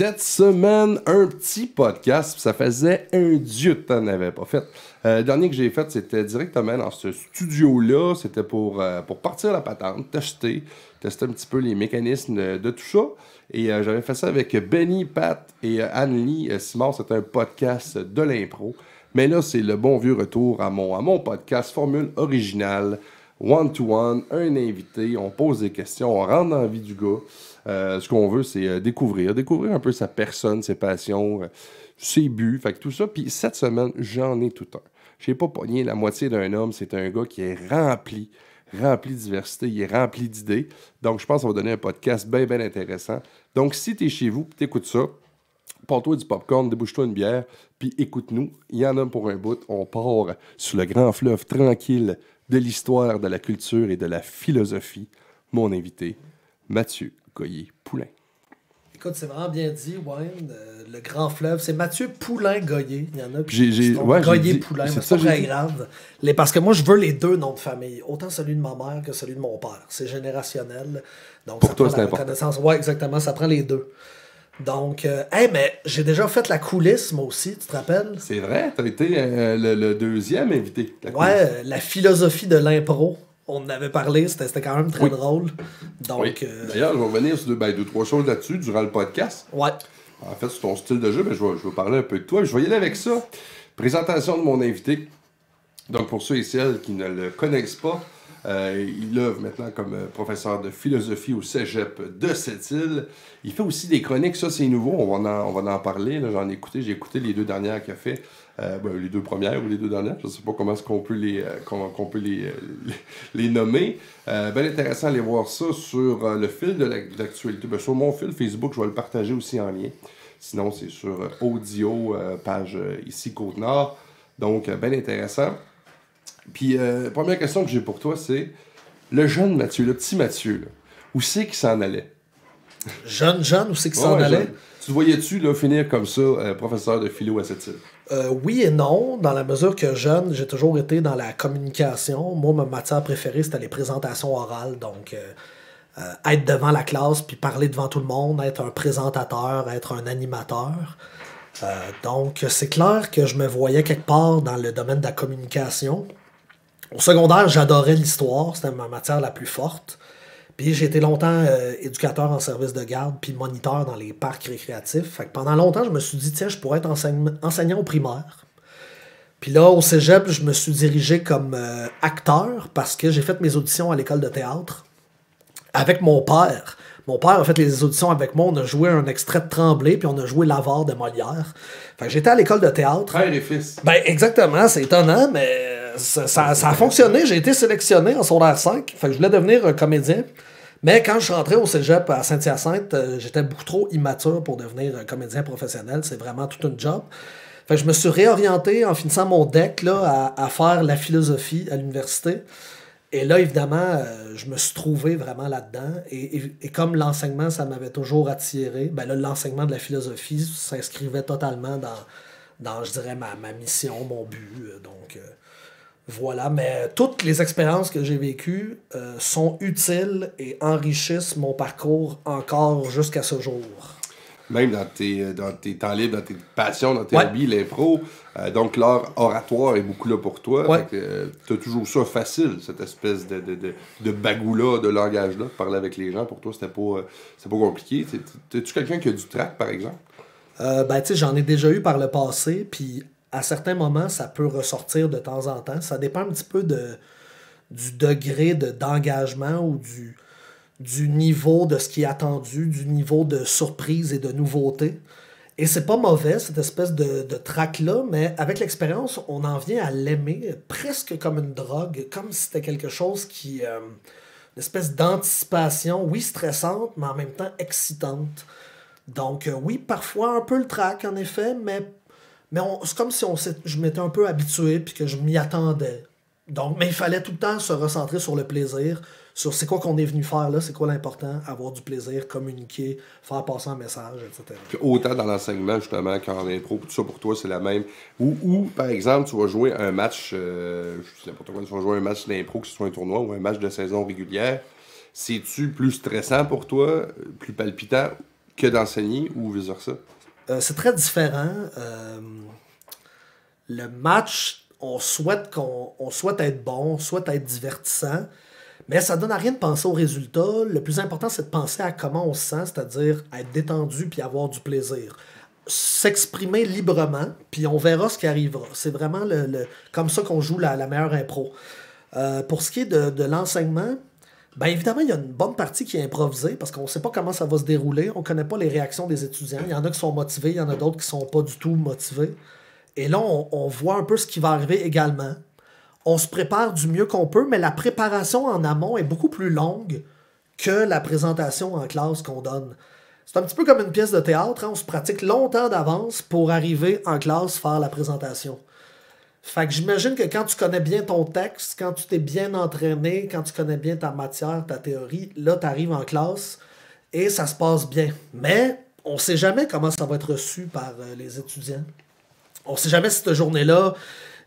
Cette semaine, un petit podcast. Ça faisait un dieu de temps que n'avais pas fait. Euh, le dernier que j'ai fait, c'était directement dans ce studio-là. C'était pour, euh, pour partir la patente, tester, tester un petit peu les mécanismes de, tout ça. Et euh, j'avais fait ça avec Benny, Pat et Anne-Lee. Simon, c'était un podcast de l'impro. Mais là, c'est le bon vieux retour à mon, à mon podcast, formule originale, one-to-one, un invité. On pose des questions, on rentre dans la vie du gars. Euh, ce qu'on veut, c'est euh, découvrir, découvrir un peu sa personne, ses passions, euh, ses buts, fait que tout ça. Puis cette semaine, j'en ai tout un. Je n'ai pas pogné la moitié d'un homme, c'est un gars qui est rempli, rempli de diversité, il est rempli d'idées. Donc, je pense qu'on va donner un podcast bien, bien intéressant. Donc, si tu es chez vous, tu écoutes ça, porte-toi du popcorn, débouche-toi une bière, puis écoute-nous. Il y en a pour un bout. On part sur le grand fleuve tranquille de l'histoire, de la culture et de la philosophie. Mon invité, Mathieu Goyer-Poulain. Écoute, c'est vraiment bien dit, Wayne. Euh, le grand fleuve, c'est Mathieu Poulain-Goyer. Il y en a qui j'ai, ouais, Goyer-Poulain, c'est pas très grave. Les, parce que moi, je veux les deux noms de famille. Autant celui de ma mère que celui de mon père. C'est générationnel. Donc, Pour toi, c'est important. Oui, exactement. Ça prend les deux. Donc, euh, mais j'ai déjà fait la coulisse, moi aussi, tu te rappelles? C'est vrai, tu as été euh, le, deuxième invité. ouais, la philosophie de l'impro on en avait parlé, c'était quand même très drôle. Donc, euh, D'ailleurs, je vais revenir sur deux, trois choses là-dessus durant le podcast. Ouais. En fait, sur ton style de jeu, mais je, vais, je vais parler un peu de toi. Je vais y aller avec ça. Présentation de mon invité. Donc, pour ceux et celles qui ne le connaissent pas, euh, il œuvre maintenant comme euh, professeur de philosophie au cégep de cette île. Il fait aussi des chroniques, ça c'est nouveau, on va en, on va en parler. J'en ai écouté, j'ai écouté les deux dernières qu'il a fait. Euh, ben, les deux premières ou les deux dernières, je ne sais pas comment est-ce qu'on peut les, qu'on, peut les, les nommer. bien intéressant d'aller voir ça sur le fil de l'actualité. Ben, sur mon fil Facebook, je vais le partager aussi en lien. Sinon, c'est sur Audio, page ici Côte-Nord. Donc, bien intéressant. Puis, euh, première question que j'ai pour toi, c'est le jeune Mathieu, le petit Mathieu, où c'est qu'il s'en allait? Jeune, jeune, où c'est qu'il s'en allait? Tu voyais-tu finir comme ça, euh, professeur de philo à cette île? Euh, oui et non, dans la mesure que jeune, j'ai toujours été dans la communication. Moi, ma matière préférée, c'était les présentations orales. Donc, être devant la classe, puis parler devant tout le monde, être un présentateur, être un animateur. donc, c'est clair que je me voyais quelque part dans le domaine de la communication. Au secondaire, j'adorais l'histoire, c'était ma matière la plus forte. Puis j'ai été longtemps euh, éducateur en service de garde, puis moniteur dans les parcs récréatifs. Fait que pendant longtemps, je me suis dit, tiens, je pourrais être enseignant au primaire. Puis là, au cégep, je me suis dirigé comme euh, acteur parce que j'ai fait mes auditions à l'école de théâtre avec mon père. Mon père a fait les auditions avec moi. On a joué un extrait de Tremblay, puis on a joué L'Avare de Molière. Fait que j'étais à l'école de théâtre. Frère et fils. Ben, exactement. C'est étonnant, mais ça, a fonctionné. J'ai été sélectionné en secondaire 5. Fait je voulais devenir un comédien. Mais quand je suis rentré au cégep à Saint-Hyacinthe, euh, j'étais beaucoup trop immature pour devenir un comédien professionnel. C'est vraiment tout un job. Fait je me suis réorienté en finissant mon deck à, faire la philosophie à l'université. Et là, évidemment, euh, je me suis trouvé vraiment là-dedans. Et, comme l'enseignement, ça m'avait toujours attiré, ben là, l'enseignement de la philosophie s'inscrivait totalement dans, je dirais, ma, mission, mon but. Euh, donc, voilà, mais toutes les expériences que j'ai vécues euh, sont utiles et enrichissent mon parcours encore jusqu'à ce jour. Même dans tes, euh, dans tes temps libres, dans tes passions, dans tes hobbies, l'impro. Euh, donc, l'art oratoire est beaucoup là pour toi. tu as toujours ça facile, cette espèce de, de, de, de bagou-là, de langage-là, de parler avec les gens. Pour toi, c'était pas, pas compliqué. Es-tu quelqu'un qui a du trac, par exemple? ben, tu sais, j'en ai déjà eu par le passé. Puis à certains moments, ça peut ressortir de temps en temps. Ça dépend un petit peu du degré de, d'engagement ou du, du niveau de ce qui est attendu, du niveau de surprise et de nouveauté. Et c'est pas mauvais, cette espèce de, de trac-là, mais avec l'expérience, on en vient à l'aimer presque comme une drogue, comme si c'était quelque chose qui. Euh, une espèce d'anticipation, oui, stressante, mais en même temps excitante. Donc, euh, oui, parfois un peu le trac, en effet, mais mais c'est comme si on je m'étais un peu habitué puis que je m'y attendais. Donc, mais il fallait tout le temps se recentrer sur le plaisir, sur c'est quoi qu'on est venu faire là, c'est quoi l'important, avoir du plaisir, communiquer, faire passer un message, etc. Autant dans l'enseignement, justement, qu'en impro, tout ça pour toi, c'est la même. Ou, ou, par exemple, tu vas jouer un match, euh, je sais n'importe quoi, tu vas jouer un match d'impro, que ce soit un tournoi ou un match de saison régulière. C'est-tu plus stressant pour toi, plus palpitant que d'enseigner ou vice-versa? Euh, c'est très différent. Euh, le match, on souhaite, qu'on, on souhaite être bon, on souhaite être divertissant, mais ça donne à rien de penser au résultat. Le plus important, c'est de penser à comment on se sent, c'est-à-dire être détendu puis avoir du plaisir. S'exprimer librement, puis on verra ce qui arrivera. C'est vraiment le, comme ça qu'on joue la, meilleure impro. Euh, pour ce qui est de l'enseignement, Bien évidemment, il y a une bonne partie qui est improvisée parce qu'on ne sait pas comment ça va se dérouler. On ne connaît pas les réactions des étudiants. Il y en a qui sont motivés, il y en a d'autres qui ne sont pas du tout motivés. Et là, on, voit un peu ce qui va arriver également. On se prépare du mieux qu'on peut, mais la préparation en amont est beaucoup plus longue que la présentation en classe qu'on donne. C'est un petit peu comme une pièce de théâtre. Hein. On se pratique longtemps d'avance pour arriver en classe faire la présentation. Fait que j'imagine que quand tu connais bien ton texte, quand tu t'es bien entraîné, quand tu connais bien ta matière, ta théorie, là, tu arrives en classe et ça se passe bien. Mais on ne sait jamais comment ça va être reçu par euh, les étudiants. On sait jamais si cette journée-là,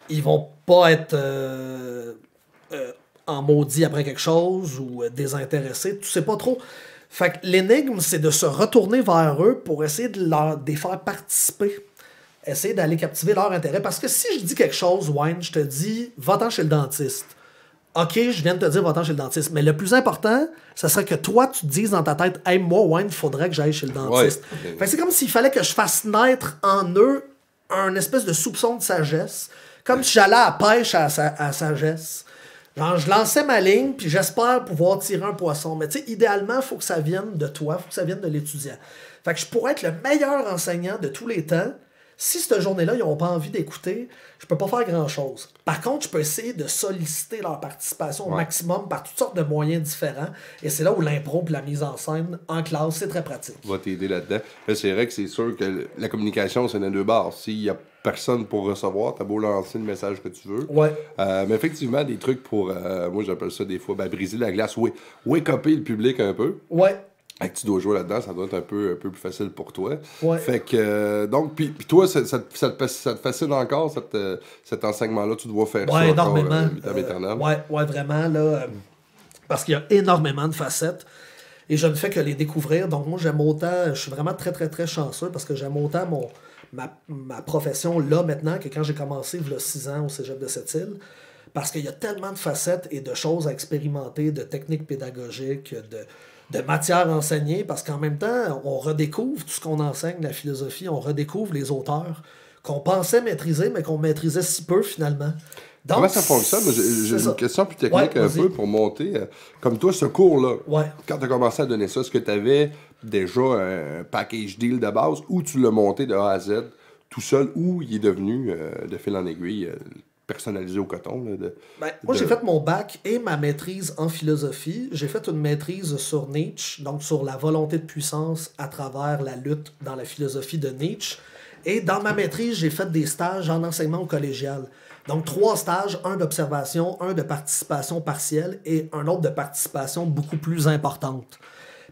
ils vont pas être euh, euh, en maudit après quelque chose ou désintéressés. Tu sais pas trop. Fait que l'énigme, c'est de se retourner vers eux pour essayer de, leur, de les faire participer essayer d'aller captiver leur intérêt. Parce que si je dis quelque chose, Wayne, je te dis, va-t'en chez le dentiste. OK, je viens de te dire, va-t'en chez le dentiste. Mais le plus important, ce serait que toi, tu te dises dans ta tête, hey, moi, Wayne, il faudrait que j'aille chez le dentiste. c'est comme s'il fallait que je fasse naître en eux un espèce de soupçon de sagesse. Comme si j'allais à pêche à, à sagesse. Genre, je lançais ma ligne, puis j'espère pouvoir tirer un poisson. Mais tu sais, idéalement, il faut que ça vienne de toi, il faut que ça vienne de l'étudiant. Fait que je pourrais être le meilleur enseignant de tous les temps, si cette journée-là, ils n'ont pas envie d'écouter, je peux pas faire grand-chose. Par contre, je peux essayer de solliciter leur participation au maximum par toutes sortes de moyens différents. Et c'est là où l'impro et la mise en scène en classe, c'est très pratique. Va t'aider là-dedans. C'est vrai que c'est sûr que la communication, c'est les deux barres. S'il y a personne pour recevoir, t'as beau lancer le message que tu veux. Ouais. Euh, mais effectivement, des trucs pour, euh, moi j'appelle ça des fois, ben, briser la glace, wake, wake le public un peu. Ouais que tu dois jouer là-dedans, ça doit être un peu, un peu plus facile pour toi. Fait que, euh, donc, puis, toi, ça, ça, ça, te, ça, te, fascine encore, cette, euh, cet enseignement-là, tu dois faire ça énormément. Encore, ouais, ouais, vraiment, là, parce qu'il y a énormément de facettes, et je ne fais que les découvrir, donc moi, j'aime autant, je suis vraiment très, très, très chanceux, parce que j'aime autant mon, ma, ma, profession là, maintenant, que quand j'ai commencé, il y a six ans, au cégep de cette île, parce qu'il y a tellement de facettes et de choses à expérimenter, de techniques pédagogiques, de de matière enseignée, parce qu'en même temps, on redécouvre tout ce qu'on enseigne, la philosophie, on redécouvre les auteurs qu'on pensait maîtriser, mais qu'on maîtrisait si peu finalement. Comment ça fonctionne? J'ai une question plus technique un peu pour monter. Euh, comme toi, ce cours-là, quand tu as commencé à donner ça, est-ce que tu avais déjà un package deal de base ou tu l'as monté de A à Z tout seul ou il est devenu euh, de fil en aiguille euh, personnalisé au coton. de, ben, moi, j'ai fait mon bac et ma maîtrise en philosophie. J'ai fait une maîtrise sur Nietzsche, donc sur la volonté de puissance à travers la lutte dans la philosophie de Nietzsche. Et dans ma maîtrise, j'ai fait des stages en enseignement au collégial. Donc, trois stages, un d'observation, un de participation partielle et un autre de participation beaucoup plus importante.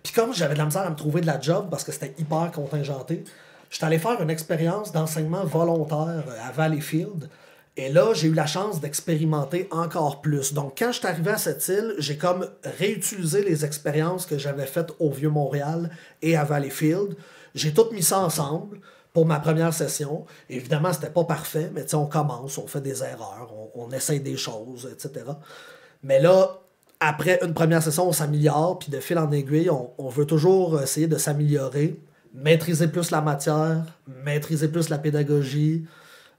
Puis comme j'avais de la misère à me trouver de la job parce que c'était hyper contingenté, j'étais allé faire une expérience d'enseignement volontaire à Valleyfield et là, j'ai eu la chance d'expérimenter encore plus. Donc, quand je suis arrivé à cette île, j'ai comme réutilisé les expériences que j'avais faites au Vieux-Montréal et à Valleyfield. J'ai tout mis ça ensemble pour ma première session. Évidemment, c'était pas parfait, mais on commence, on fait des erreurs, on, essaye des choses, etc. Mais là, après une première session, on s'améliore, puis de fil en aiguille, on, on veut toujours essayer de s'améliorer, maîtriser plus la matière, maîtriser plus la pédagogie.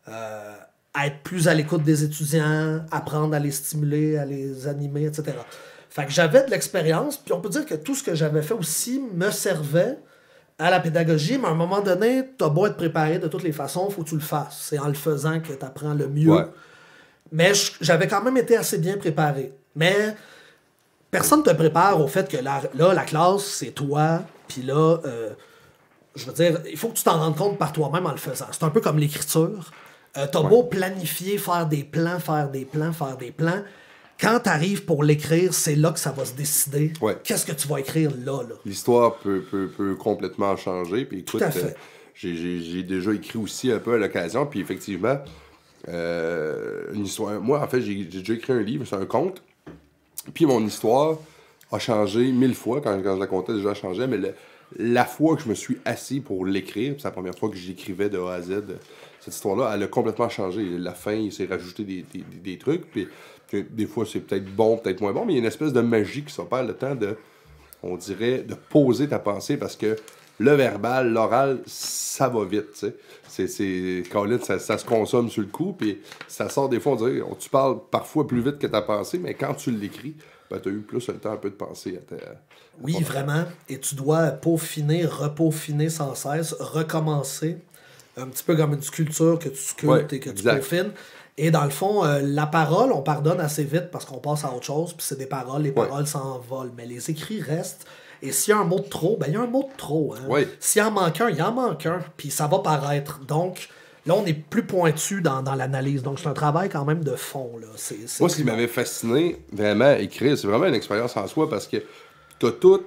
Euh, être plus à l'écoute des étudiants, apprendre à les stimuler, à les animer, etc. Fait que j'avais de l'expérience, puis on peut dire que tout ce que j'avais fait aussi me servait à la pédagogie, mais à un moment donné, tu as beau être préparé de toutes les façons, il faut que tu le fasses. C'est en le faisant que tu apprends le mieux. Mais j'avais quand même été assez bien préparé. Mais personne ne te prépare au fait que là, la classe, c'est toi, puis là, euh, je veux dire, il faut que tu t'en rendes compte par toi-même en le faisant. C'est un peu comme l'écriture. Euh, t'as beau planifier, faire des plans, faire des plans, faire des plans. Quand tu arrives pour l'écrire, c'est là que ça va se décider. Qu'est-ce que tu vas écrire là? là? L'histoire peut, peut, complètement changer. Puis écoute, euh, j'ai déjà écrit aussi un peu à l'occasion. Puis effectivement, euh, une histoire. Moi, en fait, j'ai déjà écrit un livre, c'est un conte. Puis mon histoire a changé mille fois quand, quand je la comptais, déjà changé. Mais la fois que je me suis assis pour l'écrire, c'est la première fois que j'écrivais de A à Z, cette histoire-là, elle a complètement changé. La fin, il s'est rajouté des, des, des trucs, puis que des fois c'est peut-être bon, peut-être moins bon, mais il y a une espèce de magie qui s'opère le temps de, on dirait, de poser ta pensée parce que le verbal, l'oral, ça va vite, tu sais. C'est, ça, ça, se consomme sur le coup, puis ça sort des fois, on dirait, tu parles parfois plus vite que ta pensée, mais quand tu l'écris, ben, tu as eu plus le temps un peu de penser à ta... Oui, vraiment. Et tu dois peaufiner, repaufiner sans cesse, recommencer. Un petit peu comme une sculpture que tu sculptes et que tu peaufines. Et dans le fond, euh, la parole, on pardonne assez vite parce qu'on passe à autre chose, puis c'est des paroles, les paroles s'envolent. Mais les écrits restent. Et s'il y a un mot de trop, ben il y a un mot de trop. Hein. S'il en manque un, il en manque un. Puis ça va paraître. Donc, là, on est plus pointu dans, l'analyse. Donc, c'est un travail quand même de fond. Là. Moi, ce qui m'avait fasciné, vraiment, écrire, c'est vraiment une expérience en soi parce que tu as tout.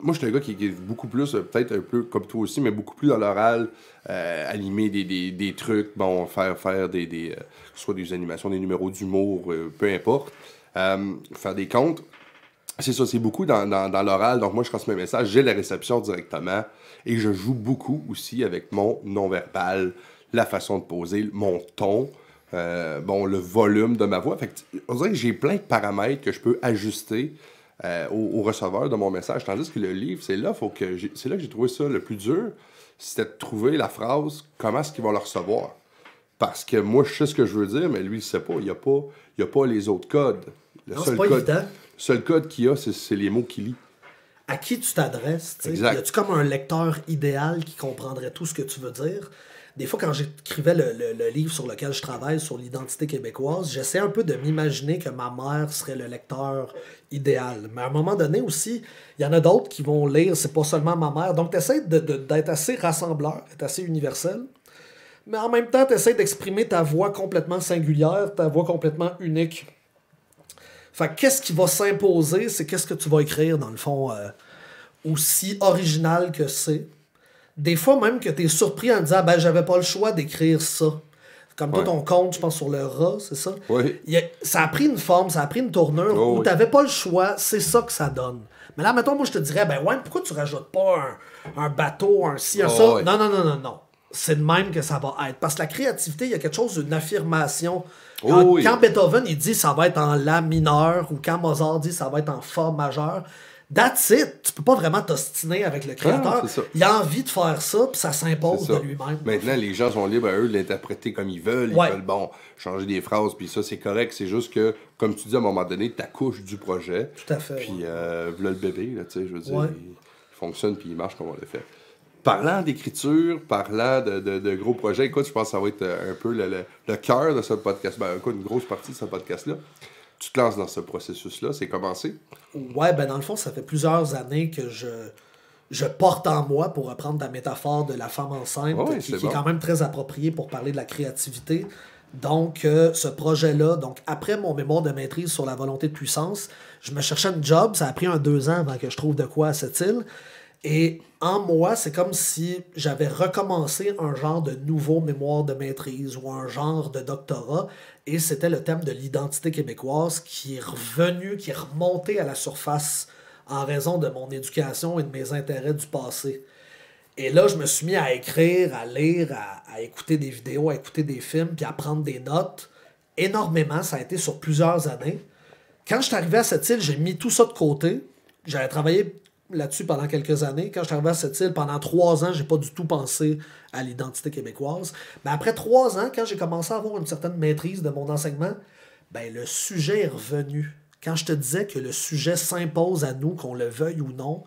Moi, je suis un gars qui, est beaucoup plus, euh, peut-être un peu comme toi aussi, mais beaucoup plus dans l'oral, euh, animer des, trucs, bon, faire, faire des, des euh, soit des animations, des numéros d'humour, peu importe. faire des comptes. C'est ça, c'est beaucoup dans, l'oral. Donc, moi, je transmets mes messages, j'ai la réception directement et je joue beaucoup aussi avec mon non-verbal, la façon de poser, mon ton, bon, le volume de ma voix. Fait que, on dirait que j'ai plein de paramètres que je peux ajuster euh, au, receveur de mon message. Tandis que le livre, c'est là, faut que c'est là que j'ai trouvé ça le plus dur, c'était de trouver la phrase, comment est-ce qu'il va le recevoir? Parce que moi, je sais ce que je veux dire, mais lui, il sait pas. Il n'y a, pas, a pas les autres codes. Le seul pas code, évident seul code qu'il y a, c'est les mots qu'il lit. À qui tu t'adresses? Y a-tu comme un lecteur idéal qui comprendrait tout ce que tu veux dire? Des fois, quand j'écrivais le, livre sur lequel je travaille, sur l'identité québécoise, j'essaie un peu de m'imaginer que ma mère serait le lecteur idéal. Mais à un moment donné aussi, il y en a d'autres qui vont lire, c'est pas seulement ma mère. Donc, tu d'être assez rassembleur, d'être assez universel. Mais en même temps, tu essaies d'exprimer ta voix complètement singulière, ta voix complètement unique. Fait qu'est-ce qui va s'imposer, c'est qu'est-ce que tu vas écrire, dans le fond, euh, aussi original que c'est? Des fois, même que tu es surpris en disant, ben, j'avais pas le choix d'écrire ça. Comme toi, ton compte, je pense, sur le rat, c'est ça? Oui. ça a pris une forme, ça a pris une tournure oh où tu t'avais pas le choix, c'est ça que ça donne. Mais là, mettons, moi, je te dirais, ben ouais, pourquoi tu rajoutes pas un, bateau, un ci, un oh ça? Non, non, non, non, non. C'est de même que ça va être. Parce que la créativité, il y a quelque chose d'une affirmation Oh quand, Beethoven il dit ça va être en La mineur ou quand Mozart dit ça va être en Fa majeur, that's it. Tu peux pas vraiment t'ostiner avec le créateur. Ah, il a envie de faire ça, puis ça s'impose de lui-même. Maintenant, les gens sont libres à eux de l'interpréter comme ils veulent. Ils veulent, bon, changer des phrases, puis ça, c'est correct. C'est juste que, comme tu dis, à un moment donné, couche du projet. Tout à fait. Puis, euh, voilà le bébé, là, tu sais, je veux dire, il, fonctionne, puis il marche comme on l'a fait parlant d'écriture, parlant de, gros projets, écoute, je pense que ça va être euh, un peu le, cœur de ce podcast. Ben, écoute, une grosse partie de ce podcast-là. Tu te lances dans ce processus-là, c'est commencé? Ouais, ben dans le fond, ça fait plusieurs années que je, je porte en moi, pour reprendre ta métaphore de la femme enceinte, qui, est quand même très appropriée pour parler de la créativité. Donc, euh, ce projet-là, donc après mon mémoire de maîtrise sur la volonté de puissance, je me cherchais un job. Ça a pris un deux ans avant que je trouve de quoi à cette île. Et en moi, c'est comme si j'avais recommencé un genre de nouveau mémoire de maîtrise ou un genre de doctorat. Et c'était le thème de l'identité québécoise qui est revenu, qui est remonté à la surface en raison de mon éducation et de mes intérêts du passé. Et là, je me suis mis à écrire, à lire, à, écouter des vidéos, à écouter des films, puis à prendre des notes. Énormément, ça a été sur plusieurs années. Quand je suis arrivé à cette île, j'ai mis tout ça de côté. J'avais travaillé là-dessus pendant quelques années. Quand je suis arrivé à cette île, pendant trois ans, j'ai pas du tout pensé à l'identité québécoise. Mais après trois ans, quand j'ai commencé à avoir une certaine maîtrise de mon enseignement, ben le sujet est revenu. Quand je te disais que le sujet s'impose à nous, qu'on le veuille ou non,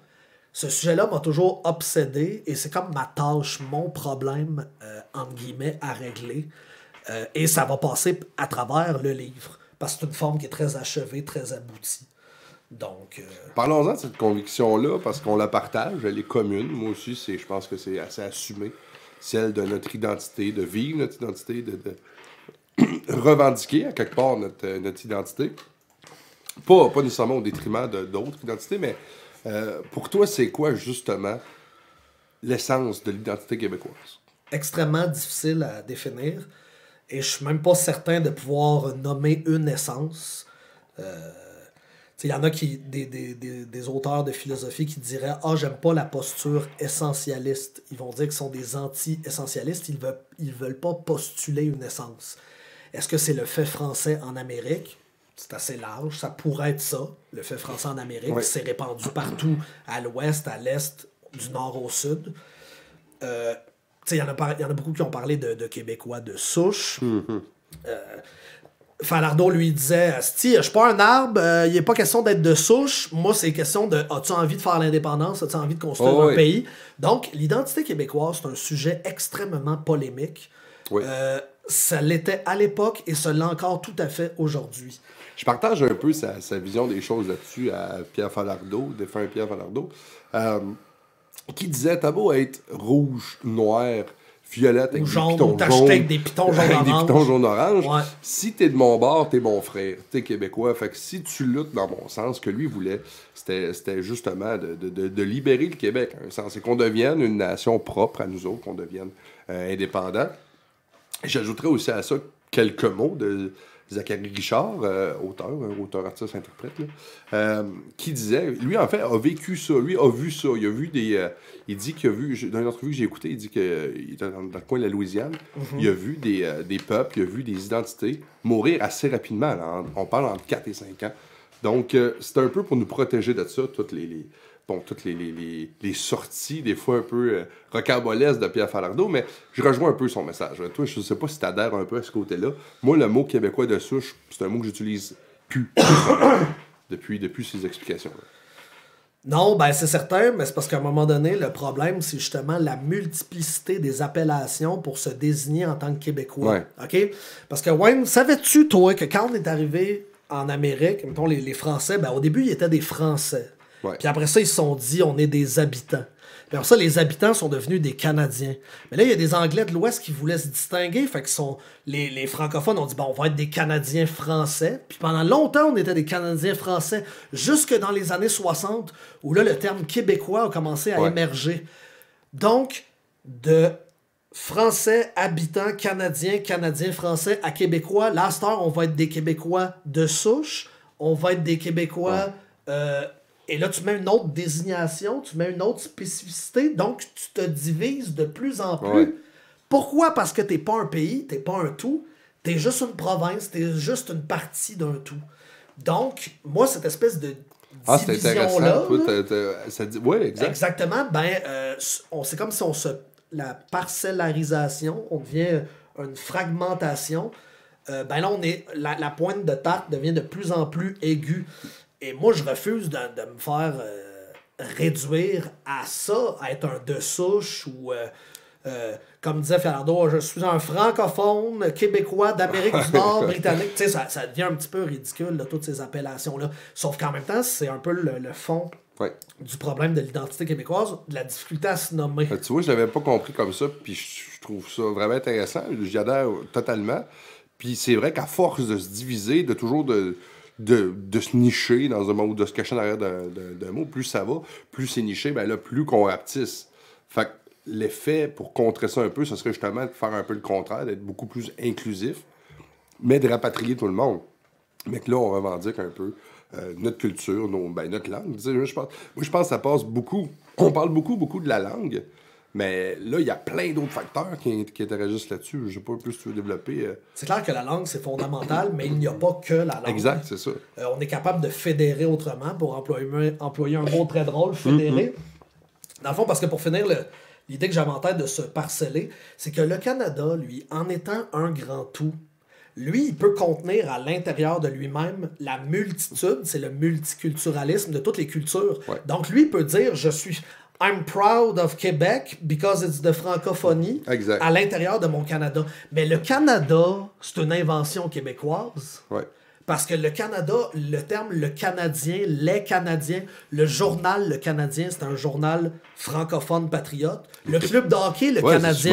ce sujet-là m'a toujours obsédé et c'est comme ma tâche, mon problème, euh, entre guillemets, à régler. Euh, et ça va passer à travers le livre, parce que c'est une forme qui est très achevée, très aboutie. Donc. Euh, Parlons-en de cette conviction-là, parce qu'on la partage, elle est commune. Moi aussi, c'est, je pense que c'est assez assumé. Celle de notre identité, de vivre notre identité, de, revendiquer à quelque part notre, euh, notre identité. Pas, pas nécessairement au détriment d'autres identités, mais euh, pour toi, c'est quoi justement l'essence de l'identité québécoise? Extrêmement difficile à définir. Et je suis même pas certain de pouvoir nommer une essence Il y en a qui, des, des, des, des, auteurs de philosophie qui diraient Ah, j'aime pas la posture essentialiste. Ils vont dire qu'ils sont des anti-essentialistes. Ils veulent, ils veulent pas postuler une essence. Est-ce que c'est le fait français en Amérique? C'est assez large. Ça pourrait être ça, le fait français en Amérique. C'est répandu partout, à l'ouest, à l'est, du nord au sud. Euh, il y, en a y en a beaucoup qui ont parlé de, de Québécois de souche. Mm-hmm. Euh, Falardeau lui disait Si, je suis pas un arbre, euh, il n'est pas question d'être de souche. Moi, c'est question de As-tu envie de faire l'indépendance? As-tu envie de construire Oh, un oui. pays? Donc, l'identité québécoise, c'est un sujet extrêmement polémique. Oui. Euh, ça l'était à l'époque et ça l'est encore tout à fait aujourd'hui. Je partage un peu sa, sa vision des choses là-dessus à Pierre Falardeau, défunt Pierre Falardeau, euh, qui disait T'as beau être rouge, noir, violette, avec Ou des pitons jaunes, avec des pitons avec des pitons Ouais. si t'es de mon bord, t'es mon frère, t'es québécois. Fait que si tu luttes dans mon sens, ce que lui voulait, c'était justement de, de- de- libérer le Québec, sens. C'est qu'on devienne une nation propre à nous autres, qu'on devienne euh, indépendant. J'ajouterais aussi à ça quelques mots de Zachary Richard, euh, auteur, auteur, artiste, interprète, là, euh, qui disait, lui en fait a vécu ça, lui a vu ça, il a vu des, euh, il dit qu'il a vu, dans une entrevue que j'ai écoutée, il dit qu'il était dans, dans le coin de la Louisiane, il a vu des, des peuples, il a vu des identités mourir assez rapidement, là, en- on parle entre 4 et 5 ans. Donc c'est un peu pour nous protéger de ça, toutes les, les- bon, toutes les, les, les- les sorties, des fois un peu euh, rocambolesques de Pierre Falardeau, mais je rejoins un peu son message. Toi, je sais pas si tu adhères un peu à ce côté-là. Moi, le mot québécois de souche, c'est un mot que j'utilise plus depuis, depuis ces explications-là. Non, ben c'est certain, mais c'est parce qu'à un moment donné, le problème, c'est justement la multiplicité des appellations pour se désigner en tant que Québécois. Ouais. OK? Parce que, Wayne, savais-tu, toi, que quand on est arrivé en Amérique, mettons les, les Français, ben au début, ils étaient des Français. Ouais. Puis après ça, ils se sont dit, on est des habitants. Puis après ça, les habitants sont devenus des Canadiens. Mais là, il y a des Anglais de l'Ouest qui voulaient se distinguer. Fait que sont, les, les francophones ont dit, bon, on va être des Canadiens français. Puis pendant longtemps, on était des Canadiens français. Jusque dans les années 60, où là, le terme québécois a commencé à Ouais. émerger. Donc, de français, habitants, canadiens, canadiens, français à québécois, là, on va être des Québécois de souche. On va être des Québécois... euh, et là, tu mets une autre désignation, tu mets une autre spécificité, donc tu te divises de plus en plus. Ouais. Pourquoi? Parce que t'es pas un pays, t'es pas un tout, t'es juste une province, t'es juste une partie d'un tout. Donc, moi, cette espèce de Ah, c'est division-là, intéressant. Toi, là, ça dit... Oui, exact. exactement, ben, euh, c'est comme si on se... La parcellarisation, on devient une fragmentation. Euh, ben là, on est, la, la pointe de tarte devient de plus en plus aiguë. Et moi, je refuse de, de me faire euh, réduire à ça, à être un de souche ou, euh, euh, comme disait Falardeau, je suis un francophone québécois d'Amérique du Nord, britannique. Tu sais, ça, ça devient un petit peu ridicule, là, toutes ces appellations-là. Sauf qu'en même temps, c'est un peu le, le fond Ouais. du problème de l'identité québécoise, de la difficulté à se nommer. Euh, Tu vois, je l'avais pas compris comme ça, puis je je trouve ça vraiment intéressant. J'y adhère totalement. Puis c'est vrai qu'à force de se diviser, de toujours de, de, se nicher dans un mot ou de se cacher derrière d'un- mot, plus ça va, plus c'est niché, ben là, plus qu'on rapetisse. Fait que l'effet pour contrer ça un peu, ce serait justement de faire un peu le contraire, d'être beaucoup plus inclusif, mais de rapatrier tout le monde. Mais que là, on revendique un peu euh, notre culture, nos, ben, notre langue. Je pense, moi, je pense que ça passe beaucoup. On parle beaucoup, beaucoup de la langue, mais là, il y a plein d'autres facteurs qui, qui interagissent là-dessus. Je sais pas plus si tu veux développer. euh, C'est clair que la langue, c'est fondamental, mais il n'y a pas que la langue. Exact, c'est ça. Euh, on est capable de fédérer autrement, pour employer, employer un mot très drôle, fédérer. Dans le fond, parce que pour finir, l'idée que j'avais en tête de se parceller, c'est que le Canada, lui, en étant un grand tout, lui, il peut contenir à l'intérieur de lui-même la multitude, c'est le multiculturalisme de toutes les cultures. Ouais. Donc, lui, il peut dire, je suis... I'm proud of Quebec because it's the francophonie Exact. à l'intérieur de mon Canada. Mais le Canada, c'est une invention québécoise. Ouais. Parce que le Canada, le terme le Canadien, les Canadiens, le journal Le Canadien, c'est un journal francophone patriote. Le club de hockey, le Ouais, Canadien,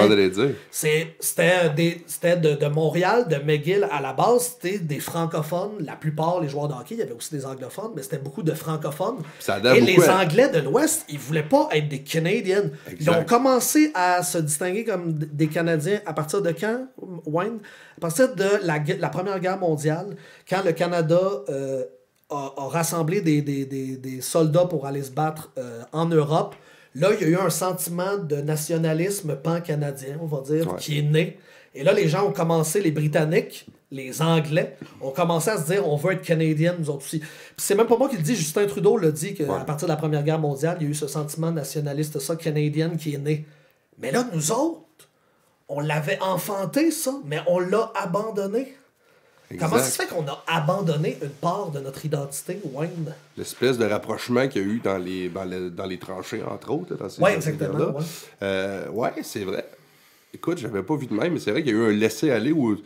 c'était de, de Montréal, de McGill à la base, c'était des francophones. La plupart, les joueurs de hockey, il y avait aussi des anglophones, mais c'était beaucoup de francophones. Ça Et les à- Anglais de l'Ouest, ils voulaient pas être des Canadiens. Ils ont commencé à se distinguer comme des Canadiens à partir de quand, Wayne? À partir de la, Première Guerre mondiale, quand le Canada euh, a, a rassemblé des, des, des, des soldats pour aller se battre euh, en Europe, là, il y a eu un sentiment de nationalisme pan-canadien, on va dire, Ouais. qui est né. Et là, les gens ont commencé, les Britanniques, les Anglais, ont commencé à se dire on veut être Canadiens, nous autres aussi. Puis c'est même pas moi qui le dis, Justin Trudeau l'a dit qu'à Ouais. partir de la Première Guerre mondiale, il y a eu ce sentiment nationaliste, ça, canadien, qui est né. Mais là, nous autres, on l'avait enfanté, ça, mais on l'a abandonné. Comment ça se fait qu'on a abandonné une part de notre identité, Wayne? L'espèce de rapprochement qu'il y a eu dans les, dans les, dans les tranchées, entre autres, dans ces Ouais, ces exactement, ouais. Euh, ouais, c'est vrai. Écoute, j'avais pas vu de même, mais c'est vrai qu'il y a eu un laisser-aller ou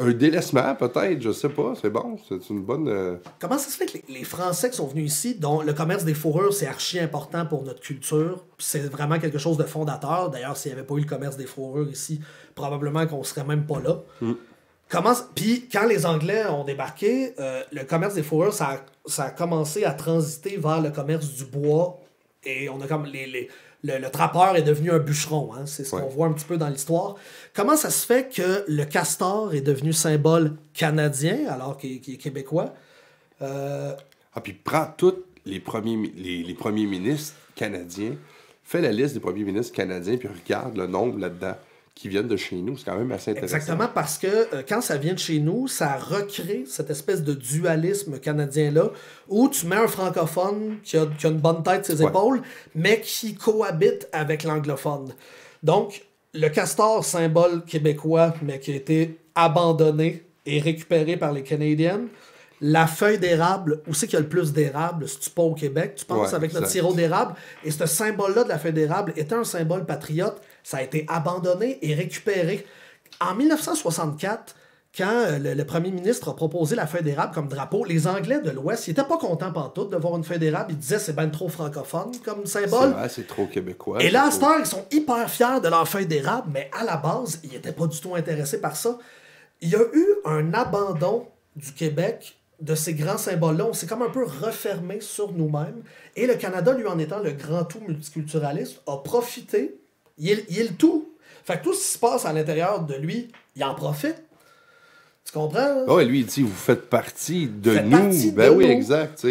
un délaissement, peut-être, je sais pas. C'est bon, c'est une bonne. euh, Comment ça se fait que les, les Français qui sont venus ici, dont le commerce des fourrures, c'est archi important pour notre culture, c'est vraiment quelque chose de fondateur. D'ailleurs, s'il n'y avait pas eu le commerce des fourrures ici, probablement qu'on serait même pas là. Comment... Puis quand les Anglais ont débarqué, euh, le commerce des fourrures, ça a, ça a commencé à transiter vers le commerce du bois. Et on a comme les, les- le, le trappeur est devenu un bûcheron. hein. C'est ce Ouais. qu'on voit un petit peu dans l'histoire. Comment ça se fait que le castor est devenu symbole canadien alors qu'il est québécois? Euh, Ah, puis prends tous les premiers, mi- les, les premiers ministres canadiens, fais la liste des premiers ministres canadiens, puis regarde le nombre là-dedans qui viennent de chez nous. C'est quand même assez intéressant. Exactement, parce que euh, quand ça vient de chez nous, ça recrée cette espèce de dualisme canadien-là, où tu mets un francophone qui a, qui a une bonne tête ses Ouais. épaules, mais qui cohabite avec l'anglophone. Donc, le castor, symbole québécois, mais qui a été abandonné et récupéré par les Canadiens. La feuille d'érable, où c'est qu'il y a le plus d'érable, si tu pas au Québec, tu penses Ouais, avec notre sirop d'érable. Et ce symbole-là de la feuille d'érable était un symbole patriote. Ça a été abandonné et récupéré. En 1964, quand euh, le, le premier ministre a proposé la feuille d'érable comme drapeau, les Anglais de l'Ouest, ils n'étaient pas contents pantoute de voir une feuille d'érable. Ils disaient c'est ben trop francophone comme C'est symbole. c'est trop québécois. Et là, trop- ils sont hyper fiers de leur feuille d'érable, mais à la base, ils n'étaient pas du tout intéressés par ça. Il y a eu un abandon du Québec de ces grands symboles-là. On s'est comme un peu refermé sur nous-mêmes. Et le Canada, lui, en étant le grand tout multiculturaliste, a profité. Il est, il est le tout. Fait que tout ce qui se passe à l'intérieur de lui, il en profite. Tu comprends? hein? Ah Ouais, lui, il dit vous faites partie de Faites nous. partie ben de oui, nous. exact.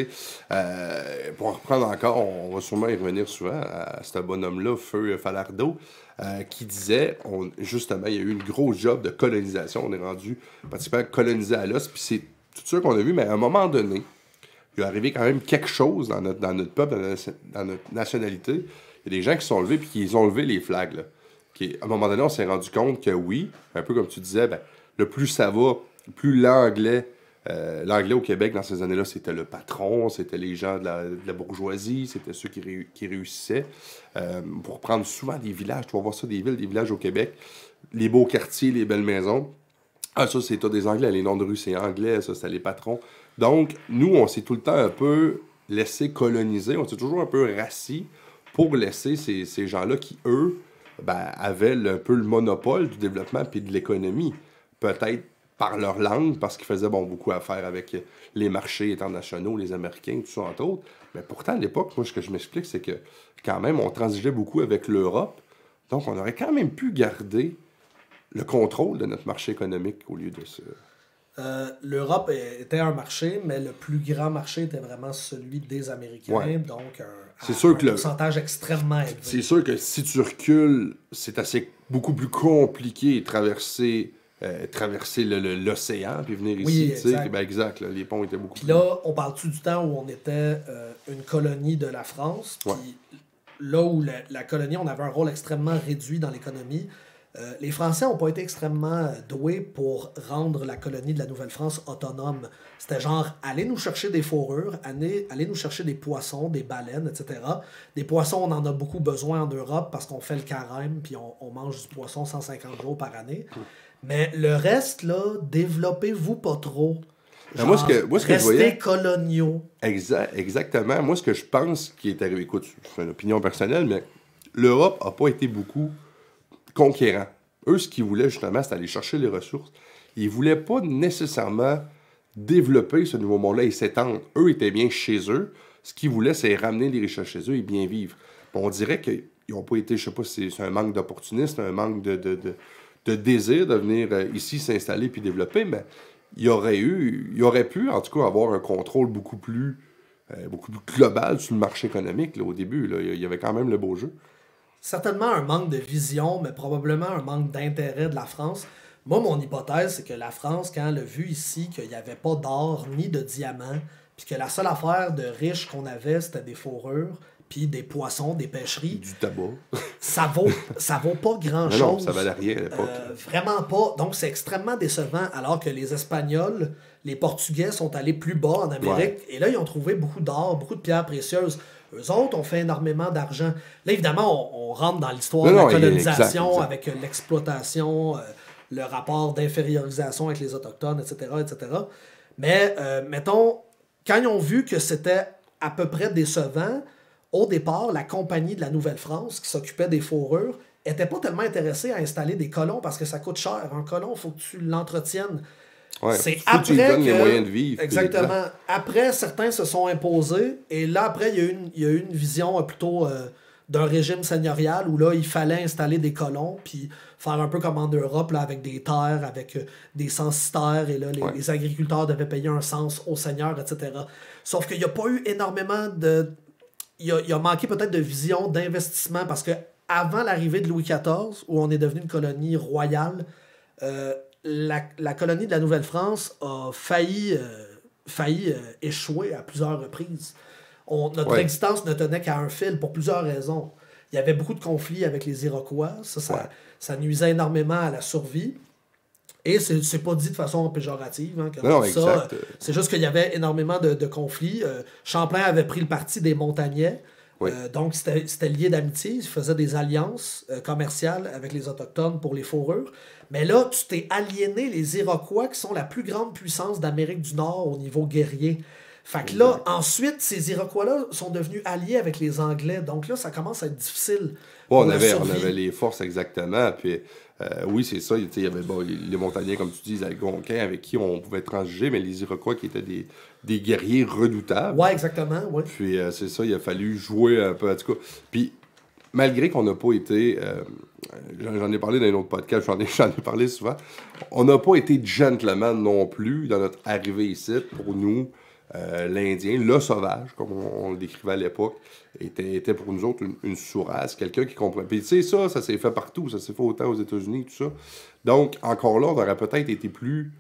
Euh, pour reprendre encore, on va sûrement y revenir souvent à ce bonhomme-là, Feu Falardeau, euh, qui disait on, justement, il y a eu une grosse job de colonisation. On est rendu pratiquement colonisé à l'os. Puis c'est tout ça qu'on a vu, mais à un moment donné, il est arrivé quand même quelque chose dans notre, dans notre peuple, dans notre, dans notre nationalité. Il y a des gens qui sont levés puis qui ont levé les flags. À un moment donné, on s'est rendu compte que oui, un peu comme tu disais, ben, le plus ça va, plus l'anglais, euh, l'anglais au Québec dans ces années-là, c'était le patron, c'était les gens de la, bourgeoisie, c'était ceux qui, qui réussissaient. Euh, pour prendre souvent des villages, tu vas voir ça, des villes, des villages au Québec, les beaux quartiers, les belles maisons. Ah, ça, c'est des Anglais. Les noms de rue, c'est anglais. Ça, c'est les patrons. Donc, nous, on s'est tout le temps un peu laissé coloniser. On s'est toujours un peu rassis pour laisser ces, gens-là qui, eux, ben, avaient un peu le monopole du développement puis de l'économie. Peut-être par leur langue, parce qu'ils faisaient bon, beaucoup affaire avec les marchés internationaux, les Américains, tout ça, entre autres. Mais pourtant, à l'époque, moi, ce que je m'explique, c'est que quand même, on transigeait beaucoup avec l'Europe. Donc, on aurait quand même pu garder le contrôle de notre marché économique au lieu de ça. Euh, L'Europe était un marché, mais le plus grand marché était vraiment celui des Américains. Ouais. Donc, un, C'est à sûr un que le- pourcentage extrêmement élevé. C'est sûr que si tu recules, c'est assez beaucoup plus compliqué de traverser, euh, traverser l'océan puis venir Oui, ici. tu sais, exact. ben exact, là, les ponts étaient beaucoup Puis plus. là, on parle-tu du temps où on était euh, une colonie de la France? Puis Ouais. là où la, la colonie, on avait un rôle extrêmement réduit dans l'économie. Euh, les Français n'ont pas été extrêmement euh, doués pour rendre la colonie de la Nouvelle-France autonome. C'était genre, allez nous chercher des fourrures, allez, allez nous chercher des poissons, des baleines, etc. Des poissons, on en a beaucoup besoin en Europe parce qu'on fait le carême, puis on, on mange du poisson 150 jours par année. Mais le reste, là, développez-vous pas trop. Ben, moi, ce que- moi, ce que je restez voyais- coloniaux. Exact, exactement. Moi, ce que je pense qui est arrivé, écoute, c'est une opinion personnelle, mais l'Europe n'a pas été beaucoup conquérant. Eux, ce qu'ils voulaient justement, c'est aller chercher les ressources. Ils voulaient pas nécessairement développer ce nouveau monde-là et s'étendre. Eux étaient bien chez eux. Ce qu'ils voulaient, c'est ramener les richesses chez eux et bien vivre. On dirait qu'ils n'ont pas été, je sais pas si c'est un manque d'opportunisme, un manque de, désir de venir euh, ici s'installer puis développer, mais il aurait eu, il aurait pu, en tout cas, avoir un contrôle beaucoup plus, euh, beaucoup plus global sur le marché économique là, au début. Il y avait quand même le beau jeu. Certainement un manque de vision, mais probablement un manque d'intérêt de la France. Moi, mon hypothèse, c'est que la France, quand elle a vu ici qu'il n'y avait pas d'or ni de diamants, puis que la seule affaire de riche qu'on avait, c'était des fourrures, puis des poissons, des pêcheries. Du tabac. ça vaut, ça vaut pas grand-chose. Non, ça valait rien à l'époque. Euh, vraiment pas. Donc, c'est extrêmement décevant, alors que les Espagnols, les Portugais sont allés plus bas en Amérique, et là, ils ont trouvé beaucoup d'or, beaucoup de pierres précieuses. Eux autres ont fait énormément d'argent. Là, évidemment, on, rentre dans l'histoire de la colonisation avec l'exploitation, euh, le rapport d'infériorisation avec les Autochtones, etc., etc. Mais, euh, mettons, quand ils ont vu que c'était à peu près décevant, au départ, la compagnie de la Nouvelle-France qui s'occupait des fourrures n'était pas tellement intéressée à installer des colons parce que ça coûte cher. Un colon, il faut que tu l'entretiennes. C'est après que, les moyens de vivre. Exactement. Après, certains se sont imposés et là, après, il y a eu une, il y a une vision euh, plutôt euh, d'un régime seigneurial où là, il fallait installer des colons puis faire un peu comme en Europe là, avec des terres, avec euh, des censitaires et là, les, les agriculteurs devaient payer un sens aux seigneurs, etc. Sauf qu'il n'y a pas eu énormément de il a, a manqué peut-être de vision, d'investissement, parce que avant l'arrivée de Louis XIV, où on est devenu une colonie royale, euh, la, colonie de la Nouvelle-France a failli, euh, failli euh, échouer à plusieurs reprises. On, notre existence ne tenait qu'à un fil pour plusieurs raisons. Il y avait beaucoup de conflits avec les Iroquois, ça, ça, ça nuisait énormément à la survie. Et c'est pas dit de façon péjorative. Hein, non, exact. C'est juste qu'il y avait énormément de, conflits. Euh, Champlain avait pris le parti des montagnais. Euh, donc, c'était lié d'amitié. Il faisait des alliances euh, commerciales avec les Autochtones pour les fourrures. Mais là, tu t'es aliéné les Iroquois, qui sont la plus grande puissance d'Amérique du Nord au niveau guerrier. Fait que là, ensuite, ces Iroquois-là sont devenus alliés avec les Anglais. Donc là, ça commence à être difficile. on, avait, on avait les forces exactement. Puis euh, oui, c'est ça. Il y avait les montagnais, comme tu dis, les Algonquins, avec qui on pouvait transiger, mais les Iroquois qui étaient des, des guerriers redoutables. Ouais, exactement. Ouais. Puis euh, c'est ça, il a fallu jouer un peu, en tout cas. Puis malgré qu'on n'a pas été. Euh, j'en ai parlé dans un autre podcast, j'en ai, ai, parlé souvent. On n'a pas été gentleman non plus dans notre arrivée ici pour nous. Euh, l'Indien, le sauvage, comme on, le décrivait à l'époque, était, était, pour nous autres une, une sourasse, quelqu'un qui comprend. Puis tu sais, ça, ça s'est fait partout, ça s'est fait autant aux États-Unis, tout ça. Donc, encore là, on aurait peut-être été plus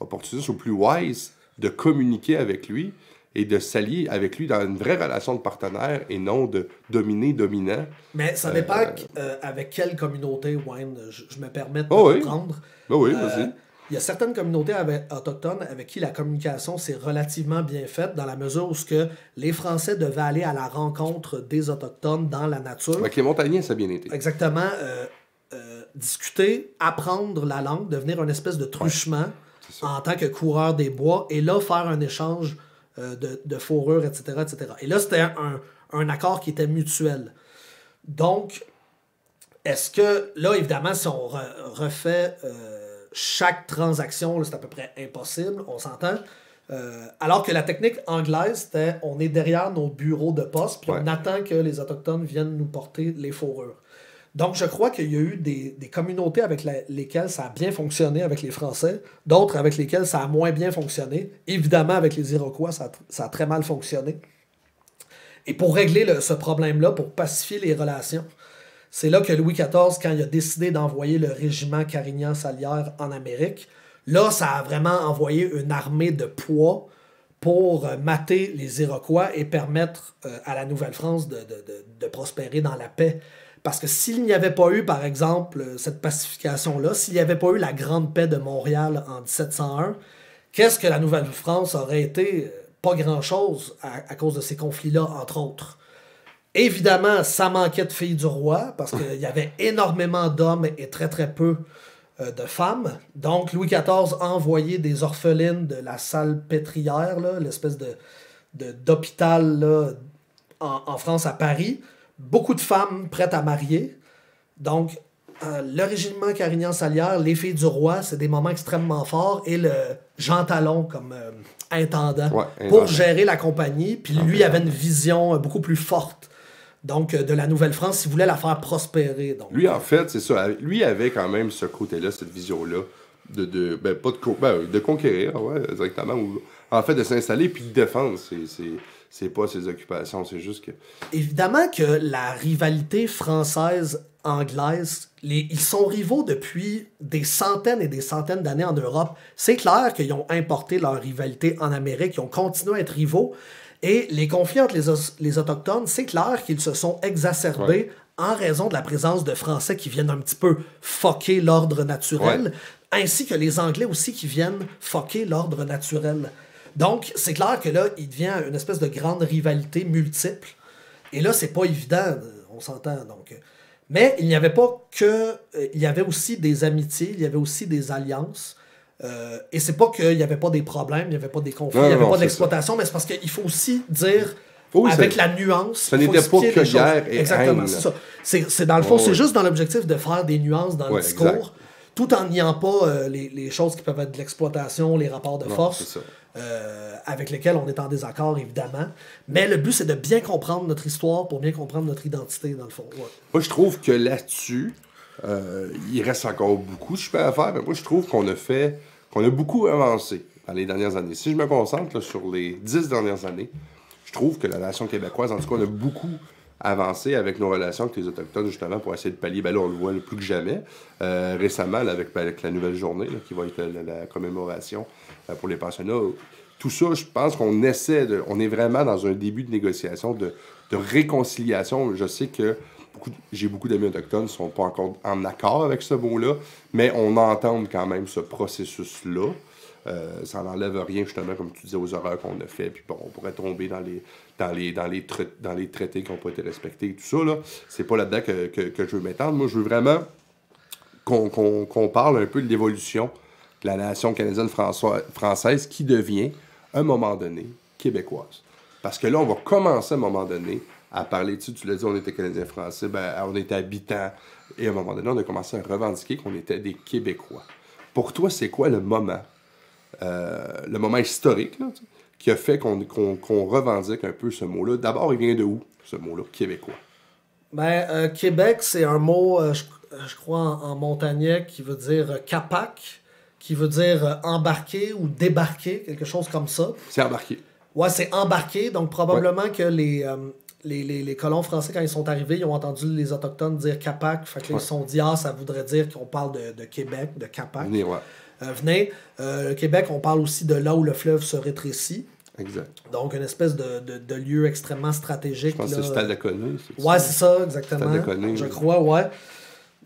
opportuniste ou plus wise de communiquer avec lui et de s'allier avec lui dans une vraie relation de partenaire et non de dominer-dominant. Mais ça dépend euh, euh, avec quelle communauté, Wayne, je, me permets de oh prendre. Oh oui, vas-y. Il y a certaines communautés autochtones avec qui la communication s'est relativement bien faite dans la mesure où ce que les Français devaient aller à la rencontre des Autochtones dans la nature. Avec les montagnais, ça a bien été. Exactement. Euh, euh, discuter, apprendre la langue, devenir une espèce de truchement en tant que coureur des bois et là faire un échange euh, de, de fourrure, etc., etc. Et là, c'était un, un accord qui était mutuel. Donc, est-ce que, là, évidemment, si on refait chaque transaction, c'est à peu près impossible, on s'entend. Euh, alors que la technique anglaise, c'était on est derrière nos bureaux de poste, puis on attend que les Autochtones viennent nous porter les fourrures. Donc, je crois qu'il y a eu des, communautés avec lesquelles ça a bien fonctionné avec les Français, d'autres avec lesquelles ça a moins bien fonctionné. Évidemment, avec les Iroquois, ça a, très mal fonctionné. Et pour régler ce problème-là, pour pacifier les relations, c'est là que Louis XIV, quand il a décidé d'envoyer le régiment Carignan-Salière en Amérique, là, ça a vraiment envoyé une armée de poids pour euh, mater les Iroquois et permettre euh, à la Nouvelle-France de, prospérer dans la paix. Parce que s'il n'y avait pas eu, par exemple, euh, cette pacification-là, s'il n'y avait pas eu la Grande Paix de Montréal en 1701, qu'est-ce que la Nouvelle-France aurait été? Pas grand-chose à, cause de ces conflits-là, entre autres? Évidemment, ça manquait de filles du roi parce qu'il y avait énormément d'hommes et très très peu euh, de femmes. Donc Louis XIV a envoyé des orphelines de la salle pétrière, l'espèce de, d'hôpital en, France à Paris. Beaucoup de femmes prêtes à marier. Donc euh, le régiment Carignan-Salière, les filles du roi, c'est des moments extrêmement forts. Et le Jean Talon comme euh, intendant pour gérer la compagnie. Puis lui avait une vision beaucoup plus forte donc euh, de la Nouvelle-France, il voulait la faire prospérer. Donc. Lui, en fait, c'est ça. Lui avait quand même ce côté-là, cette vision-là, de, de ben, pas de, co- ben, de conquérir, ouais, directement. Ou, en fait, de s'installer puis de défendre. C'est, c'est, pas ses occupations, c'est juste que. Évidemment que la rivalité française-anglaise, les- ils sont rivaux depuis des centaines et des centaines d'années en Europe. C'est clair qu'ils ont importé leur rivalité en Amérique, ils ont continué à être rivaux. Et les conflits entre les, les Autochtones, c'est clair qu'ils se sont exacerbés en raison de la présence de Français qui viennent un petit peu fucker l'ordre naturel, ainsi que les Anglais aussi qui viennent fucker l'ordre naturel. Donc, c'est clair que là, il devient une espèce de grande rivalité multiple. Et là, c'est pas évident, on s'entend. Donc, mais il n'y avait pas que. euh, il y avait aussi des amitiés, il y avait aussi des alliances. Euh, et c'est pas qu'il n'y avait pas des problèmes, il n'y avait pas des conflits, il n'y avait non, pas d'exploitation, mais c'est parce qu'il faut aussi dire. Oui, avec la nuance. ça n'était pas que guerre et Exactement, c'est ça. C'est, dans le fond, Ouais, c'est juste dans l'objectif de faire des nuances dans Ouais, le discours, exact. Tout en niant pas euh, les, les choses qui peuvent être de l'exploitation, les rapports de Non, force euh, avec lesquels on est en désaccord, évidemment. Mais le but, c'est de bien comprendre notre histoire pour bien comprendre notre identité, dans le fond. Ouais. Moi, je trouve que là-dessus, euh, il reste encore beaucoup, je peux à faire, mais moi, je trouve qu'on a fait, qu'on a beaucoup avancé dans les dernières années. Si je me concentre là, sur les dix dernières années, je trouve que la nation québécoise, en tout cas, on a beaucoup avancé avec nos relations avec les Autochtones, justement, pour essayer de pallier. Ben là, on le voit plus que jamais. Euh, récemment, avec, la nouvelle journée, qui va être la, la commémoration euh, pour les pensionnats, tout ça, je pense qu'on essaie de. On est vraiment dans un début de négociation, de, réconciliation. Je sais que j'ai beaucoup d'amis autochtones qui ne sont pas encore en accord avec ce mot-là, mais on entend quand même ce processus-là. Euh, ça n'enlève rien, justement, comme tu disais, aux horreurs qu'on a fait. Puis bon, on pourrait tomber dans les, dans les, dans les, dans les traités qui n'ont pas été respectés et tout ça. Là. C'est pas là-dedans que, que, que je veux m'étendre. Moi, je veux vraiment qu'on parle un peu de l'évolution de la nation canadienne française qui devient, à un moment donné, québécoise. Parce que là, on va commencer à un moment donné à parler, sais, tu l'as dit, on était Canadiens français, ben, on était habitants, et à un moment donné, on a commencé à revendiquer qu'on était des Québécois. Pour toi, c'est quoi le moment, euh, le moment historique, là, tu sais, qui a fait qu'on revendique un peu ce mot-là? D'abord, il vient de où, ce mot-là, québécois? Ben, euh, Québec, c'est un mot, euh, je, je crois, en, en montagnais qui veut dire euh, capac, qui veut dire embarquer ou débarquer, quelque chose comme ça. C'est embarqué. Ouais, c'est embarqué, donc probablement que les, euh, les, les, les colons français, quand ils sont arrivés, ils ont entendu les Autochtones dire capac, fait que ils se sont dit, ah, ça voudrait dire qu'on parle de, de Québec, de capac. Venez, ouais. Euh, venez, euh, Québec, on parle aussi de là où le fleuve se rétrécit. Exact. Donc, une espèce de, de, de lieu extrêmement stratégique. Je pense que c'est stade de Connu. Ouais, c'est ça, exactement. Stade de Je crois, ouais.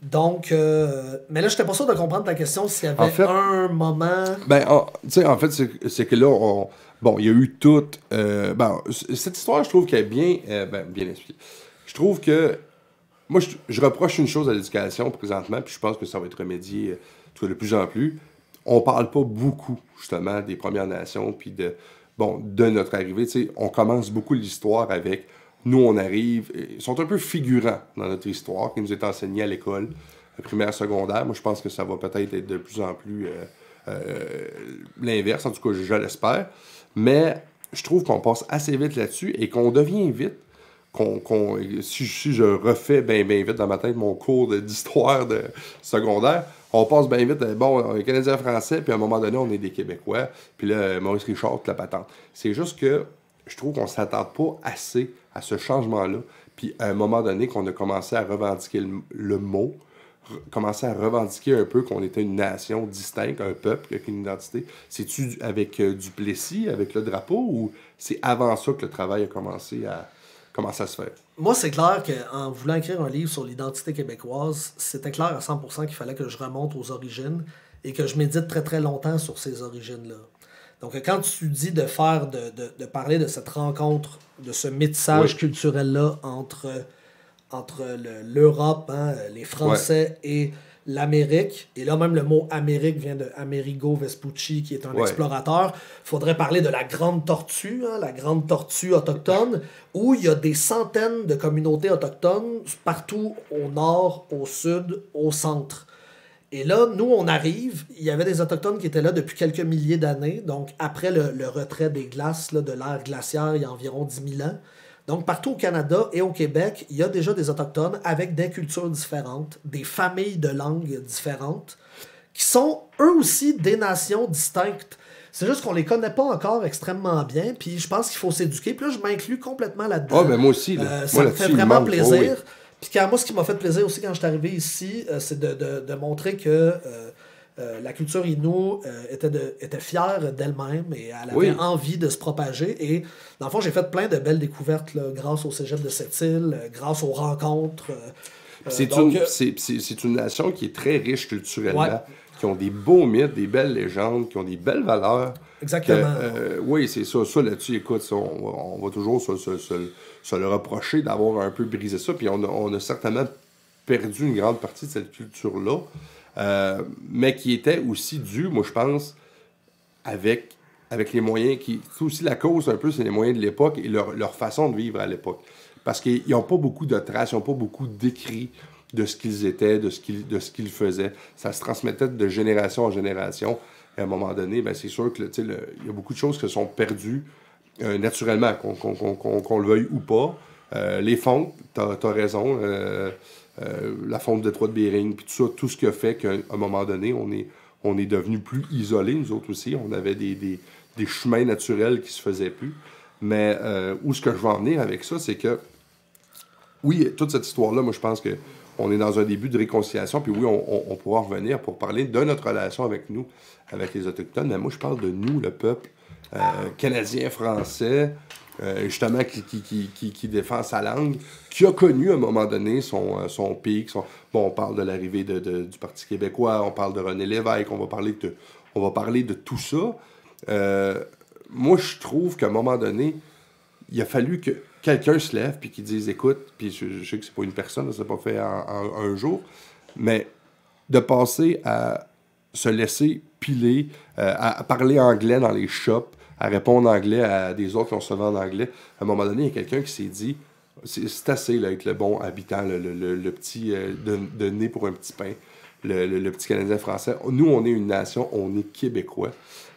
Donc, euh, mais là, je n'étais pas sûr de comprendre ta question s'il y avait En fait- un moment. Ben, en- tu sais, en fait, c'est que là, on- bon, il y a eu toute. euh, ben, cette histoire, je trouve qu'elle est bien, euh, ben, bien expliquée. Je trouve que. Moi, je, je reproche une chose à l'éducation présentement, puis je pense que ça va être remédié euh, tout cas, de plus en plus. On parle pas beaucoup, justement, des Premières Nations, puis de, bon, de notre arrivée. On commence beaucoup l'histoire avec nous, on arrive. Ils sont un peu figurants dans notre histoire qui nous est enseignée à l'école, euh, primaire, secondaire. Moi, je pense que ça va peut-être être de plus en plus. euh, euh, l'inverse, en tout cas, je, l'espère. Mais je trouve qu'on passe assez vite là-dessus et qu'on devient vite. Si, je refais bien ben vite dans ma tête mon cours d'histoire de secondaire, on passe bien vite, euh, bon, on est Canadien français, puis à un moment donné, on est des Québécois, puis là, euh, Maurice Richard, la patente. C'est juste que je trouve qu'on ne s'attend pas assez à ce changement-là, puis à un moment donné, qu'on a commencé à revendiquer le, le mot, commencer à revendiquer un peu qu'on était une nation distincte, un peuple avec une identité. C'est-tu avec euh, du Plessis, avec le drapeau, ou c'est avant ça que le travail a commencé à, commencé à se faire? Moi, c'est clair qu'en voulant écrire un livre sur l'identité québécoise, c'était clair à 100% qu'il fallait que je remonte aux origines et que je médite très très longtemps sur ces origines-là. Donc, quand tu dis de faire, de, de, de parler de cette rencontre, de ce métissage Oui. culturel-là entre, entre le- l'Europe, hein, les Français et l'Amérique, et là même le mot Amérique vient de Amerigo Vespucci, qui est un Ouais. explorateur, faudrait parler de la grande tortue, hein, la grande tortue autochtone, où il y a des centaines de communautés autochtones partout au nord, au sud, au centre. Et là, nous, on arrive, il y avait des Autochtones qui étaient là depuis quelques milliers d'années, donc après le, le retrait des glaces, là, de l'ère glaciaire, il y a environ 10 000 ans. Donc partout au Canada et au Québec, il y a déjà des Autochtones avec des cultures différentes, des familles de langues différentes, qui sont eux aussi des nations distinctes. C'est juste qu'on les connaît pas encore extrêmement bien, puis je pense qu'il faut s'éduquer. Puis là, je m'inclus complètement là-dedans. Ah, ben moi aussi. Là. Euh, Moi, ça me fait vraiment. Oh, plaisir. oui. Puis quand, moi, ce qui m'a fait plaisir aussi quand je suis arrivé ici, euh, c'est de, de- de montrer que euh, euh, la culture Innu euh, était, de, était fière d'elle-même et elle avait Oui. envie de se propager. Et dans le fond, j'ai fait plein de belles découvertes là, grâce au cégep de cette île, euh, grâce aux rencontres. C'est une, une nation qui est très riche culturellement, Ouais. qui ont des beaux mythes, des belles légendes, qui ont des belles valeurs. Exactement. oui, c'est ça. Ça, là-dessus, écoute, ça, on, va, on va toujours se, se- se- se le reprocher d'avoir un peu brisé ça. Puis on a, on a certainement perdu une grande partie de cette culture-là, euh, mais qui était aussi due, moi, je pense, avec, avec les moyens qui. C'est aussi la cause un peu, c'est les moyens de l'époque et leur, leur façon de vivre à l'époque. Parce qu'ils n'ont pas beaucoup de traces, ils n'ont pas beaucoup d'écrits de ce qu'ils étaient, de ce qu'ils, de faisaient. Ça se transmettait de génération en génération. Et à un moment donné, ben, c'est sûr que tu sais, le- il y a beaucoup de choses qui sont perdues euh, naturellement, qu'on, qu'on- qu'on- qu'on le veuille ou pas. Euh, les fontes, tu as, raison. Euh, la fonte de Détroit de Bering, puis tout ça, tout ce qui a fait qu'à un moment donné, on est, on est devenu plus isolés, nous autres aussi. On avait des, des, des chemins naturels qui se faisaient plus. Mais euh, où ce que je veux en venir avec ça, c'est que, oui, toute cette histoire-là, moi, je pense que on est dans un début de réconciliation, puis oui, on pourra revenir pour parler de notre relation avec nous, avec les Autochtones. Mais moi, je parle de nous, le peuple euh, canadien, français, euh, justement, qui, défend sa langue, qui a connu à un moment donné son, euh, pic. Bon, on parle de l'arrivée du Parti québécois, on parle de René Lévesque, on va parler de, on va parler de tout ça. Euh, moi, je trouve qu'à un moment donné, il a fallu que quelqu'un se lève puis qu'il dise écoute, puis je, sais que c'est pas une personne, ça s'est pas fait en, un jour, mais de passer à se laisser piler, à parler anglais dans les shops, à répondre anglais à des autres qui ont se en anglais. À un moment donné, il y a quelqu'un qui s'est dit c'est assez là, être le bon habitant, le, le- le- le petit euh, de, de nez pour un petit pain, le, petit Canadien français. Nous, on est une nation, on est québécois.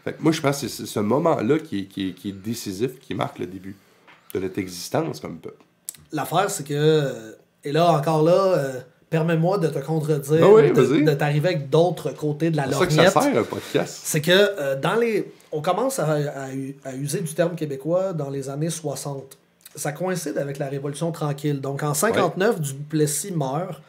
Fait que moi, je pense que c'est ce moment-là qui est, qui, qui est décisif, qui marque le début de notre existence comme peuple. L'affaire, c'est que. euh, Et là, encore là, euh, permets-moi de te contredire, Ah oui, de, de t'arriver avec d'autres côtés de la C'est ça que ça lorgnette. sert un podcast. C'est que euh, dans les. On commence à, à user du terme québécois dans les années 60. Ça coïncide avec la Révolution tranquille. Donc en 59, Duplessis meurt.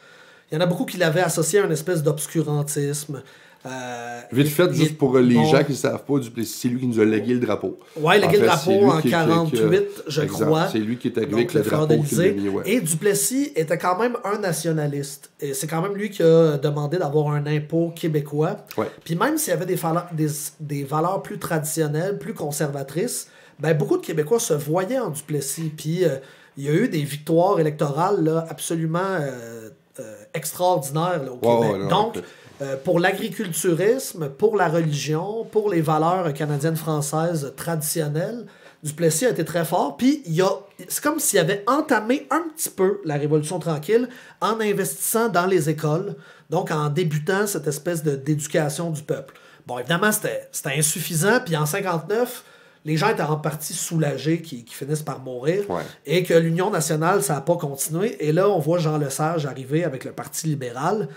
Il y en a beaucoup qui l'avaient associé à une espèce d'obscurantisme. Euh, Vite fait, il- juste pour les bon, gens qui ne savent pas, Duplessis, c'est lui qui nous a légué le drapeau. Ouais, légué le drapeau en qui- qui- qui- 48, je Exact. crois. C'est lui qui est arrivé avec le le drapeau mis, ouais. Et Duplessis était quand même un nationaliste. Et c'est quand même lui qui a demandé d'avoir un impôt québécois. Ouais. Puis même s'il y avait des, vala- des, des valeurs plus traditionnelles, plus conservatrices, ben, beaucoup de Québécois se voyaient en Duplessis. Puis euh, il y a eu des victoires électorales là, absolument euh, euh, extraordinaires là, au Ouais, Québec. non, Donc. Euh, pour l'agriculturisme, pour la religion, pour les valeurs canadiennes-françaises traditionnelles, Duplessis a été très fort. Puis il y a, c'est comme s'il avait entamé un petit peu la Révolution tranquille en investissant dans les écoles, donc en débutant cette espèce de, d'éducation du peuple. Bon, évidemment, c'était, c'était insuffisant. Puis en 59, les gens étaient en partie soulagés qu'ils, qu'ils finissent par mourir. Ouais. Et que l'Union nationale, ça n'a pas continué. Et là, on voit Jean Lesage arriver avec le Parti libéral,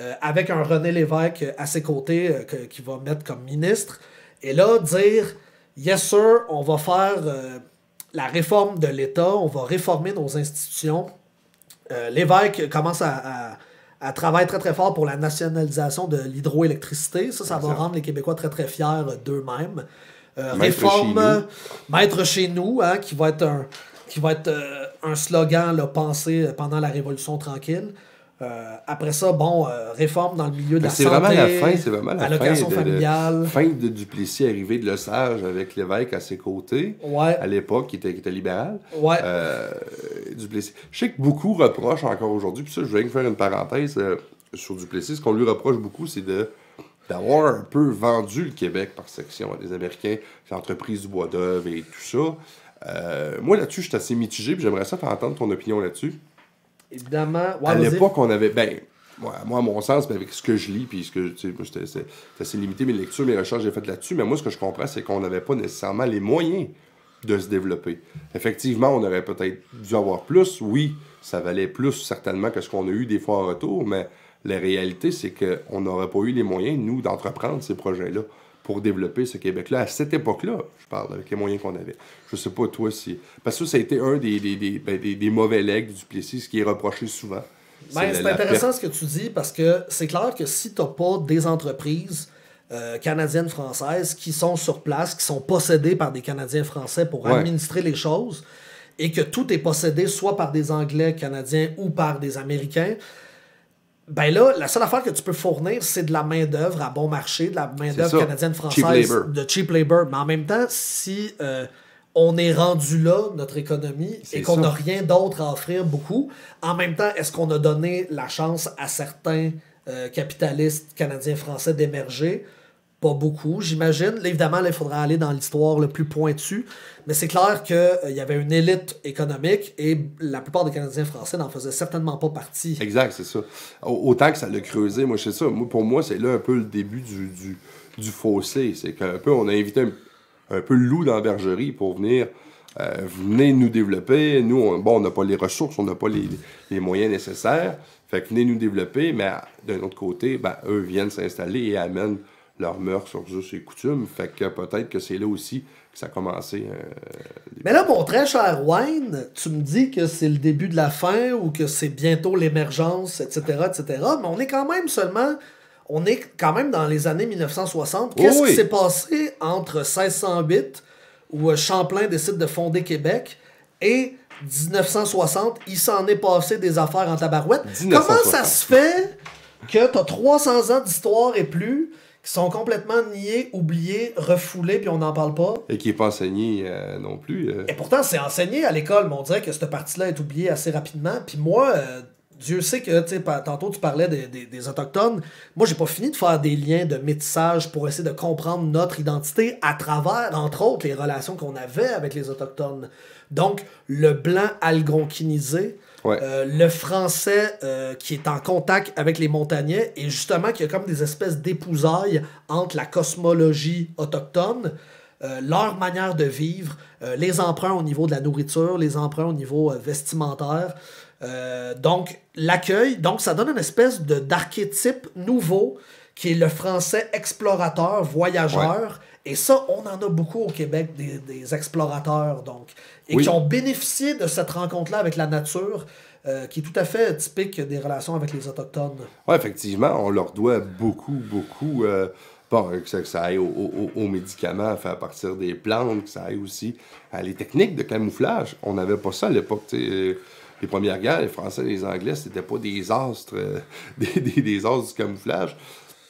euh, avec un René Lévesque à ses côtés euh, que- qui va mettre comme ministre. Et là, dire Yes, sir, on va faire euh, la réforme de l'État, on va réformer nos institutions. Euh, L'évêque commence à, à- à travailler très très fort pour la nationalisation de l'hydroélectricité. Ça, ça va rendre les Québécois très très fiers d'eux-mêmes. Réforme Maître chez nous, hein, qui va être un, qui va être, un slogan là, pensé pendant la Révolution tranquille. Euh, après ça, bon, euh, réforme dans le milieu de la C'est santé, vraiment la fin, c'est vraiment la allocation fin de, de- familiale. fin de Duplessis, arrivée de Lesage avec l'évêque à ses côtés, Ouais, à l'époque, qui était, qui était libéral. ouais. Euh, Duplessis. Je sais que beaucoup reprochent encore aujourd'hui, puis ça, je vais faire une parenthèse sur Duplessis. Ce qu'on lui reproche beaucoup, c'est de d'avoir un peu vendu le Québec par section à des Américains, l'entreprise du bois d'œuvre et tout ça. Moi, là-dessus, je suis assez mitigé, puis j'aimerais ça t'entendre ton opinion là-dessus. Évidemment. Ouais, à l'époque, on avait. Ben, moi, moi, à mon sens, ben, avec ce que je lis, puis ce que. C'est assez limité mes lectures, mes recherches j'ai faites là-dessus, mais moi, ce que je comprends, c'est qu'on n'avait pas nécessairement les moyens de se développer. Effectivement, on aurait peut-être dû avoir plus. Oui, ça valait plus certainement que ce qu'on a eu des fois en retour, mais la réalité, c'est qu'on n'aurait pas eu les moyens, nous, d'entreprendre ces projets-là pour développer ce Québec-là. À cette époque-là, je parle avec les moyens qu'on avait. Je sais pas, toi, si... Parce que ça, ça a été un des, des, des, ben, des, des mauvais legs du Duplessis, ce qui est reproché souvent. Ben, c'est intéressant ce que tu dis parce que c'est clair que si tu n'as pas des entreprises euh, canadiennes, françaises qui sont sur place, qui sont possédées par des Canadiens français pour administrer les choses, et que tout est possédé soit par des Anglais, Canadiens ou par des Américains, ben là, la seule affaire que tu peux fournir, c'est de la main-d'œuvre à bon marché, de la main-d'œuvre canadienne, française, de cheap labor. Mais en même temps, si euh, on est rendu là, notre économie, et qu'on n'a rien d'autre à offrir beaucoup, en même temps, est-ce qu'on a donné la chance à certains euh, capitalistes canadiens, français d'émerger? Beaucoup, j'imagine. Évidemment, là, il faudra aller dans l'histoire le plus pointu, mais c'est clair qu'il euh, y avait une élite économique et la plupart des Canadiens français n'en faisaient certainement pas partie. Exact, c'est ça. Autant que ça l'a creusé, moi, c'est ça. Moi, pour moi, c'est là un peu le début du, du, fossé. C'est qu'un peu, on a invité un, peu le loup dans bergerie pour venir. Euh, venez nous développer. Nous, on, bon, on n'a pas les ressources, on n'a pas les, les, moyens nécessaires. Fait que venez nous développer, mais d'un autre côté, ben, eux viennent s'installer et amènent leurs mœurs, leurs us et coutumes. Fait que peut-être que c'est là aussi que ça a commencé. Euh, Mais là, mon très cher Wayne, tu me dis que c'est le début de la fin ou que c'est bientôt l'émergence, etc., etc. Mais on est quand même seulement. On est quand même dans les années 1960. Qu'est-ce qui s'est passé entre 1608, où euh, Champlain décide de fonder Québec, et 1960, il s'en est passé des affaires en tabarouette. Comment ça se fait que tu as 300 ans d'histoire et plus, qui sont complètement niés, oubliés, refoulés, puis on n'en parle pas. Et qui n'est pas enseigné euh, non plus. Euh. Et pourtant, c'est enseigné à l'école, mais on dirait que cette partie-là est oubliée assez rapidement. Puis moi, euh, Dieu sait que, tu sais, tantôt tu parlais des, des, des Autochtones. Moi, j'ai pas fini de faire des liens de métissage pour essayer de comprendre notre identité à travers, entre autres, les relations qu'on avait avec les Autochtones. Donc, le blanc algonquinisé, euh, le français euh, qui est en contact avec les montagnais et justement qui a comme des espèces d'épousailles entre la cosmologie autochtone, euh, leur manière de vivre, les emprunts au niveau de la nourriture, les emprunts au niveau vestimentaire. donc l'accueil, donc ça donne une espèce de d'archétype nouveau qui est le français explorateur, voyageur. Et ça, on en a beaucoup au Québec, des, explorateurs, donc, et qui ont bénéficié de cette rencontre-là avec la nature, euh, qui est tout à fait typique des relations avec les Autochtones. Oui, effectivement, on leur doit beaucoup, beaucoup. Euh, bon, que ça, aille aux médicaments à faire partir des plantes, que ça aille aussi à les techniques de camouflage. On n'avait pas ça à l'époque. Euh, les premières guerres, les Français et les Anglais, c'était pas des astres, des, des, des astres du camouflage.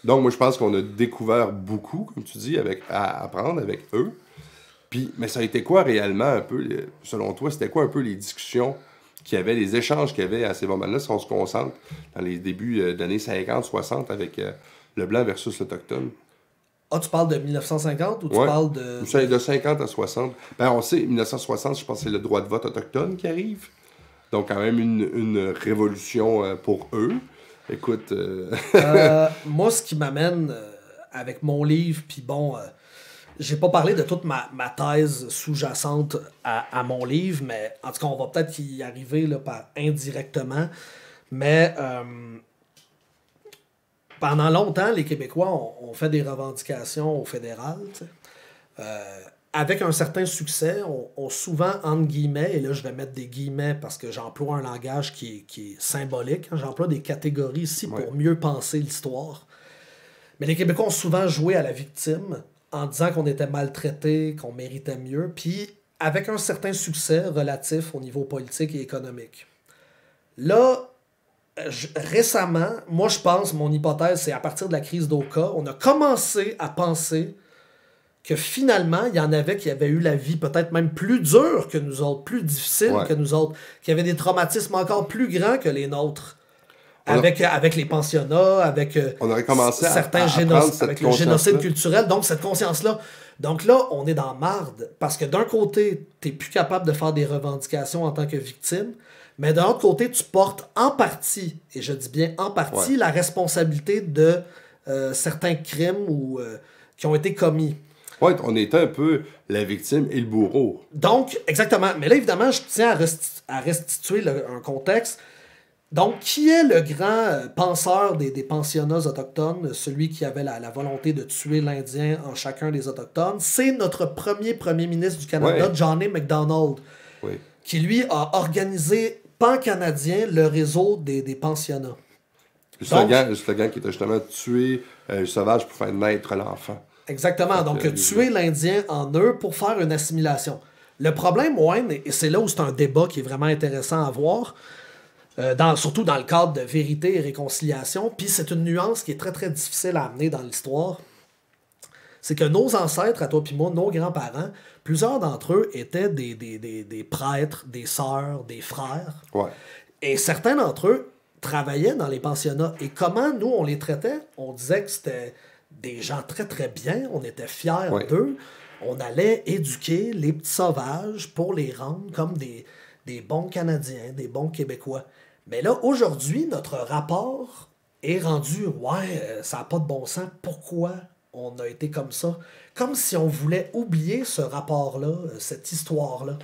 Donc, moi, je pense qu'on a découvert beaucoup, comme tu dis, avec, à apprendre avec eux. Puis, mais ça a été quoi réellement un peu, selon toi, c'était quoi un peu les discussions qu'il y avait, les échanges qu'il y avait à ces moments-là, si on se concentre dans les débuts d'années 50, 60 avec euh, le blanc versus l'autochtone? Ah, tu parles de 1950 ou tu parles de... De 50 à 60. Ben, on sait, 1960, je pense que c'est le droit de vote autochtone qui arrive. Donc, quand même une, une révolution euh, pour eux. Écoute. Euh, euh, moi, ce qui m'amène euh, avec mon livre, puis bon, j'ai pas parlé de toute ma, thèse sous-jacente à, mon livre, mais en tout cas, on va peut-être y arriver là, par indirectement. Mais pendant longtemps, les Québécois ont, fait des revendications au fédéral avec un certain succès, on, souvent, entre guillemets, et là je vais mettre des guillemets parce que j'emploie un langage qui est, symbolique, hein, j'emploie des catégories ici pour mieux penser l'histoire. Mais les Québécois ont souvent joué à la victime en disant qu'on était maltraité, qu'on méritait mieux, puis avec un certain succès relatif au niveau politique et économique. Là, récemment, moi je pense, mon hypothèse, c'est à partir de la crise d'Oka, on a commencé à penser que finalement, il y en avait qui avaient eu la vie peut-être même plus dure que nous autres, plus difficile que nous autres, qui avaient des traumatismes encore plus grands que les nôtres. Avec, avec les pensionnats, avec euh, on aurait commencé certains à, avec le génocide culturel, donc cette conscience-là. Donc là, on est dans marde, parce que d'un côté, tu n'es plus capable de faire des revendications en tant que victime, mais d'un autre côté, tu portes en partie, et je dis bien en partie, la responsabilité de euh, certains crimes ou, euh, qui ont été commis. Oui, on était un peu la victime et le bourreau. Donc, exactement. Mais là, évidemment, je tiens à, restituer un contexte. Donc, qui est le grand euh, penseur des, des pensionnats autochtones, celui qui avait la, la volonté de tuer l'Indien en chacun des autochtones? C'est notre premier premier ministre du Canada, Ouais. John A. MacDonald, Oui. qui lui a organisé pan-canadien le réseau des, des pensionnats. Le slogan, le slogan qui était justement tuer euh, le sauvage pour faire naître l'enfant. Exactement. Donc, euh, tuer l'Indien en eux pour faire une assimilation. Le problème, Wayne, et c'est là où c'est un débat qui est vraiment intéressant à voir, euh, dans, surtout dans le cadre de vérité et réconciliation, puis c'est une nuance qui est très très difficile à amener dans l'histoire, c'est que nos ancêtres, à toi puis moi, nos grands-parents, plusieurs d'entre eux étaient des, des, des, des prêtres, des sœurs, des frères. Ouais. Et certains d'entre eux travaillaient dans les pensionnats. Et comment nous, on les traitait? On disait que c'était des gens très, très bien. On était fiers Ouais. d'eux. On allait éduquer les petits sauvages pour les rendre comme des, des bons Canadiens, des bons Québécois. Mais là, aujourd'hui, notre rapport est rendu, ouais, euh, ça n'a pas de bon sens. Pourquoi on a été comme ça? Comme si on voulait oublier ce rapport-là, euh, cette histoire-là.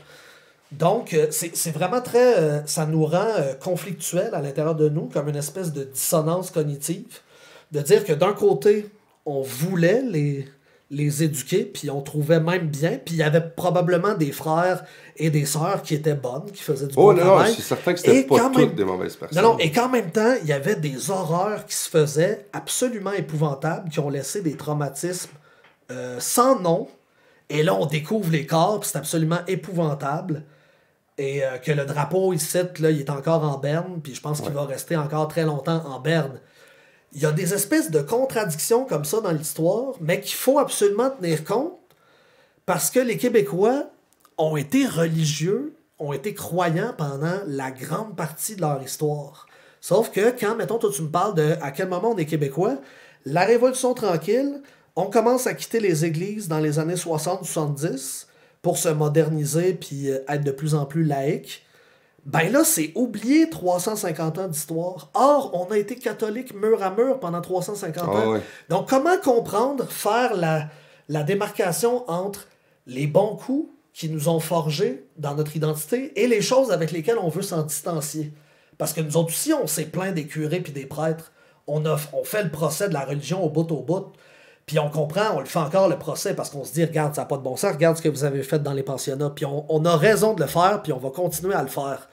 Donc, euh, c'est c'est vraiment très. euh, ça nous rend euh, conflictuel à l'intérieur de nous, comme une espèce de dissonance cognitive. De dire que d'un côté, on voulait les, les éduquer, puis on trouvait même bien, puis il y avait probablement des frères et des sœurs qui étaient bonnes, qui faisaient du Oh bon non, c'est certain que Et c'était pas toutes même- des mauvaises personnes. non, non, et qu'en même temps, il y avait des horreurs qui se faisaient absolument épouvantables, qui ont laissé des traumatismes euh, sans nom. Et là, on découvre les corps, puis c'est absolument épouvantable. Et euh, que le drapeau ici, là, il est encore en berne, puis je pense qu'il va rester encore très longtemps en berne. Il y a des espèces de contradictions comme ça dans l'histoire, mais qu'il faut absolument tenir compte parce que les Québécois ont été religieux, ont été croyants pendant la grande partie de leur histoire. Sauf que quand, mettons, toi tu me parles de à quel moment on est Québécois, la Révolution tranquille, on commence à quitter les églises dans les années 60-70 pour se moderniser puis euh, être de plus en plus laïque. Ben là, c'est oublier 350 ans d'histoire. Or, on a été catholique mur à mur pendant 350 Ah ans. ouais. Donc, comment comprendre, faire la, la démarcation entre les bons coups qui nous ont forgés dans notre identité et les choses avec lesquelles on veut s'en distancier? Parce que nous autres aussi, on s'est plaint des curés puis des prêtres. On, a, on fait le procès de la religion au bout au bout. Puis on comprend, on le fait encore le procès parce qu'on se dit, regarde, ça n'a pas de bon sens, regarde ce que vous avez fait dans les pensionnats. Puis on, on a raison de le faire, puis on va continuer à le faire.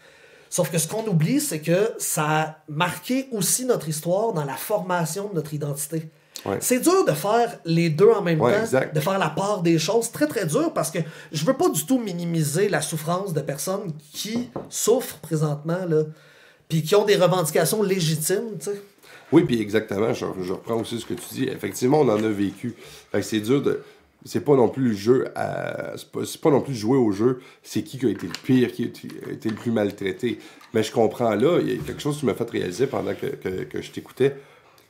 Sauf que ce qu'on oublie, c'est que ça a marqué aussi notre histoire dans la formation de notre identité. Ouais. C'est dur de faire les deux en même Ouais, temps, exact. de faire la part des choses. Très, très dur parce que je veux pas du tout minimiser la souffrance de personnes qui souffrent présentement, là, puis qui ont des revendications légitimes, tu sais. Oui, puis exactement, je, je reprends aussi ce que tu dis. Effectivement, on en a vécu. Fait que c'est dur de. C'est pas non plus le jeu à. C'est pas, non plus jouer au jeu, c'est qui qui a été le pire, qui a été, le plus maltraité. Mais je comprends là, il y a quelque chose qui m'a fait réaliser pendant que, que, que je t'écoutais.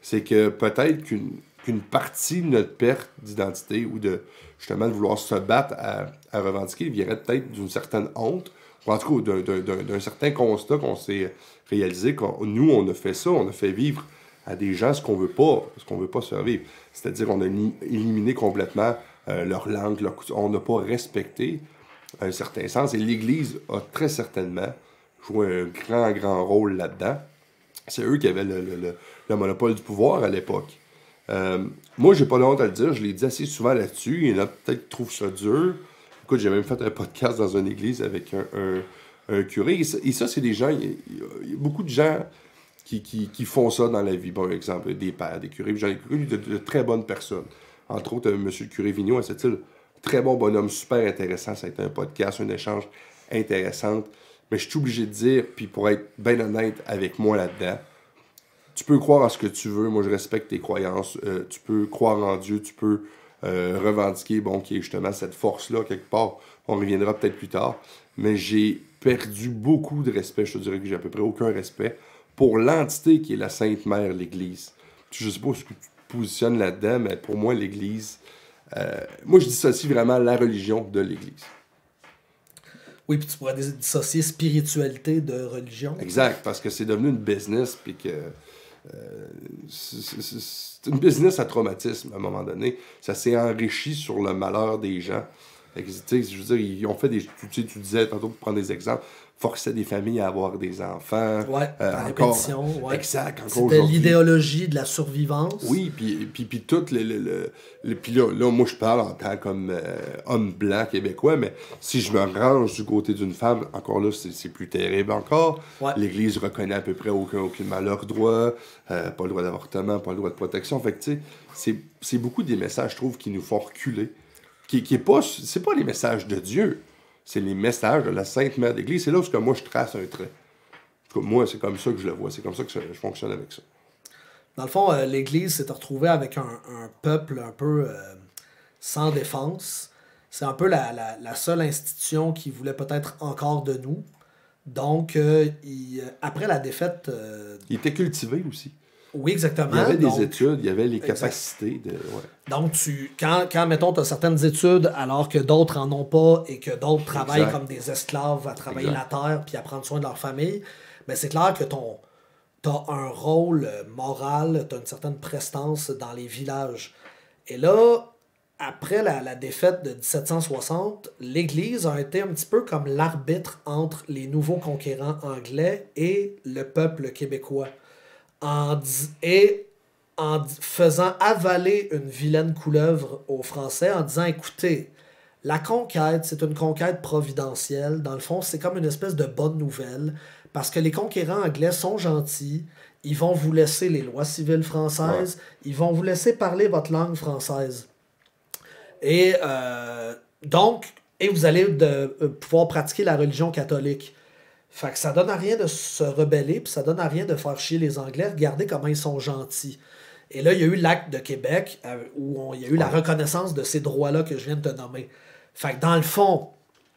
C'est que peut-être qu'une partie de notre perte d'identité ou de justement de vouloir se battre à, à revendiquer viendrait peut-être d'une certaine honte, ou en tout cas d'un- certain constat qu'on s'est réalisé. qu'on- nous, on a fait ça, on a fait vivre à des gens ce qu'on veut pas, ce qu'on veut pas se vivre. C'est-à-dire on a éliminé complètement euh, leur langue, leur on n'a pas respecté un certain sens. Et l'Église a très certainement joué un grand, grand rôle là-dedans. C'est eux qui avaient le, le- le- le monopole du pouvoir à l'époque. Euh, moi, j'ai pas honte à le dire, je l'ai dit assez souvent là-dessus. Il y en a peut-être qui trouvent ça dur. Écoute, j'ai même fait un podcast dans une église avec un, un- curé. Et ça, c'est des gens, il y, a, beaucoup de gens qui, qui- qui font ça dans la vie. Par exemple, des pères, des curés. J'en ai connu de, de très bonnes personnes. Entre autres, euh, M. le curé Vigneault, à cette très bon bonhomme, super intéressant. Ça a été un podcast, un échange intéressant. Mais je suis obligé de dire, puis pour être bien honnête avec moi là-dedans, tu peux croire à ce que tu veux. Moi, je respecte tes croyances. Euh, tu peux croire en Dieu. Tu peux euh, revendiquer, bon, qui est justement cette force-là, quelque part. On reviendra peut-être plus tard. Mais j'ai perdu beaucoup de respect. Je te dirais que j'ai à peu près aucun respect pour l'entité qui est la Sainte Mère, l'Église. Je sais pas ce que tu te positionnes là-dedans, mais pour moi, l'Église. euh, moi, je dissocie vraiment la religion de l'Église. Oui, puis tu pourrais dis- dissocier spiritualité de religion. Exact, parce que c'est devenu une business, puis que euh, c'est- une business à traumatisme à un moment donné. Ça s'est enrichi sur le malheur des gens. Que, je veux dire, ils ont fait des. Tu disais tantôt pour prendre des exemples, forçaient des familles à avoir des enfants. Ouais, Euh, par encore- répétition, ouais. Exact, C'était l'idéologie de la survivance. Oui, puis, puis, puis tout le, le, le- puis là, là, moi, je parle en tant comme euh, homme blanc québécois, mais si je me range du côté d'une femme, encore là, c'est plus terrible encore. Ouais. L'Église reconnaît à peu près aucun, aucunement leurs droits, euh, pas le droit d'avortement, pas le droit de protection. Fait que, tu sais, c'est- c'est beaucoup des messages, je trouve, qui nous font reculer. Qui, qui est pas, c'est pas les messages de Dieu, c'est les messages de la Sainte Mère d'Église. C'est là où que moi, je trace un trait. En tout cas, moi, c'est comme ça que je le vois, c'est comme ça que je, fonctionne avec ça. Dans le fond, euh, l'Église s'est retrouvée avec un, un peuple un peu euh, sans défense. C'est un peu la, la- la seule institution qui voulait peut-être encore de nous. Donc, euh, il- après la défaite, Il était cultivé aussi. Oui, exactement. Il y avait des Donc, études, il y avait les Exact. capacités de. ouais. Donc, tu, quand, quand mettons, tu as certaines études alors que d'autres en ont pas et que d'autres travaillent Exact. comme des esclaves à travailler Exact. la terre puis à prendre soin de leur famille, ben c'est clair que ton tu as un rôle moral, tu as une certaine prestance dans les villages. Et là, après la, la défaite de 1760, l'Église a été un petit peu comme l'arbitre entre les nouveaux conquérants anglais et le peuple québécois. En et en faisant avaler une vilaine couleuvre aux Français en disant écoutez, la conquête, c'est une conquête providentielle. Dans le fond, c'est comme une espèce de bonne nouvelle parce que les conquérants anglais sont gentils. Ils vont vous laisser les lois civiles françaises. Ils vont vous laisser parler votre langue française. Et euh, donc, et vous allez de, euh, pouvoir pratiquer la religion catholique. Fait que ça donne à rien de se rebeller, puis ça donne à rien de faire chier les Anglais. Regardez comment ils sont gentils. Et là, il y a eu l'acte de Québec, euh, où on- il y a eu la reconnaissance de ces droits-là que je viens de te nommer. Fait que dans le fond,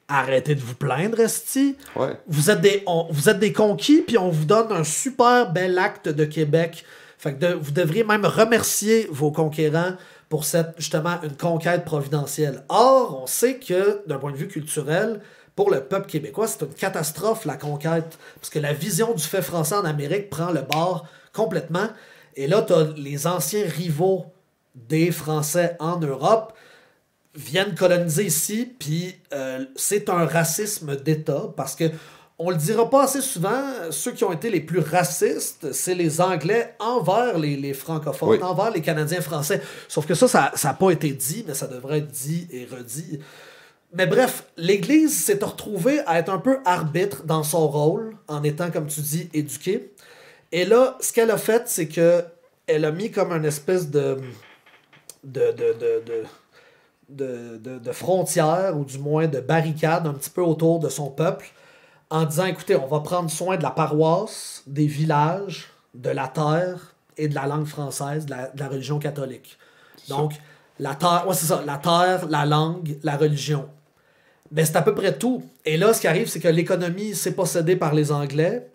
arrêtez de vous plaindre, Esti. Ouais. Vous êtes des, on- vous êtes des conquis, puis on vous donne un super bel acte de Québec. Fait que de- vous devriez même remercier vos conquérants pour cette, justement, une conquête providentielle. Or, on sait que, d'un point de vue culturel, pour le peuple québécois, c'est une catastrophe, la conquête. Parce que la vision du fait français en Amérique prend le bord complètement. Et là, tu as les anciens rivaux des Français en Europe viennent coloniser ici, puis euh, c'est un racisme d'État, parce que on le dira pas assez souvent, ceux qui ont été les plus racistes, c'est les Anglais envers les, les francophones, Oui. envers les Canadiens français. Sauf que ça, ça n'a pas été dit, mais ça devrait être dit et redit. Mais bref, l'Église s'est retrouvée à être un peu arbitre dans son rôle, en étant, comme tu dis, éduquée. Et là, ce qu'elle a fait, c'est que elle a mis comme une espèce de de, de, de, de, de, de- de frontières, ou du moins de barricades un petit peu autour de son peuple, en disant, écoutez, on va prendre soin de la paroisse, des villages, de la terre et de la langue française, de la, de la religion catholique. Donc, la terre, ouais, c'est ça, la terre, la langue, la religion. Ben, c'est à peu près tout. Et là, ce qui arrive, c'est que l'économie s'est possédée par les Anglais.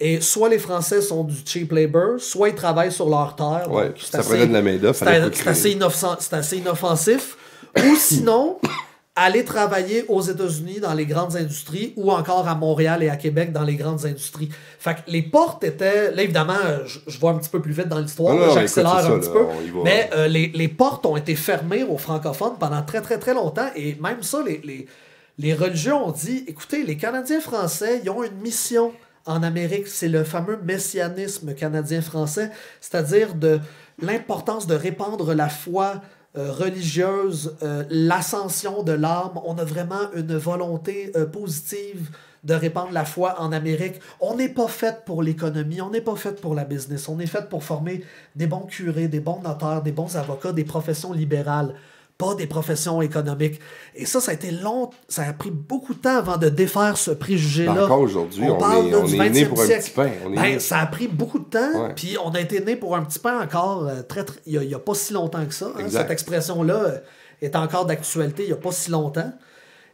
Et soit les Français sont du cheap labor, soit ils travaillent sur leur terre. Ouais, c'est ça assez- prenait de la c'est assez, inoffensif. Ou sinon, aller travailler aux États-Unis dans les grandes industries ou encore à Montréal et à Québec dans les grandes industries. Fait que les portes étaient. Là, évidemment, je, je vais un petit peu plus vite dans l'histoire, j'accélère un ça, petit là, peu. Mais euh, les, les portes ont été fermées aux francophones pendant très, très, très longtemps. Et même ça, les, les, les religieux ont dit écoutez, les Canadiens français, ils ont une mission en Amérique. C'est le fameux messianisme canadien-français, c'est-à-dire de l'importance de répandre la foi euh, religieuse, euh, l'ascension de l'âme. On a vraiment une volonté euh, positive de répandre la foi en Amérique. On n'est pas fait pour l'économie, on n'est pas fait pour la business, on est fait pour former des bons curés, des bons notaires, des bons avocats, des professions libérales, pas des professions économiques. Et ça, ça a été long, ça a pris beaucoup de temps avant de défaire ce préjugé-là. Ben, encore aujourd'hui, on parle, est- là, on du est né 20e pour un petit pain. On est Ben, né- ça a pris beaucoup de temps, puis on a été né pour un petit pain encore euh, très, il n'y a, pas si longtemps que ça. hein. Cette expression-là euh, est encore d'actualité il n'y a pas si longtemps.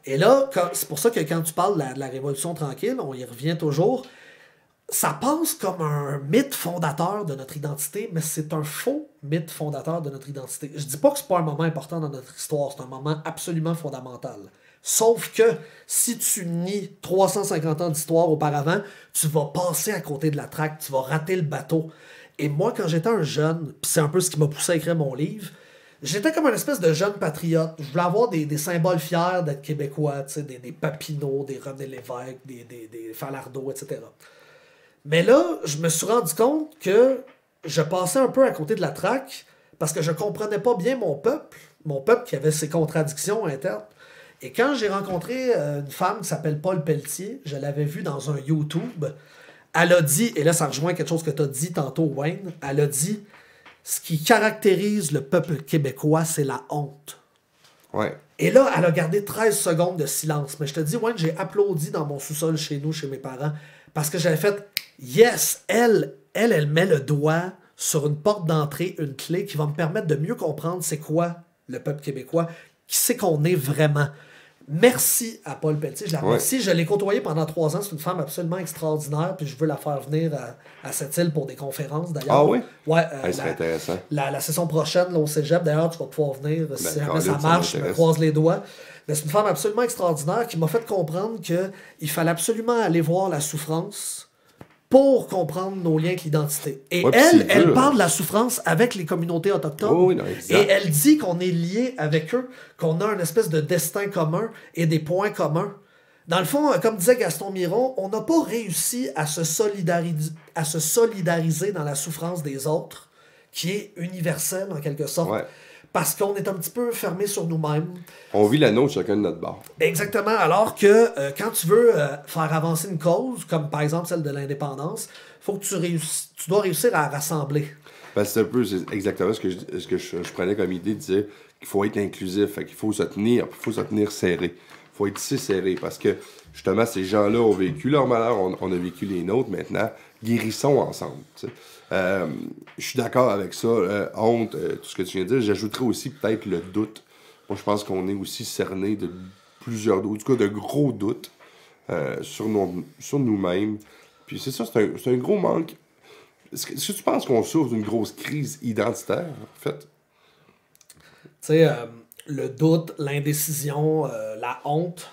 Et là, c'est pour ça que quand tu parles de la, de la Révolution tranquille, on y revient toujours, ça passe comme un mythe fondateur de notre identité, mais c'est un faux mythe fondateur de notre identité. Je dis pas que c'est pas un moment important dans notre histoire, c'est un moment absolument fondamental. Sauf que si tu nies 350 ans d'histoire auparavant, tu vas passer à côté de la traque, tu vas rater le bateau. Et moi, quand j'étais un jeune, c'est un peu ce qui m'a poussé à écrire mon livre, J'étais comme un espèce de jeune patriote. Je voulais avoir des, des symboles fiers d'être québécois, des, des Papineau, des René Lévesque, des, des, des Falardeau, etc. Mais là, je me suis rendu compte que je passais un peu à côté de la traque parce que je comprenais pas bien mon peuple, mon peuple qui avait ses contradictions internes. Et quand j'ai rencontré euh, une femme qui s'appelle Paul Pelletier, je l'avais vue dans un YouTube, elle a dit, et là ça rejoint quelque chose que tu as dit tantôt, Wayne, elle a dit ce qui caractérise le peuple québécois, c'est la honte. Ouais. Et là, elle a gardé 13 secondes de silence. Mais je te dis, Wayne, j'ai applaudi dans mon sous-sol chez nous, chez mes parents, parce que j'avais fait Yes, elle, elle, elle met le doigt sur une porte d'entrée, une clé qui va me permettre de mieux comprendre c'est quoi le peuple québécois, qui c'est qu'on est vraiment. Merci à Paul Pelletier. Je la remercie. Je l'ai côtoyée pendant trois ans. C'est une femme absolument extraordinaire. Puis je veux la faire venir à, cette île pour des conférences d'ailleurs. Ah oui? Ouais. Euh, serait intéressant. La, la, session prochaine, là, au cégep, d'ailleurs, tu vas pouvoir venir. Ben, si jamais ça marche, je me croise les doigts. Mais c'est une femme absolument extraordinaire qui m'a fait comprendre qu'il fallait absolument aller voir la souffrance pour comprendre nos liens avec l'identité. Et elle, elle parle de la souffrance avec les communautés autochtones. Oh et elle dit qu'on est lié avec eux, qu'on a une espèce de destin commun et des points communs. Dans le fond, comme disait Gaston Miron, on n'a pas réussi à se, solidariser, à se solidariser dans la souffrance des autres, qui est universelle en quelque sorte parce qu'on est un petit peu fermé sur nous-mêmes. On vit la nôtre chacun de notre bord. Exactement. Alors que euh, quand tu veux euh, faire avancer une cause, comme par exemple celle de l'indépendance, faut que tu, tu dois réussir à rassembler. Ben, c'est un peu exactement ce que, je, ce que je, prenais comme idée de dire qu'il faut être inclusif, qu'il faut se tenir, il faut se tenir serré. Il faut être si serré parce que justement, ces gens-là ont vécu leur malheur, on, on, a vécu les nôtres maintenant. Guérissons ensemble. Euh, je suis d'accord avec ça. Euh, honte, euh, tout ce que tu viens de dire. J'ajouterais aussi peut-être le doute. Moi, je pense qu'on est aussi cerné de plusieurs doutes, en tout cas de gros doutes sur, sur nous-mêmes. Puis c'est ça, c'est un, gros manque. Est-ce que, tu penses qu'on souffre d'une grosse crise identitaire, en fait? Tu sais, le doute, l'indécision, la honte.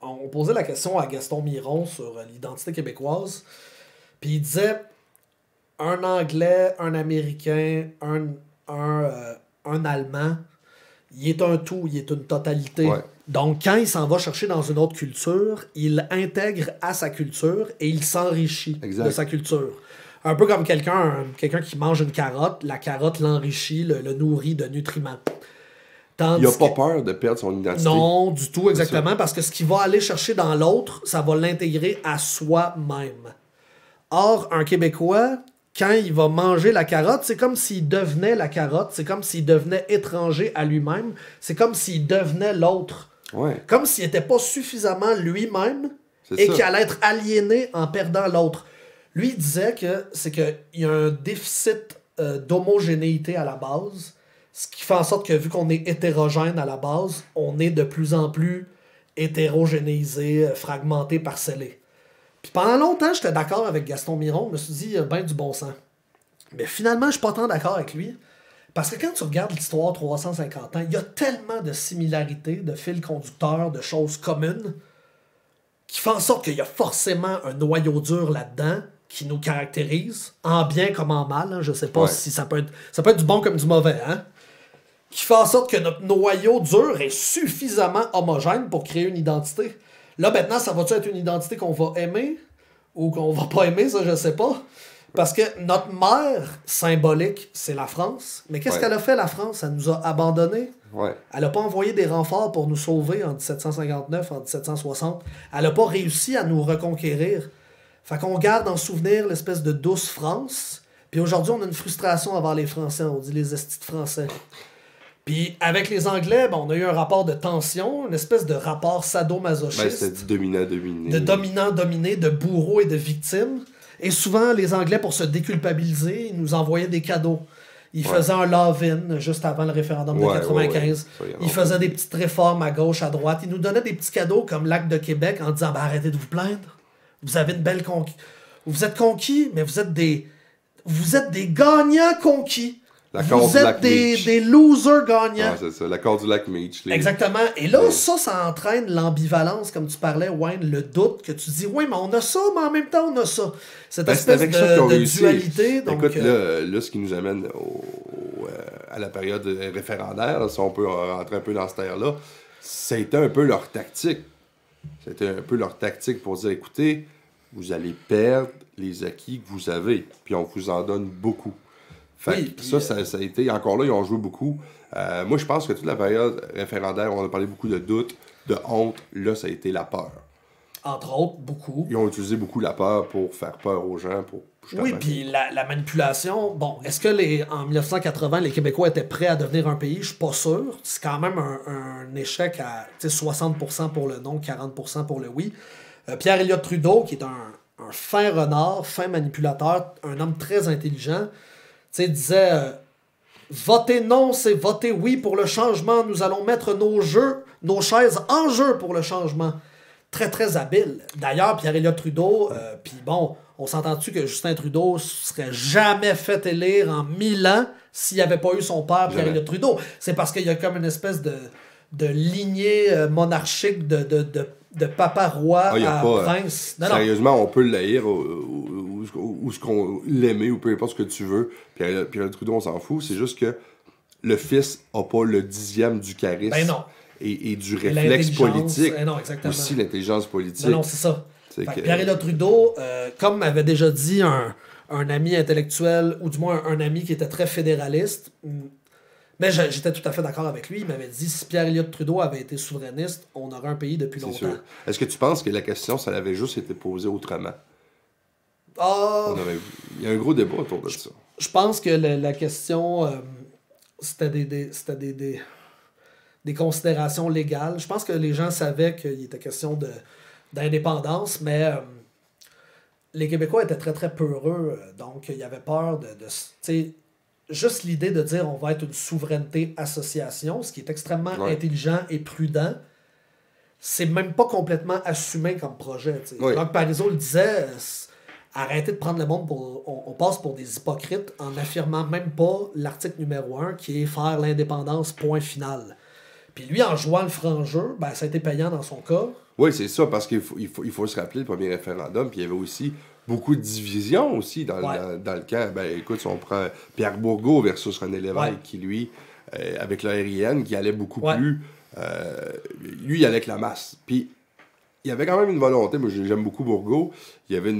on posait la question à Gaston Miron sur l'identité québécoise. Puis il disait un Anglais, un Américain, un, un, euh, un Allemand, il est un tout, il est une totalité. Donc, quand il s'en va chercher dans une autre culture, il intègre à sa culture et il s'enrichit de sa culture. Un peu comme quelqu'un quelqu'un qui mange une carotte, la carotte l'enrichit, le, nourrit de nutriments. il n'a pas peur de perdre son identité. Non, du tout, exactement, parce que ce qu'il va aller chercher dans l'autre, ça va l'intégrer à soi-même. Or, un Québécois, quand il va manger la carotte, c'est comme s'il devenait la carotte, c'est comme s'il devenait étranger à lui-même, c'est comme s'il devenait l'autre. Comme s'il n'était pas suffisamment lui-même et qu'il allait être aliéné en perdant l'autre. Lui disait que c'est qu'il y a un déficit euh, d'homogénéité à la base, ce qui fait en sorte que vu qu'on est hétérogène à la base, on est de plus en plus hétérogénéisé, euh, fragmenté, parcellé pendant longtemps, j'étais d'accord avec Gaston Miron. Je me suis dit, il a bien du bon sens. Mais finalement, je suis pas tant d'accord avec lui. Parce que quand tu regardes l'histoire 350 ans, il y a tellement de similarités, de fils conducteurs, de choses communes, qui font en sorte qu'il y a forcément un noyau dur là-dedans qui nous caractérise, en bien comme en mal. Hein. Je sais pas si ça peut, être, ça peut être du bon comme du mauvais. Hein? Qui fait en sorte que notre noyau dur est suffisamment homogène pour créer une identité. Là, maintenant, ça va-tu être une identité qu'on va aimer ou qu'on va pas aimer, ça, je sais pas. Parce que notre mère symbolique, c'est la France. Mais qu'est-ce qu'elle a fait, la France? Elle nous a abandonnés. Elle n'a pas envoyé des renforts pour nous sauver en 1759, en 1760. Elle n'a pas réussi à nous reconquérir. Fait qu'on garde en souvenir l'espèce de douce France. Puis aujourd'hui, on a une frustration envers les Français. On dit les estis français. Puis avec les Anglais, ben, on a eu un rapport de tension, une espèce de rapport sadomasochiste. Ben, dominant-dominé. De dominant-dominé, de bourreau et de victime. Et souvent, les Anglais, pour se déculpabiliser, ils nous envoyaient des cadeaux. Ils faisaient un love-in juste avant le référendum de 95. ils faisaient des petites réformes à gauche, à droite. Ils nous donnaient des petits cadeaux comme l'acte de Québec en disant ben, arrêtez de vous plaindre. Vous avez une belle conquête. Vous êtes conquis, mais vous êtes des. Vous êtes des gagnants conquis. Vous êtes des, des, losers gagnants. c'est ça, l'accord du lac Meach. Exactement. Et là, ça, ça entraîne l'ambivalence, comme tu parlais, Wayne, le doute, que tu dis, oui, mais on a ça, mais en même temps, on a ça. Cette ben, espèce de, de dualité. Écoute, euh, là, là, ce qui nous amène au, euh, à la période référendaire, si on peut rentrer un peu dans cette ère-là, c'était un peu leur tactique. C'était un peu leur tactique pour dire écoutez, vous allez perdre les acquis que vous avez, puis on vous en donne beaucoup. Fait ça, ça, a été. Encore là, ils ont joué beaucoup. Euh, moi, je pense que toute la période référendaire, on a parlé beaucoup de doutes, de honte. Là, ça a été la peur. Entre autres, beaucoup. Ils ont utilisé beaucoup la peur pour faire peur aux gens. Pour, oui, puis la, manipulation. Bon, est-ce que les, en 1980, les Québécois étaient prêts à devenir un pays? Je suis pas sûr. C'est quand même un, échec à 60% pour le non, 40% pour le oui. Euh, pierre Elliott Trudeau, qui est un, un fin renard, fin manipulateur, un homme très intelligent, disait euh, Voter non, c'est voter oui pour le changement. Nous allons mettre nos jeux, nos chaises en jeu pour le changement. Très, très habile. D'ailleurs, Pierre-Éliott Trudeau, euh, puis bon, on s'entend-tu que Justin Trudeau serait jamais fait élire en mille ans s'il n'y avait pas eu son père, Pierre-Éliott Trudeau? C'est parce qu'il y a comme une espèce de, de lignée euh, monarchique de, de, de de papa roi ah, à prince. sérieusement, on peut le haïr ou, ou, ce qu'on l'aimer ou peu importe ce que tu veux. Puis le Trudeau, on s'en fout. C'est juste que le fils n'a pas le dixième du charisme. Ben non. Et, du réflexe politique. Non, exactement. Aussi l'intelligence politique. Ben non, c'est ça. Pierre Trudeau, euh, comme m'avait déjà dit un, un, ami intellectuel, ou du moins un, un, ami qui était très fédéraliste, mais j'étais tout à fait d'accord avec lui. Il m'avait dit si Pierre Elliott Trudeau avait été souverainiste, on aurait un pays depuis longtemps. Est-ce que tu penses que la question, ça avait juste été posée autrement? Ah. Il y a un gros débat autour de ça. Je pense que la, question, euh, c'était des, des, des, considérations légales. Je pense que les gens savaient qu'il était question d'indépendance, mais euh, les Québécois étaient très, très peureux. Donc, il y avait peur de. de juste l'idée de dire on va être une souveraineté association, ce qui est extrêmement intelligent et prudent, c'est même pas complètement assumé comme projet. Donc Parizeau le disait, arrêtez de prendre le monde pour. On, passe pour des hypocrites en affirmant même pas l'article numéro 1 qui est faire l'indépendance, point final. Puis lui, en jouant le franc jeu, ben, ça a été payant dans son cas. Oui, c'est ça, parce qu'il faut, il faut, il faut se rappeler le premier référendum, puis il y avait aussi beaucoup de divisions aussi dans, le, dans, le camp. Ben, écoute, si on prend Pierre Bourgault versus René Lévesque, qui, lui, euh, avec l'aérienne, qui allait beaucoup plus. Euh, lui, il allait avec la masse. Puis, il y avait quand même une volonté. Moi, j'aime beaucoup Bourgault. Il y avait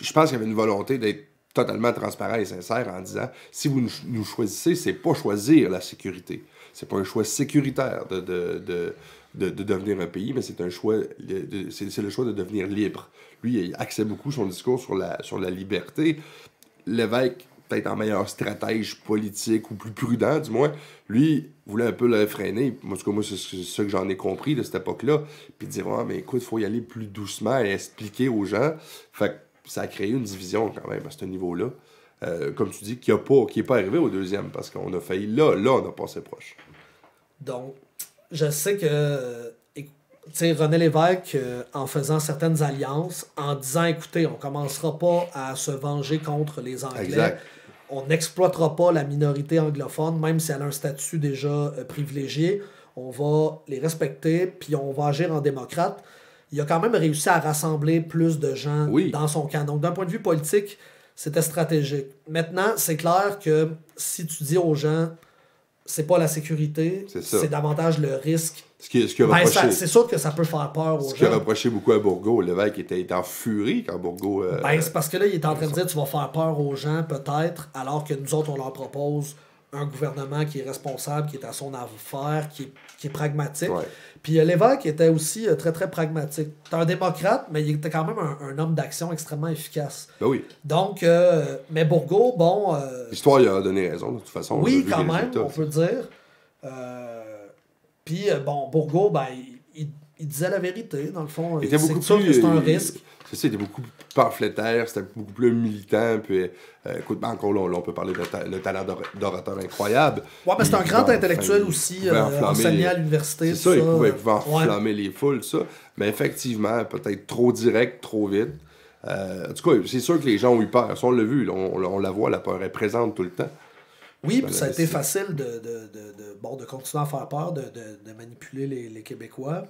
je pense qu'il y avait une volonté d'être totalement transparent et sincère en disant si vous nous choisissez, c'est pas choisir la sécurité. C'est pas un choix sécuritaire de, de, de de, devenir un pays, mais c'est un choix, c'est le choix de devenir libre. Lui, il axait beaucoup son discours sur la, sur la liberté. L'évêque, peut-être en meilleur stratège politique ou plus prudent, du moins, lui voulait un peu le freiner. En tout cas, moi, c'est ce que j'en ai compris de cette époque-là. Puis dire, ah, mais écoute, il faut y aller plus doucement et expliquer aux gens. Fait que ça a créé une division quand même à ce niveau-là. Euh, comme tu dis, qui n'est pas, pas arrivé au deuxième parce qu'on a failli là, là, on a passé proche. Donc, je sais que René Lévesque, euh, en faisant certaines alliances, en disant écoutez, on commencera pas à se venger contre les Anglais. On n'exploitera pas la minorité anglophone, même si elle a un statut déjà euh, privilégié. On va les respecter, puis on va agir en démocrate. Il a quand même réussi à rassembler plus de gens dans son camp. Donc, d'un point de vue politique, c'était stratégique. Maintenant, c'est clair que si tu dis aux gens c'est pas la sécurité, c'est davantage le risque. Ce qui, ce ben, c'est sûr que ça peut faire peur aux gens. Ce qui a reproché beaucoup à Bourgo, l'évêque était, était en furie quand Bourgo. Euh, ben, c'est parce que là, il est en train de dire tu vas faire peur aux gens, peut-être, alors que nous autres, on leur propose un gouvernement qui est responsable, qui est à son affaire, qui est, qui est pragmatique. Puis euh, l'évêque était aussi euh, très, très pragmatique. C'est un démocrate, mais il était quand même un, homme d'action extrêmement efficace. Ben oui. Donc, euh, mais Bourgault, bon. L'histoire, il a donné raison, de toute façon. Oui, quand même, on peut le dire. Puis, bon, Bourgault, ben, il, il, disait la vérité, dans le fond. Il était beaucoup plus. C'est un risque. Il était beaucoup plus pamphlétaire, c'était beaucoup plus militant. Puis, euh, écoute, ben, encore là, on peut parler de le talent d'orateur incroyable. Ouais, mais c'est un grand intellectuel aussi, euh, enseigné à l'université. C'est ça, il pouvait, enflammer les foules, ça. Mais effectivement, peut-être trop direct, trop vite. Euh, en tout cas, c'est sûr que les gens ont eu peur. Ça, on l'a vu, on, la voit, la peur est présente tout le temps. Oui, puis ça a été facile de, de, de, bon, de continuer à faire peur, de, manipuler les, les Québécois.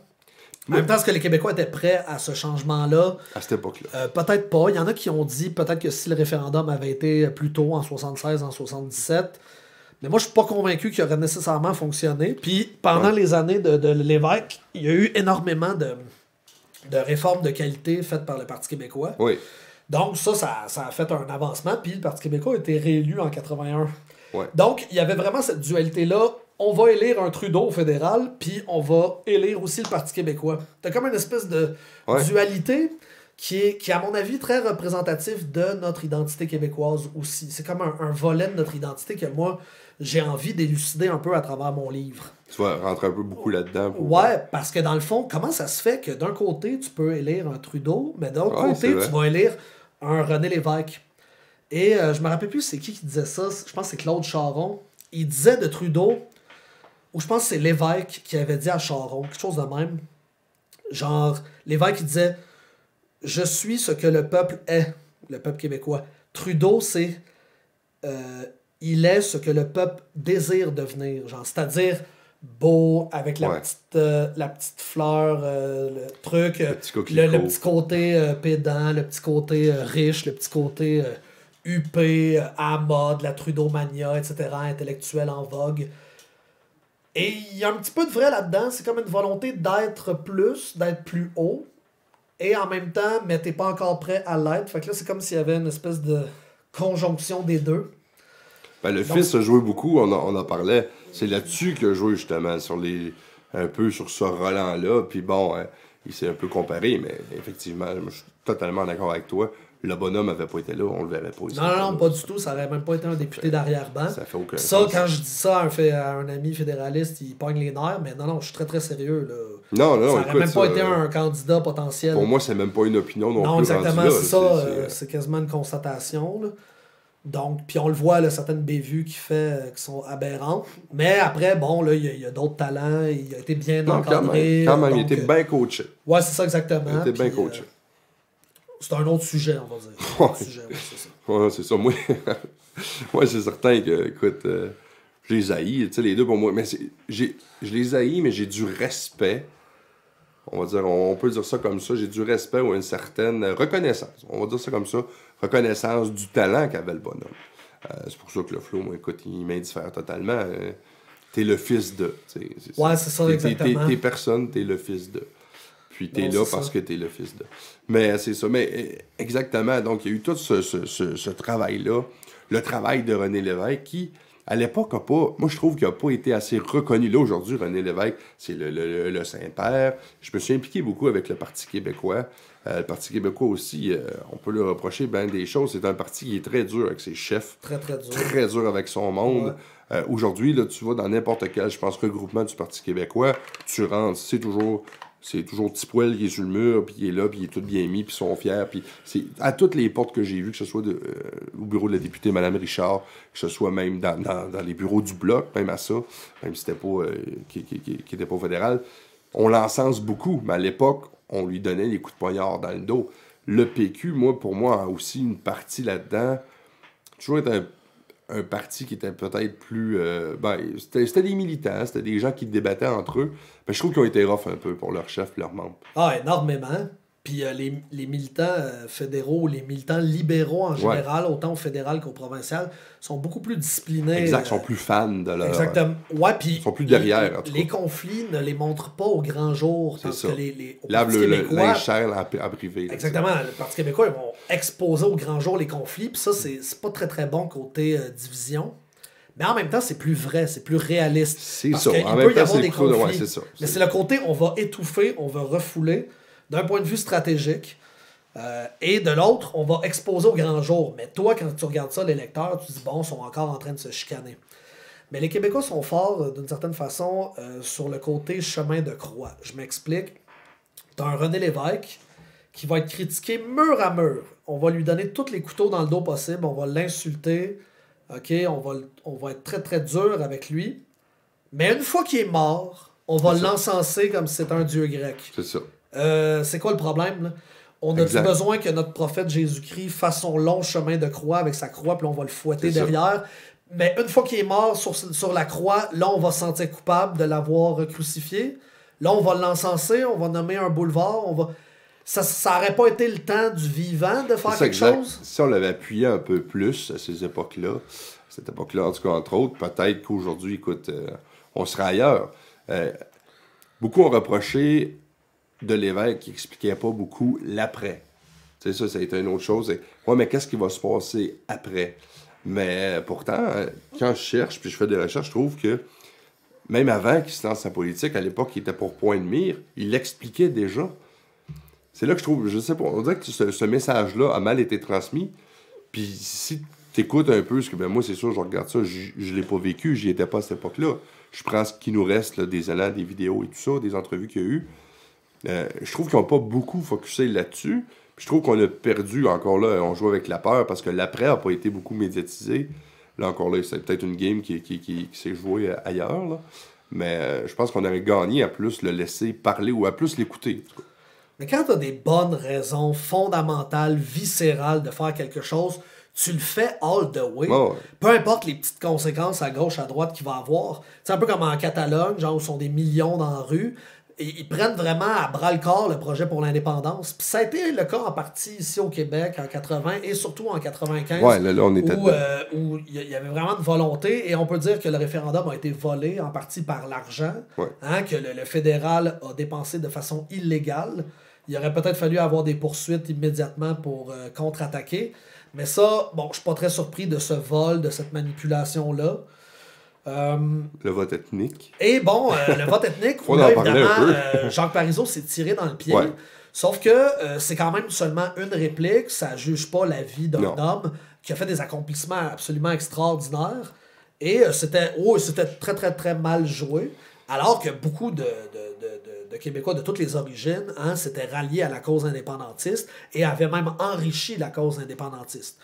En même temps, est-ce que les Québécois étaient prêts à ce changement-là? À cette époque-là. Euh, peut-être pas. Il y en a qui ont dit peut-être que si le référendum avait été plus tôt, en 76, en 77, Mais moi, je suis pas convaincu qu'il aurait nécessairement fonctionné. Puis pendant les années de, de l'évêque, il y a eu énormément de, de réformes de qualité faites par le Parti québécois. Oui. Donc, ça, ça, ça a fait un avancement. Puis le Parti québécois a été réélu en 81. Ouais. Donc, il y avait vraiment cette dualité-là. On va élire un Trudeau au fédéral, puis on va élire aussi le Parti québécois. T'as comme une espèce de Ouais. dualité qui est, qui à mon avis, très représentatif de notre identité québécoise aussi. C'est comme un, un volet de notre identité que moi, j'ai envie d'élucider un peu à travers mon livre. Tu vas rentrer un peu beaucoup là-dedans. pour- Ouais, parce que dans le fond, comment ça se fait que d'un côté, tu peux élire un Trudeau, mais d'un Ouais, côté, tu vas élire un René Lévesque. Et euh, je me rappelle plus c'est qui qui disait ça. Je pense que c'est Claude Charon. Il disait de Trudeau, ou je pense que c'est Lévesque qui avait dit à Charon, quelque chose de même. Genre, Lévesque il disait Je suis ce que le peuple est, le peuple québécois. Trudeau, c'est euh, il est ce que le peuple désire devenir. Genre, c'est-à-dire beau, avec la, Ouais. petite, euh, la petite fleur, euh, le truc, euh, petit le, le petit côté pédant, le petit côté riche, le petit côté huppé, à mode, la Trudeau-mania, etc., intellectuel en vogue. Et il y a un petit peu de vrai là-dedans. C'est comme une volonté d'être plus, d'être plus haut. Et en même temps, mais t'es pas encore prêt à l'être. Fait que là, c'est comme s'il y avait une espèce de conjonction des deux. Ben, le Donc- fils a joué beaucoup, on en, on en parlait. C'est là-dessus qu'il a joué, justement, sur les, un peu sur ce Roland-là. Puis bon, hein, il s'est un peu comparé, mais effectivement, je suis totalement d'accord avec toi. Le bonhomme avait pas été là, on le verrait pas ici. Non, non, non, pas du tout. Ça aurait même pas été un député d'arrière-ban. Ça fait aucun Ça, sens. quand je dis ça à un, fait- à un ami fédéraliste, il pogne les nerfs. Mais non, non, je suis très, très sérieux. Là. Non, non, ça aurait écoute, même pas ça, été euh, un candidat potentiel. Pour moi, c'est même pas une opinion non, Non, plus. exactement, c'est ça. c'est- euh, c'est- quasiment une constatation. là. Donc, puis on le voit, là, certaines bévues qu'il fait euh, qui sont aberrantes. Mais après, bon, là, il y a, d'autres talents. Il a été bien Non, quand encadré. même, quand même, il était euh, bien coaché. Ouais, c'est ça exactement. Il était bien euh, coaché. C'est un autre sujet, on va dire. Un autre sujet, ouais, c'est ça. Ouais, c'est ça. Moi, moi c'est certain que, écoute, euh, je les haïs, tu sais, les deux pour moi. Mais j'ai- je les haïs, mais j'ai du respect. On va dire, on, on peut dire ça comme ça. J'ai du respect ou une certaine reconnaissance. On va dire ça comme ça. Reconnaissance du talent qu'avait le bonhomme. Euh, c'est pour ça que le flow, moi, écoute, il m'indiffère totalement. Euh, t'es le fils de. c'est Ouais, c'est ça, exactement. T'es, t'es personne, t'es le fils de. Puis t'es Non, là parce ça. que t'es le fils de. Mais c'est ça. Mais euh, exactement. Donc, il y a eu tout ce, ce- ce- ce travail-là. Le travail de René Lévesque qui, à l'époque, a pas. Moi, je trouve qu'il n'a pas été assez reconnu. Là, aujourd'hui, René Lévesque, c'est le, le- le- le Saint-Père. Je me suis impliqué beaucoup avec le Parti québécois. Euh, le Parti québécois aussi, euh, on peut lui reprocher bien des choses. C'est un parti qui est très dur avec ses chefs Très, très dur. très dur avec son monde. Ouais. Euh, Aujourd'hui, là, tu vas dans n'importe quel, je pense, regroupement du Parti québécois, tu rentres, c'est toujours. C'est toujours Petit Poil qui est sur le mur, puis il est là, puis il est tout bien mis, puis ils sont fiers. Puis c'est à toutes les portes que j'ai vues, que ce soit euh, au bureau de la députée Mme Richard, que ce soit même dans, les bureaux du Bloc, même à ça, même si c'était pas, euh, qui, qui, qui- pas fédéral, on l'encense beaucoup, mais à l'époque, on lui donnait des coups de poignard dans le dos. Le PQ, moi, pour moi, a aussi une partie là-dedans toujours un, un parti qui était peut-être plus. euh, ben, c'était des militants, c'était des gens qui débattaient entre eux. Mais je trouve qu'ils ont été rough un peu pour leurs chefs, leurs membres. Ah, énormément. Puis euh, les, les militants euh, fédéraux, les militants libéraux en général, autant au fédéral qu'au provincial, sont beaucoup plus disciplinés. Exact, ils euh, sont plus fans de leur. Exactement. Ouais, puis. Ils sont plus derrière, en tout Les cas. conflits ne les montrent pas au grand jour. C'est ça. que les, les, Lave le, linge en privé. là, Exactement. Le Parti québécois, ils vont exposer au grand jour les conflits. Puis ça, c'est pas très très bon côté division. Mais en même temps, c'est plus vrai, c'est plus réaliste. C'est ça. En peut même y temps, avoir c'est ouais, ça. Mais c'est le côté, on va étouffer, on va refouler, d'un point de vue stratégique. Euh, et de l'autre, on va exposer au grand jour. Mais toi, quand tu regardes ça, les lecteurs, tu dis, bon, ils sont encore en train de se chicaner. Mais les Québécois sont forts, euh, d'une certaine façon, euh, sur le côté chemin de croix. Je m'explique. Tu as un René Lévesque qui va être critiqué mur à mur. On va lui donner tous les couteaux dans le dos possible. On va l'insulter. OK? On va, on va être très, très dur avec lui. Mais une fois qu'il est mort, on va l'encenser comme si c'était un dieu grec. C'est ça. Euh, c'est quoi le problème, là? On a besoin que notre prophète Jésus-Christ fasse son long chemin de croix avec sa croix, puis on va le fouetter ça. derrière? Mais une fois qu'il est mort sur, sur la croix, là, on va se sentir coupable de l'avoir crucifié. Là, on va l'encenser, on va nommer un boulevard, on va... ça n'aurait pas été le temps du vivant de faire quelque exact. chose? Si on l'avait appuyé un peu plus à ces époques-là, cette époque-là, en tout cas, entre autres, peut-être qu'aujourd'hui, écoute, euh, on serait ailleurs. Euh, beaucoup ont reproché de l'évêque qui expliquait pas beaucoup l'après. Sais, ça, ça a été une autre chose. Et, ouais, mais qu'est-ce qui va se passer après? Mais euh, pourtant, euh, quand je cherche, puis je fais des recherches, je trouve que même avant qu'il se lance sa politique, à l'époque, il était pour point de mire, il l'expliquait déjà. C'est là que je trouve, je sais pas, on dirait que ce, message-là a mal été transmis. Puis si tu écoutes un peu, parce que ben moi, c'est sûr, je regarde ça, je, l'ai pas vécu, j'y étais pas à cette époque-là. Je prends ce qui nous reste, des élans, des vidéos et tout ça, des entrevues qu'il y a eu. Euh, je trouve qu'ils n'ont pas beaucoup focusé là-dessus. Je trouve qu'on a perdu, encore là, on joue avec la peur parce que l'après n'a pas été beaucoup médiatisé. Là, encore là, c'est peut-être une game qui, qui, qui, qui s'est jouée ailleurs. Là. Mais euh, je pense qu'on aurait gagné à plus le laisser parler ou à plus l'écouter. Mais quand tu as des bonnes raisons fondamentales, viscérales de faire quelque chose, tu le fais all the way. Peu importe les petites conséquences à gauche, à droite qu'il va avoir. C'est un peu comme en Catalogne, genre où sont des millions dans la rue. Ils prennent vraiment à bras le corps le projet pour l'indépendance. Puis ça a été le cas en partie ici au Québec en 80 et surtout en 95. Ouais, là, là, on était où, euh, il y avait vraiment une volonté et on peut dire que le référendum a été volé en partie par l'argent, Ouais. hein, que le, le fédéral a dépensé de façon illégale. Il aurait peut-être fallu avoir des poursuites immédiatement pour euh, contre-attaquer. Mais ça, bon, je suis pas très surpris de ce vol, de cette manipulation-là. Euh, Le vote ethnique. et bon, euh, le vote ethnique, Faut là, évidemment, euh, Jacques Parizeau s'est tiré dans le pied. Ouais. Sauf que euh, c'est quand même seulement une réplique, ça juge pas la vie d'un homme qui a fait des accomplissements absolument extraordinaires. Et euh, c'était oh, c'était très, très, très mal joué. Alors que beaucoup de, de, de, de- Québécois de toutes les origines hein, s'étaient ralliés à la cause indépendantiste et avaient même enrichi la cause indépendantiste.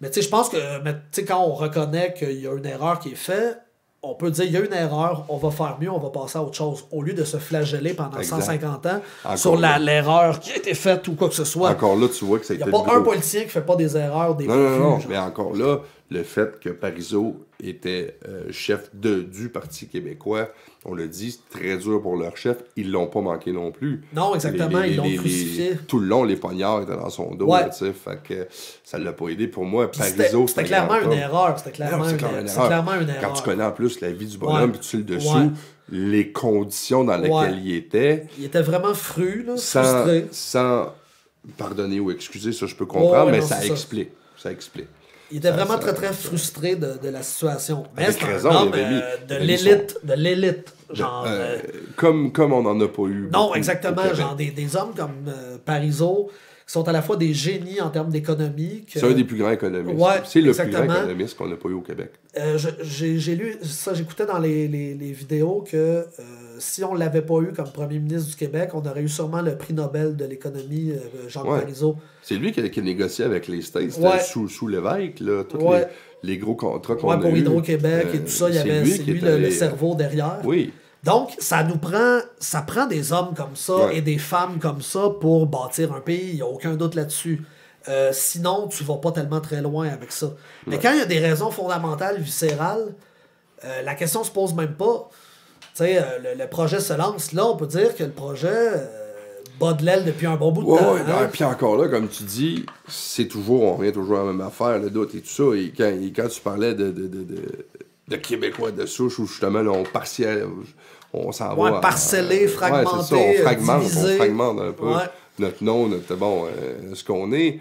Mais tu sais, je pense que mais, quand on reconnaît qu'il y a une erreur qui est faite, on peut dire il y a une erreur, on va faire mieux, on va passer à autre chose. Au lieu de se flageller pendant Exact. 150 ans Encore sur l'erreur qui a été faite ou quoi que ce soit. Encore là, tu vois que ça a Il n'y a pas un gros. politicien qui fait pas des erreurs, des Non, non, non, refus, mais encore là, le fait que Parizeau était euh, chef de, du Parti québécois, on l'a dit, c'est très dur pour leur chef. Ils l'ont pas manqué non plus. Non, exactement, Les- les- ils l'ont crucifié. Tout le long, les poignards étaient dans son dos, Ouais. là, fait que ça l'a pas aidé. Pour moi, Parizeau, c'était clairement une erreur. C'était clairement, une, erreur. Quand tu connais en plus la vie du bonhomme, puis tu le dessous, Ouais. les conditions dans lesquelles Ouais. il était, Il était vraiment fru, là, sans, frustré. sans pardonner ou excuser, ça je peux comprendre, mais non, ça c'est ça. explique. Ça explique. Il était Ça- vraiment ça- très très frustré de, de la situation. Mais c'est un homme euh, de l'élite, de l'élite. Genre, Euh, euh, comme, comme on n'en a pas eu. non, beaucoup exactement. Genre des, des hommes comme euh, Parizeau, qui sont à la fois des génies en termes d'économie. que- C'est un des plus grands économistes. Ouais, c'est le plus grand économiste qu'on n'a pas eu au Québec. J'ai lu ça, j'écoutais dans les, les, les vidéos que si on l'avait pas eu comme premier ministre du Québec, on aurait eu sûrement le prix Nobel de l'économie, euh, Jacques Ouais. Parizeau. C'est lui qui a, qui a négocié avec les States. Ouais. sous, sous l'évêque. Tous Ouais. les, les gros contrats qu'on Ouais, a pour. Hydro-Québec et Euh, tout ça, il y c'est lui est le, le cerveau derrière. Oui. Donc, ça nous prend, ça prend des hommes comme ça et des femmes comme ça pour bâtir un pays. Il n'y a aucun doute là-dessus. Euh, sinon, tu vas pas tellement très loin avec ça. Mais quand il y a des raisons fondamentales, viscérales, euh, la question se pose même pas. Tu sais, euh, le, le projet se lance. Là, on peut dire que le projet euh, bat de l'aile depuis un bon bout de Ouais, temps. ouais, hein. puis encore là, comme tu dis, c'est toujours, on revient toujours à la même affaire, le doute et tout ça. Et quand, et quand tu parlais de, de, de, de, de Québécois de souche, où justement, là, on partiel, on s'en Ouais, va. à- parcellé, ouais, ça, fragmenté, on fragmente, divisé. on fragmente un peu Ouais. notre nom, notre, bon, euh, ce qu'on est.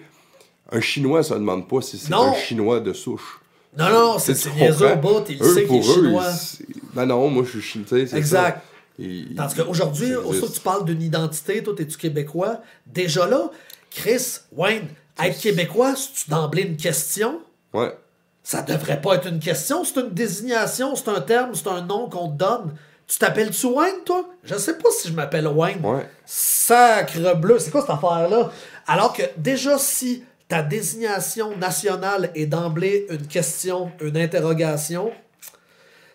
Un Chinois, ça ne demande pas si c'est un Chinois de souche. Non, non, c'est niaiseux au bout. Il Eux, sait qu'il est eux, chinois. ils- Ben non, moi, je suis chinois, tu sais, c'est Exact. ça. Et- Parce qu'aujourd'hui, aussitôt que tu parles d'une identité, toi, es-tu québécois? Déjà là, Chris, Wayne, être québécois, c'est-tu d'emblée une question? Ouais. Ça devrait pas être une question, c'est une désignation, c'est un terme, c'est un nom qu'on te donne. Tu t'appelles-tu Wayne, toi? Je sais pas si je m'appelle Wayne. Ouais. Sacre bleu, c'est quoi cette affaire-là? Alors que déjà, si ta désignation nationale est d'emblée une question, une interrogation,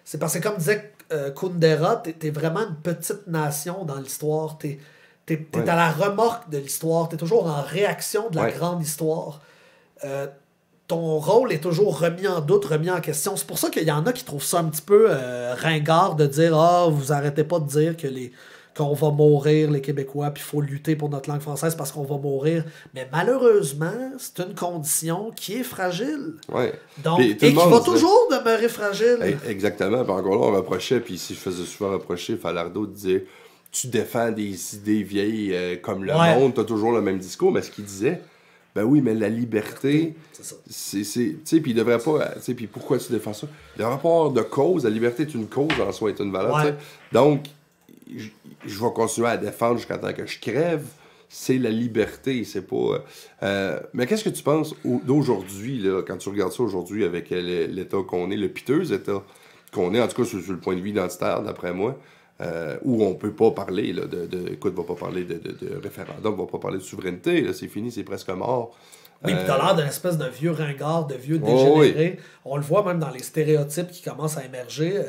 c'est parce que, comme disait euh, Kundera, t'es vraiment une petite nation dans l'histoire. T'es es, Ouais. à la remorque de l'histoire. T'es toujours en réaction de la Ouais. grande histoire. Euh, ton rôle est toujours remis en doute, remis en question. C'est pour ça qu'il y en a qui trouvent ça un petit peu euh, ringard de dire Ah, vous arrêtez pas de dire que les, qu'on va mourir, les Québécois, puis il faut lutter pour notre langue française parce qu'on va mourir. Mais malheureusement, c'est une condition qui est fragile. Ouais. Donc, et le qui va toujours demeurer fragile. Eh, Exactement. Puis encore là, on reprochait, puis si je faisais souvent reprocher, Falardeau disait Tu défends des idées vieilles euh, comme le Ouais. monde, tu as toujours le même discours. Mais ce qu'il disait, ben oui, mais la liberté, C'est Tu sais, puis il devrait pas. Tu sais, puis pourquoi tu défends ça? Pas avoir de cause. La liberté est une cause en soi, est une valeur. Ouais. Donc, je je vais continuer à défendre jusqu'à temps que je crève. C'est la liberté, c'est pas. euh, euh, mais qu'est-ce que tu penses au- d'aujourd'hui, quand tu regardes ça aujourd'hui avec euh, l'état qu'on est, le piteux état qu'on est, en tout cas sur, sur le point de vue identitaire, d'après moi, euh, où on peut pas parler là, de, de. Écoute, on va pas parler de, de, de référendum, on va pas parler de souveraineté, c'est fini, c'est presque mort. Oui, puis t'as l'air d'un espèce de vieux ringard, de vieux Oh, dégénéré. On le voit même dans les stéréotypes qui commencent à émerger.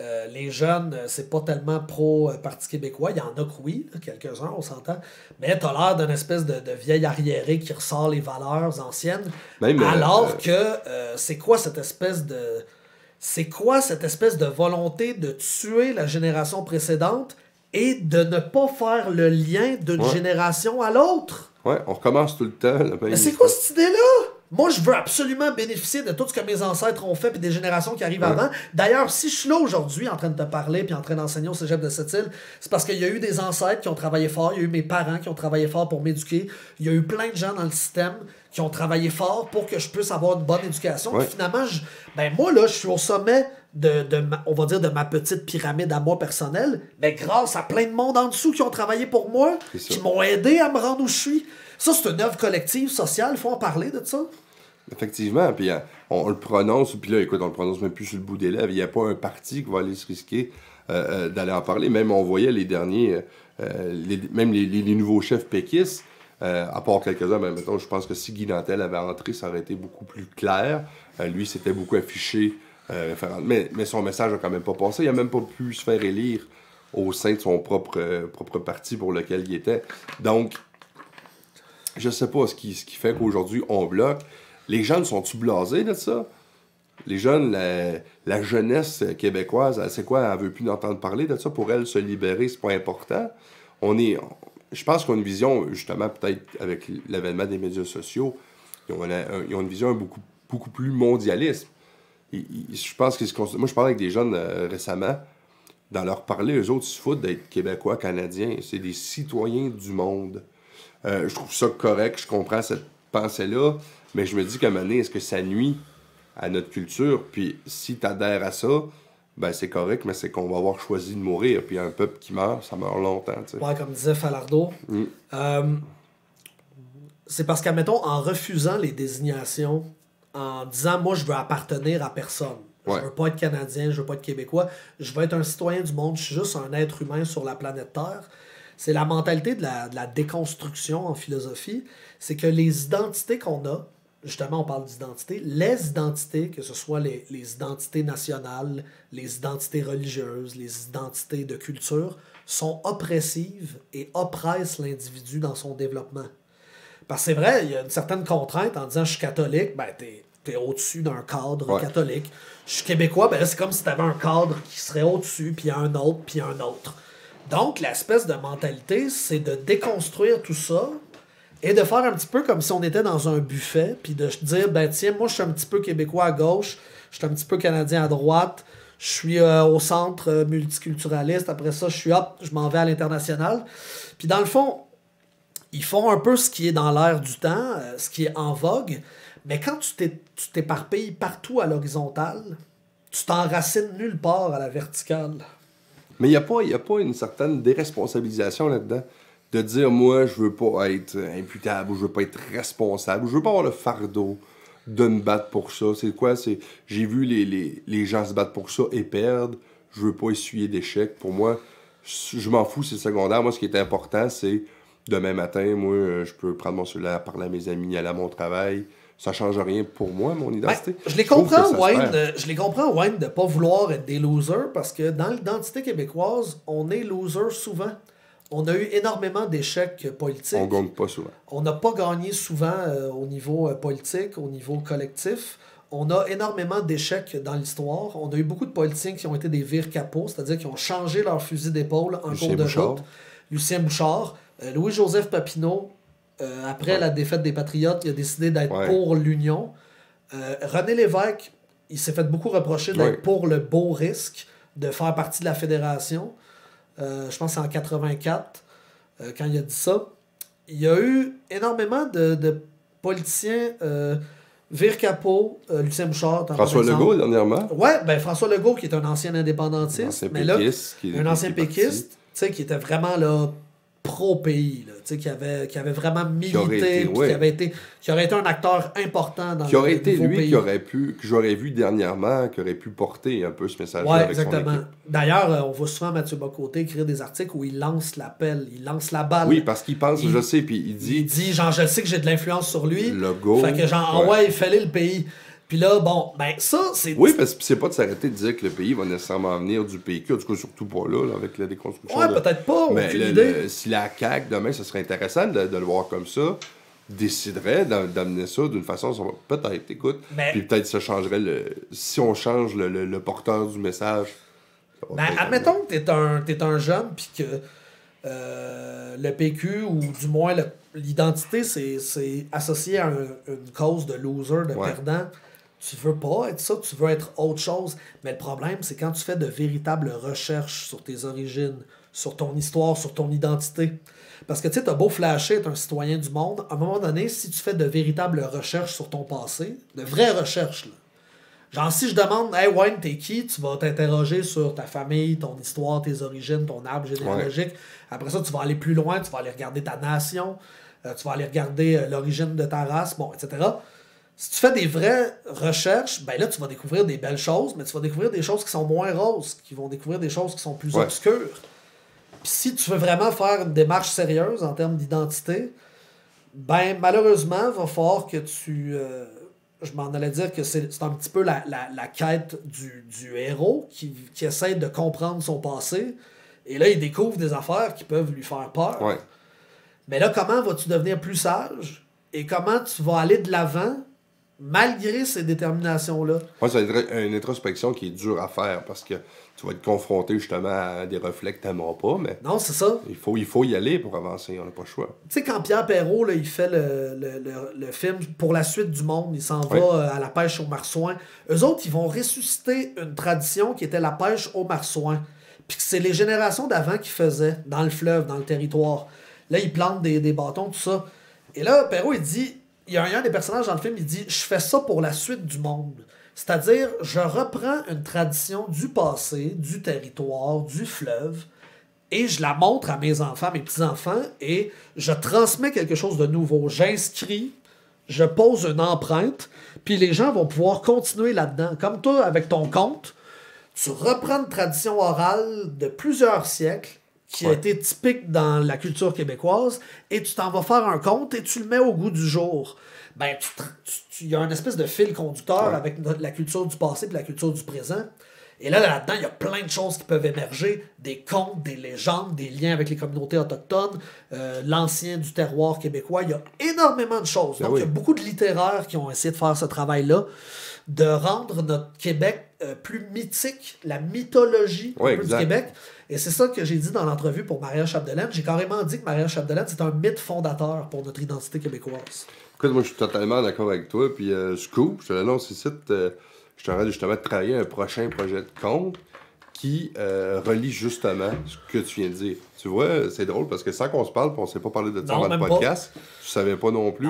Euh, les jeunes, euh, c'est pas tellement pro-Parti québécois. Il y en a que oui, quelques-uns, on s'entend. Mais t'as l'air d'une espèce de, de vieil arriéré qui ressort les valeurs anciennes. Même, euh, alors euh, que euh, c'est quoi cette espèce de. C'est quoi cette espèce de volonté de tuer la génération précédente et de ne pas faire le lien d'une Ouais. génération à l'autre? Ouais, on recommence tout le temps. Mais c'est quoi cette idée-là? Moi, je veux absolument bénéficier de tout ce que mes ancêtres ont fait et des générations qui arrivent avant. D'ailleurs, si je suis là aujourd'hui en train de te parler puis en train d'enseigner au cégep de cette île, c'est parce qu'il y a eu des ancêtres qui ont travaillé fort, il y a eu mes parents qui ont travaillé fort pour m'éduquer, il y a eu plein de gens dans le système qui ont travaillé fort pour que je puisse avoir une bonne éducation. Ouais. Puis finalement, je- ben moi, là, je suis au sommet de, de ma- on va dire, de ma petite pyramide à moi personnelle, mais grâce à plein de monde en dessous qui ont travaillé pour moi, qui m'ont aidé à me rendre où je suis. Ça, c'est une œuvre collective, sociale, il faut en parler de ça. Effectivement, puis euh, on, on le prononce, puis là, écoute, on le prononce même plus sur le bout des lèvres. Il n'y a pas un parti qui va aller se risquer euh, euh, d'aller en parler. Même on voyait les derniers, euh, les- même les, les- les nouveaux chefs péquistes, à part quelques-uns, ben, mettons, je pense que si Guy Nantel avait entré, ça aurait été beaucoup plus clair. Lui, c'était beaucoup affiché euh. Mais, son message n'a quand même pas passé. Il n'a même pas pu se faire élire au sein de son propre, euh, parti pour lequel il était. Donc, je sais pas ce qui, fait qu'aujourd'hui on bloque. Les jeunes sont-tu blasés de ça? Les jeunes, la, jeunesse québécoise, c'est quoi? Elle veut plus entendre parler de ça. Pour elle, se libérer, c'est pas important. On est, je pense qu'on a une vision, justement, peut-être avec l'avènement des médias sociaux, ils ont, un- ils ont une vision beaucoup, beaucoup plus mondialiste. Je pense qu'ils se considèrent- Moi, je parlais avec des jeunes euh, récemment. Dans leur parler, eux autres, ils se foutent d'être québécois, canadiens. C'est des citoyens du monde. Euh, je trouve ça correct, je comprends cette pensée-là, mais je me dis qu'à un moment donné, est-ce que ça nuit à notre culture? Puis si tu adhères à ça, ben c'est correct, mais c'est qu'on va avoir choisi de mourir. Puis un peuple qui meurt, ça meurt longtemps. Ouais, comme disait Falardeau. Mm. Euh, c'est parce qu'admettons, en refusant les désignations, en disant moi je veux appartenir à personne. Ouais. Je veux pas être Canadien, je veux pas être Québécois, je veux être un citoyen du monde, je suis juste un être humain sur la planète Terre. C'est la mentalité de la, de la déconstruction en philosophie. C'est que les identités qu'on a, justement on parle d'identité, les identités, que ce soit les, les identités nationales, les identités religieuses, les identités de culture, sont oppressives et oppressent l'individu dans son développement. Parce que c'est vrai, il y a une certaine contrainte en disant je suis catholique, ben t'es es au-dessus d'un cadre Ouais. catholique. Je suis québécois, ben là, c'est comme si t'avais un cadre qui serait au-dessus, puis un autre, puis un autre. Donc, l'espèce de mentalité, c'est de déconstruire tout ça et de faire un petit peu comme si on était dans un buffet, puis de dire, ben tiens, moi je suis un petit peu québécois à gauche, je suis un petit peu canadien à droite, je suis euh, au centre euh, multiculturaliste, après ça je suis hop, je m'en vais à l'international. Puis dans le fond, ils font un peu ce qui est dans l'air du temps, euh, ce qui est en vogue, mais quand tu t'éparpilles partout à l'horizontale, tu t'enracines nulle part à la verticale. Mais il n'y a, pas- a pas une certaine déresponsabilisation là-dedans. De dire, moi, je veux pas être imputable, ou je veux pas être responsable, ou je veux pas avoir le fardeau de me battre pour ça. C'est quoi? C'est J'ai vu les, les, gens se battre pour ça et perdre. Je veux pas essuyer d'échecs. Pour moi, je m'en fous, c'est secondaire. Moi, ce qui est important, c'est demain matin, moi, euh, je peux prendre mon cellulaire, parler à mes amis, aller à mon travail. Ça change rien pour moi, mon Ben, identité. je les comprends, Wayne, euh, je les comprends, Wayne, de pas vouloir être des losers parce que dans l'identité québécoise, on est loser souvent. On a eu énormément d'échecs politiques. On gagne pas souvent. On n'a pas gagné souvent euh, au niveau politique, au niveau collectif. on a énormément d'échecs dans l'histoire. On a eu beaucoup de politiciens qui ont été des vires capots, c'est-à-dire qui ont changé leur fusil d'épaule en cours de route. Lucien Bouchard. Euh, Louis-Joseph Papineau, euh, après la défaite des Patriotes, il a décidé d'être pour l'Union. Euh, René Lévesque, il s'est fait beaucoup reprocher d'être pour le beau risque de faire partie de la fédération. je pense que c'est en 84, quand il a dit ça. Il y a eu énormément de, de politiciens Vire Capot, euh, Lucien Bouchard. François Legault, dernièrement. Ouais, ben François Legault, qui est un ancien indépendantiste. Un ancien mais péquiste, là, un ancien péquiste, tu sais, qui était vraiment là, pro-pays, qui avait, qui avait vraiment milité, qui, aurait été, qui aurait été un acteur important dans qui aurait été lui qui aurait pu, que j'aurais vu dernièrement, qui aurait pu porter un peu ce message-là. Oui, exactement. D'ailleurs, euh, on voit souvent Mathieu Bocoté écrire des articles où il lance l'appel, il lance la balle. Oui, parce qu'il pense, je sais, puis il dit. Il dit, genre, je sais que j'ai de l'influence sur lui. Le go. Fait que, genre, ouais, il fallait le pays. Puis là, bon, ben ça, c'est. Oui, parce que c'est pas de s'arrêter de dire que le pays va nécessairement venir du PQ, du coup, surtout pas là, avec la déconstruction. Ouais, peut-être pas, Mais idée. si la CAQ, demain, ce serait intéressant de, le voir comme ça, déciderait d'amener ça d'une façon, peut-être, écoute. Puis peut-être ça changerait le. Si on change le, porteur du message. Ben, admettons que t'es un, es un jeune, puis que. Euh, le PQ, ou du moins l'identité, c'est associé à une cause de loser, de perdant tu veux pas être ça, tu veux être autre chose. Mais le problème, c'est quand tu fais de véritables recherches sur tes origines, sur ton histoire, sur ton identité. Parce que tu sais, t'as beau flasher, être un citoyen du monde, à un moment donné, si tu fais de véritables recherches sur ton passé, de vraies recherches, là, Genre, si je demande, hey Wayne, t'es qui? Tu vas t'interroger sur ta famille, ton histoire, tes origines, ton arbre généalogique. Après ça, tu vas aller plus loin, tu vas aller regarder ta nation, euh, tu vas aller regarder euh, l'origine de ta race, bon, etc. Si tu fais des vraies recherches, ben là, tu vas découvrir des belles choses, mais tu vas découvrir des choses qui sont moins roses, qui vont découvrir des choses qui sont plus obscures. Puis si tu veux vraiment faire une démarche sérieuse en termes d'identité, ben malheureusement, il va falloir que tu. Euh, je m'en allais dire que c'est un petit peu la, quête du, héros qui, qui, essaie de comprendre son passé. Et là, il découvre des affaires qui peuvent lui faire peur. Mais là, comment vas-tu devenir plus sage? Et comment tu vas aller de l'avant malgré ces déterminations-là. Moi, c'est une introspection qui est dure à faire parce que tu vas être confronté justement à des reflets que tu n'aimeras pas, mais. Non, c'est ça. Il faut, il faut y aller pour avancer, on n'a pas le choix. Tu sais, quand Pierre Perrault, là, il fait le, le, le, film pour la suite du monde, il s'en va euh, à la pêche au marsouin. Eux autres, ils vont ressusciter une tradition qui était la pêche au marsouin. Puis c'est les générations d'avant qui faisaient dans le fleuve, dans le territoire. Là, ils plantent des, des bâtons, tout ça. Et là, Perrault, il dit il y a un des personnages dans le film, il dit Je fais ça pour la suite du monde. C'est-à-dire, je reprends une tradition du passé, du territoire, du fleuve, et je la montre à mes enfants, mes petits-enfants, et je transmets quelque chose de nouveau. J'inscris, je pose une empreinte, puis les gens vont pouvoir continuer là-dedans. Comme toi, avec ton compte, tu reprends une tradition orale de plusieurs siècles, qui a été typique dans la culture québécoise, et tu t'en vas faire un compte et tu le mets au goût du jour. Ben, il y a une espèce de fil conducteur avec la culture du passé et la culture du présent. Et là, là-dedans, il y a plein de choses qui peuvent émerger, des contes, des légendes, des liens avec les communautés autochtones, euh, l'ancien du terroir québécois. Il y a énormément de choses. Ben Donc, il y a beaucoup de littéraires qui ont essayé de faire ce travail-là, de rendre notre Québec euh, plus mythique, la mythologie du Québec. Et c'est ça que j'ai dit dans l'entrevue pour Maria Chapdelaine. J'ai carrément dit que Maria Chapdelaine, c'est un mythe fondateur pour notre identité québécoise. Écoute, moi, je suis totalement d'accord avec toi. Puis, euh, scoop, je te l'annonce ici, euh, je suis en train justement de travailler un prochain projet de compte qui euh, relie justement ce que tu viens de dire. Tu vois, c'est drôle parce que sans qu'on se parle, on ne s'est pas parlé de ça dans le podcast. Je ne savais pas non plus.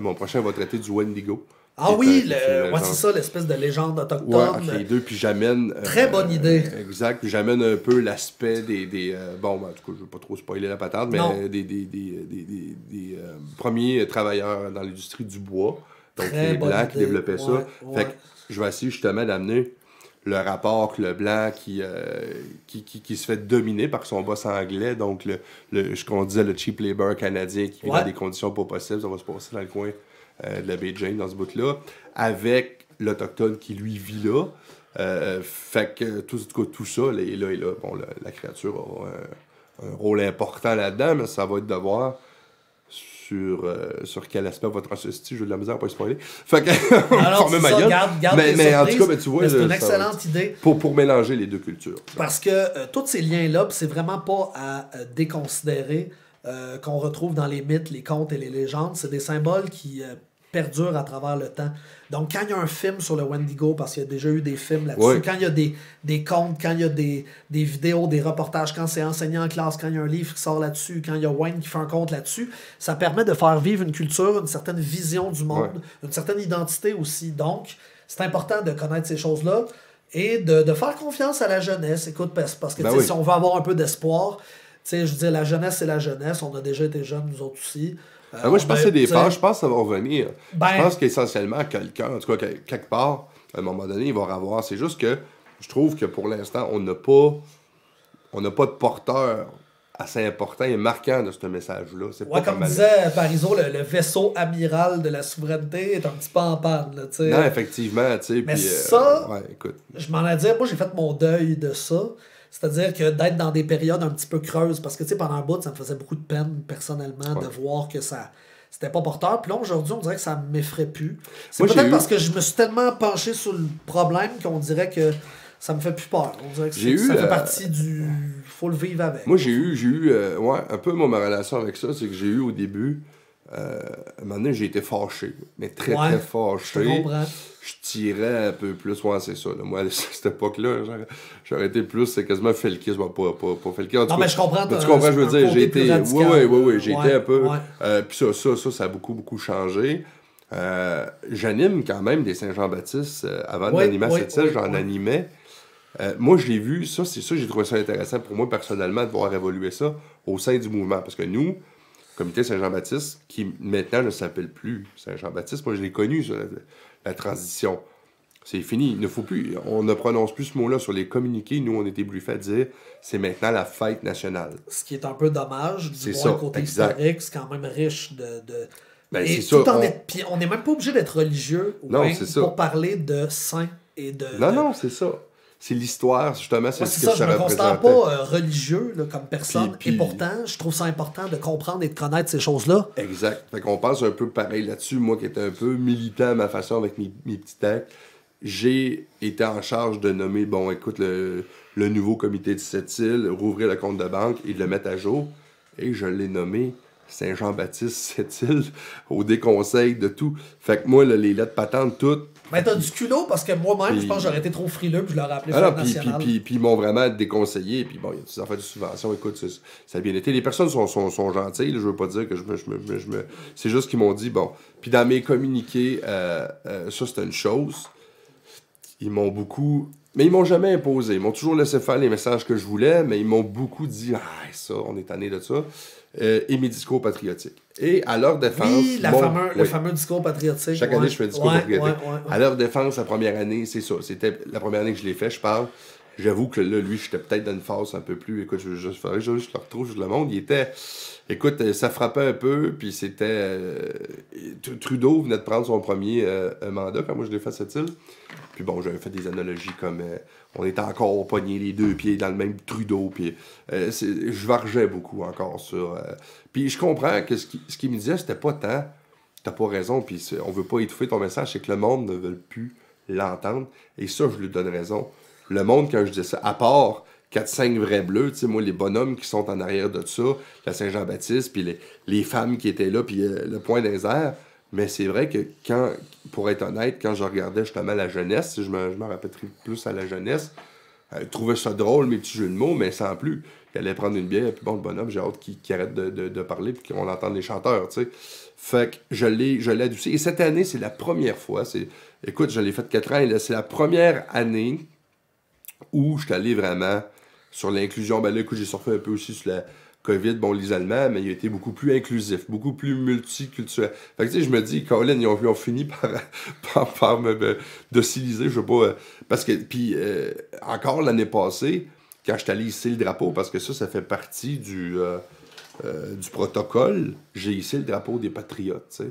mon prochain va traiter du Wendigo. Ah oui, le... c'est ça, l'espèce de légende autochtone. Ouais, les deux, puis j'amène. Euh, Très bonne idée. exact, puis j'amène un peu l'aspect des. des euh, bon, ben, en tout cas, je ne veux pas trop spoiler la patate, mais des, des, des, des euh, premiers travailleurs dans l'industrie du bois. Donc, les Blancs qui développaient ça. Fait que je vais essayer justement d'amener le rapport que le blanc qui, qui, qui, qui, se fait dominer par son boss anglais, donc le, le ce qu'on disait le cheap labor canadien qui vit dans des conditions pas possibles, ça va se passer dans le coin euh, de la baie Jane dans ce bout-là, avec l'Autochtone qui lui vit là. Euh, fait que tout, tout ça, là, et là, et là, bon, la, créature a un, rôle important là-dedans, mais ça va être de voir sur, euh, sur quel aspect votre transvesti, je de la misère à pas spoiler. Fait que, Alors, ma ça, garde, garde mais, mais en tout cas, ben, tu vois, c'est une excellente idée. Pour, pour mélanger les deux cultures. Parce que euh, tous ces liens-là, c'est vraiment pas à euh, déconsidérer euh, qu'on retrouve dans les mythes, les contes et les légendes. C'est des symboles qui perdurent à travers le temps. Donc, quand il y a un film sur le Wendigo, parce qu'il y a déjà eu des films là-dessus, quand il y a des, des contes, quand il y a des, des vidéos, des reportages, quand c'est enseigné en classe, quand il y a un livre qui sort là-dessus, quand il y a Wayne qui fait un conte là-dessus, ça permet de faire vivre une culture, une certaine vision du monde, une certaine identité aussi. Donc, c'est important de connaître ces choses-là et de, de faire confiance à la jeunesse. Écoute, parce, parce que Ben oui. si on veut avoir un peu d'espoir, je veux dire, la jeunesse, c'est la jeunesse. On a déjà été jeunes, nous autres aussi. Euh, moi, je pense que c'est des sais, phases. Je pense que ça va revenir. Ben- je pense qu'essentiellement, quelqu'un, en tout cas, que- quelque part, à un moment donné, il va avoir. C'est juste que je trouve que pour l'instant, on n'a pas. On n'a pas de porteur assez important et marquant de ce message-là. C'est Ouais, pas comme disait Parizeau, le, le vaisseau amiral de la souveraineté est un petit peu en panne. Là. Non, effectivement, tu sais. Mais euh, ça- ouais, écoute. je m'en ai dit, moi j'ai fait mon deuil de ça. C'est-à-dire que d'être dans des périodes un petit peu creuses, parce que tu sais, pendant un bout, ça me faisait beaucoup de peine personnellement de voir que ça c'était pas porteur. Puis là, aujourd'hui, on dirait que ça m'effraie plus. C'est peut-être eu- parce que je me suis tellement penché sur le problème qu'on dirait que ça me fait plus peur. On dirait que eu, ça fait euh, partie du. faut le vivre avec. Moi, j'ai eu, j'ai eu euh, ouais, un peu moi, ma relation avec ça, c'est que j'ai eu au début, euh, à un moment donné, j'ai été fâché, mais très, Ouais, très fâché. Je tirais un peu plus, ouais, c'est ça. là. Moi, à cette époque-là, j'aurais- été plus, c'est quasiment ouais, pas, pas, pas Non, cas, mais je comprends. mais tu comprends, je veux dire, j'ai été. Oui, oui, oui, oui, j'ai ouais, été un peu. Euh, Puis ça, ça, ça, ça a beaucoup, beaucoup changé. Euh, J'anime quand même des Saint-Jean-Baptiste. euh, avant d'animer à cette île, j'en animais. Euh, moi, je l'ai vu, ça, c'est ça, j'ai trouvé ça intéressant pour moi personnellement de voir évoluer ça au sein du mouvement. Parce que nous, Comité Saint-Jean-Baptiste, qui maintenant ne s'appelle plus Saint-Jean-Baptiste, moi je l'ai connu, la, la transition. C'est fini, il ne faut plus, on ne prononce plus ce mot-là sur les communiqués. Nous, on était bluffés à dire c'est maintenant la fête nationale. Ce qui est un peu dommage, du C'est moins ça, côté exact. historique, c'est quand même riche de. de... Ben, Et tout ça, en on- est- Puis on n'est même pas obligé d'être religieux Non, pour parler de saint et de. Non, de- non, c'est ça. C'est l'histoire, justement, c'est Moi, ce que ça, je ça me considère pas euh, religieux là, comme personne. Puis- puis- Et pourtant, je trouve ça important de comprendre et de connaître ces choses-là. Exact. Fait qu'on pense un peu pareil là-dessus. Moi qui étais un peu militant à ma façon avec mes, mes petits actes, j'ai été en charge de nommer, bon, écoute, le, le nouveau comité de cette île, rouvrir le compte de banque et de le mettre à jour. Et je l'ai nommé Saint-Jean-Baptiste cette île au déconseil de tout. Fait que moi, là, les lettres patentes, toutes. Mais t'as du culot parce que moi-même, Puis- je pense que j'aurais été trop frileux puis je l'aurais appelé Ah puis, puis, puis, puis ils m'ont vraiment déconseillé. Puis bon, il y a des affaires de subvention. Écoute, ça, ça a bien été. Les personnes sont, sont, sont gentilles. là, je veux pas dire que je me. Je me, je me- c'est juste qu'ils m'ont dit, bon. Puis dans mes communiqués, euh, euh, ça c'était une chose. Ils m'ont beaucoup. Mais ils m'ont jamais imposé. Ils m'ont toujours laissé faire les messages que je voulais, mais ils m'ont beaucoup dit, ah, ça, on est tanné de ça. Euh, et mes discours patriotiques. Et à leur défense. oui, la mon- fameux, le fameux discours patriotique. Chaque ouais. année, je fais un discours Ouais, patriotique. ouais. À leur défense, la première année, c'est ça. C'était la première année que je l'ai fait, je parle. J'avoue que là, lui, j'étais peut-être dans une phase un peu plus. Écoute, je, je, je, je le retrouve, je le monde. Il était. Écoute, euh, ça frappait un peu, puis c'était. euh, Tr- Trudeau venait de prendre son premier euh, mandat quand moi je l'ai fait à cette île. Puis bon, j'avais fait des analogies comme. euh, on était encore pognés les deux pieds dans le même Trudeau, puis euh, je vargeais beaucoup encore sur. euh, puis je comprends que ce qu'il ce qu'il me disait, c'était pas tant. T'as pas raison, puis on veut pas étouffer ton message, c'est que le monde ne veut plus l'entendre. Et ça, je lui donne raison. Le monde, quand je dis ça, à part 4-5 vrais bleus, tu sais, moi, les bonhommes qui sont en arrière de ça, la Saint-Jean-Baptiste, puis les, les femmes qui étaient là, puis le point des airs. Mais c'est vrai que quand, pour être honnête, quand je regardais justement la jeunesse, si je me, je me rappellerai plus à la jeunesse, euh, je trouvais ça drôle, mes petits jeux de mots, mais sans plus. Il allait prendre une bière, puis bon, le bonhomme, j'ai hâte qu'il qu'il arrête de, de- parler, puis qu'on entende les chanteurs, tu sais. Fait que je l'ai, je l'ai adouci. Et cette année, c'est la première fois. Écoute, je l'ai fait 4 ans, et c'est la première année où je suis allé vraiment sur l'inclusion. Ben là, écoute, j'ai surfé un peu aussi sur la COVID, bon, l'isolement, mais il a été beaucoup plus inclusif, beaucoup plus multiculturel. Fait que, tu sais, je me dis, Colin, ils ont, ils ont fini par, par, me, dociliser, je sais pas. euh, Parce que, puis, euh, encore l'année passée, quand je suis allé le drapeau, parce que ça, ça fait partie du. euh, du protocole, j'ai ici le drapeau des patriotes, tu sais.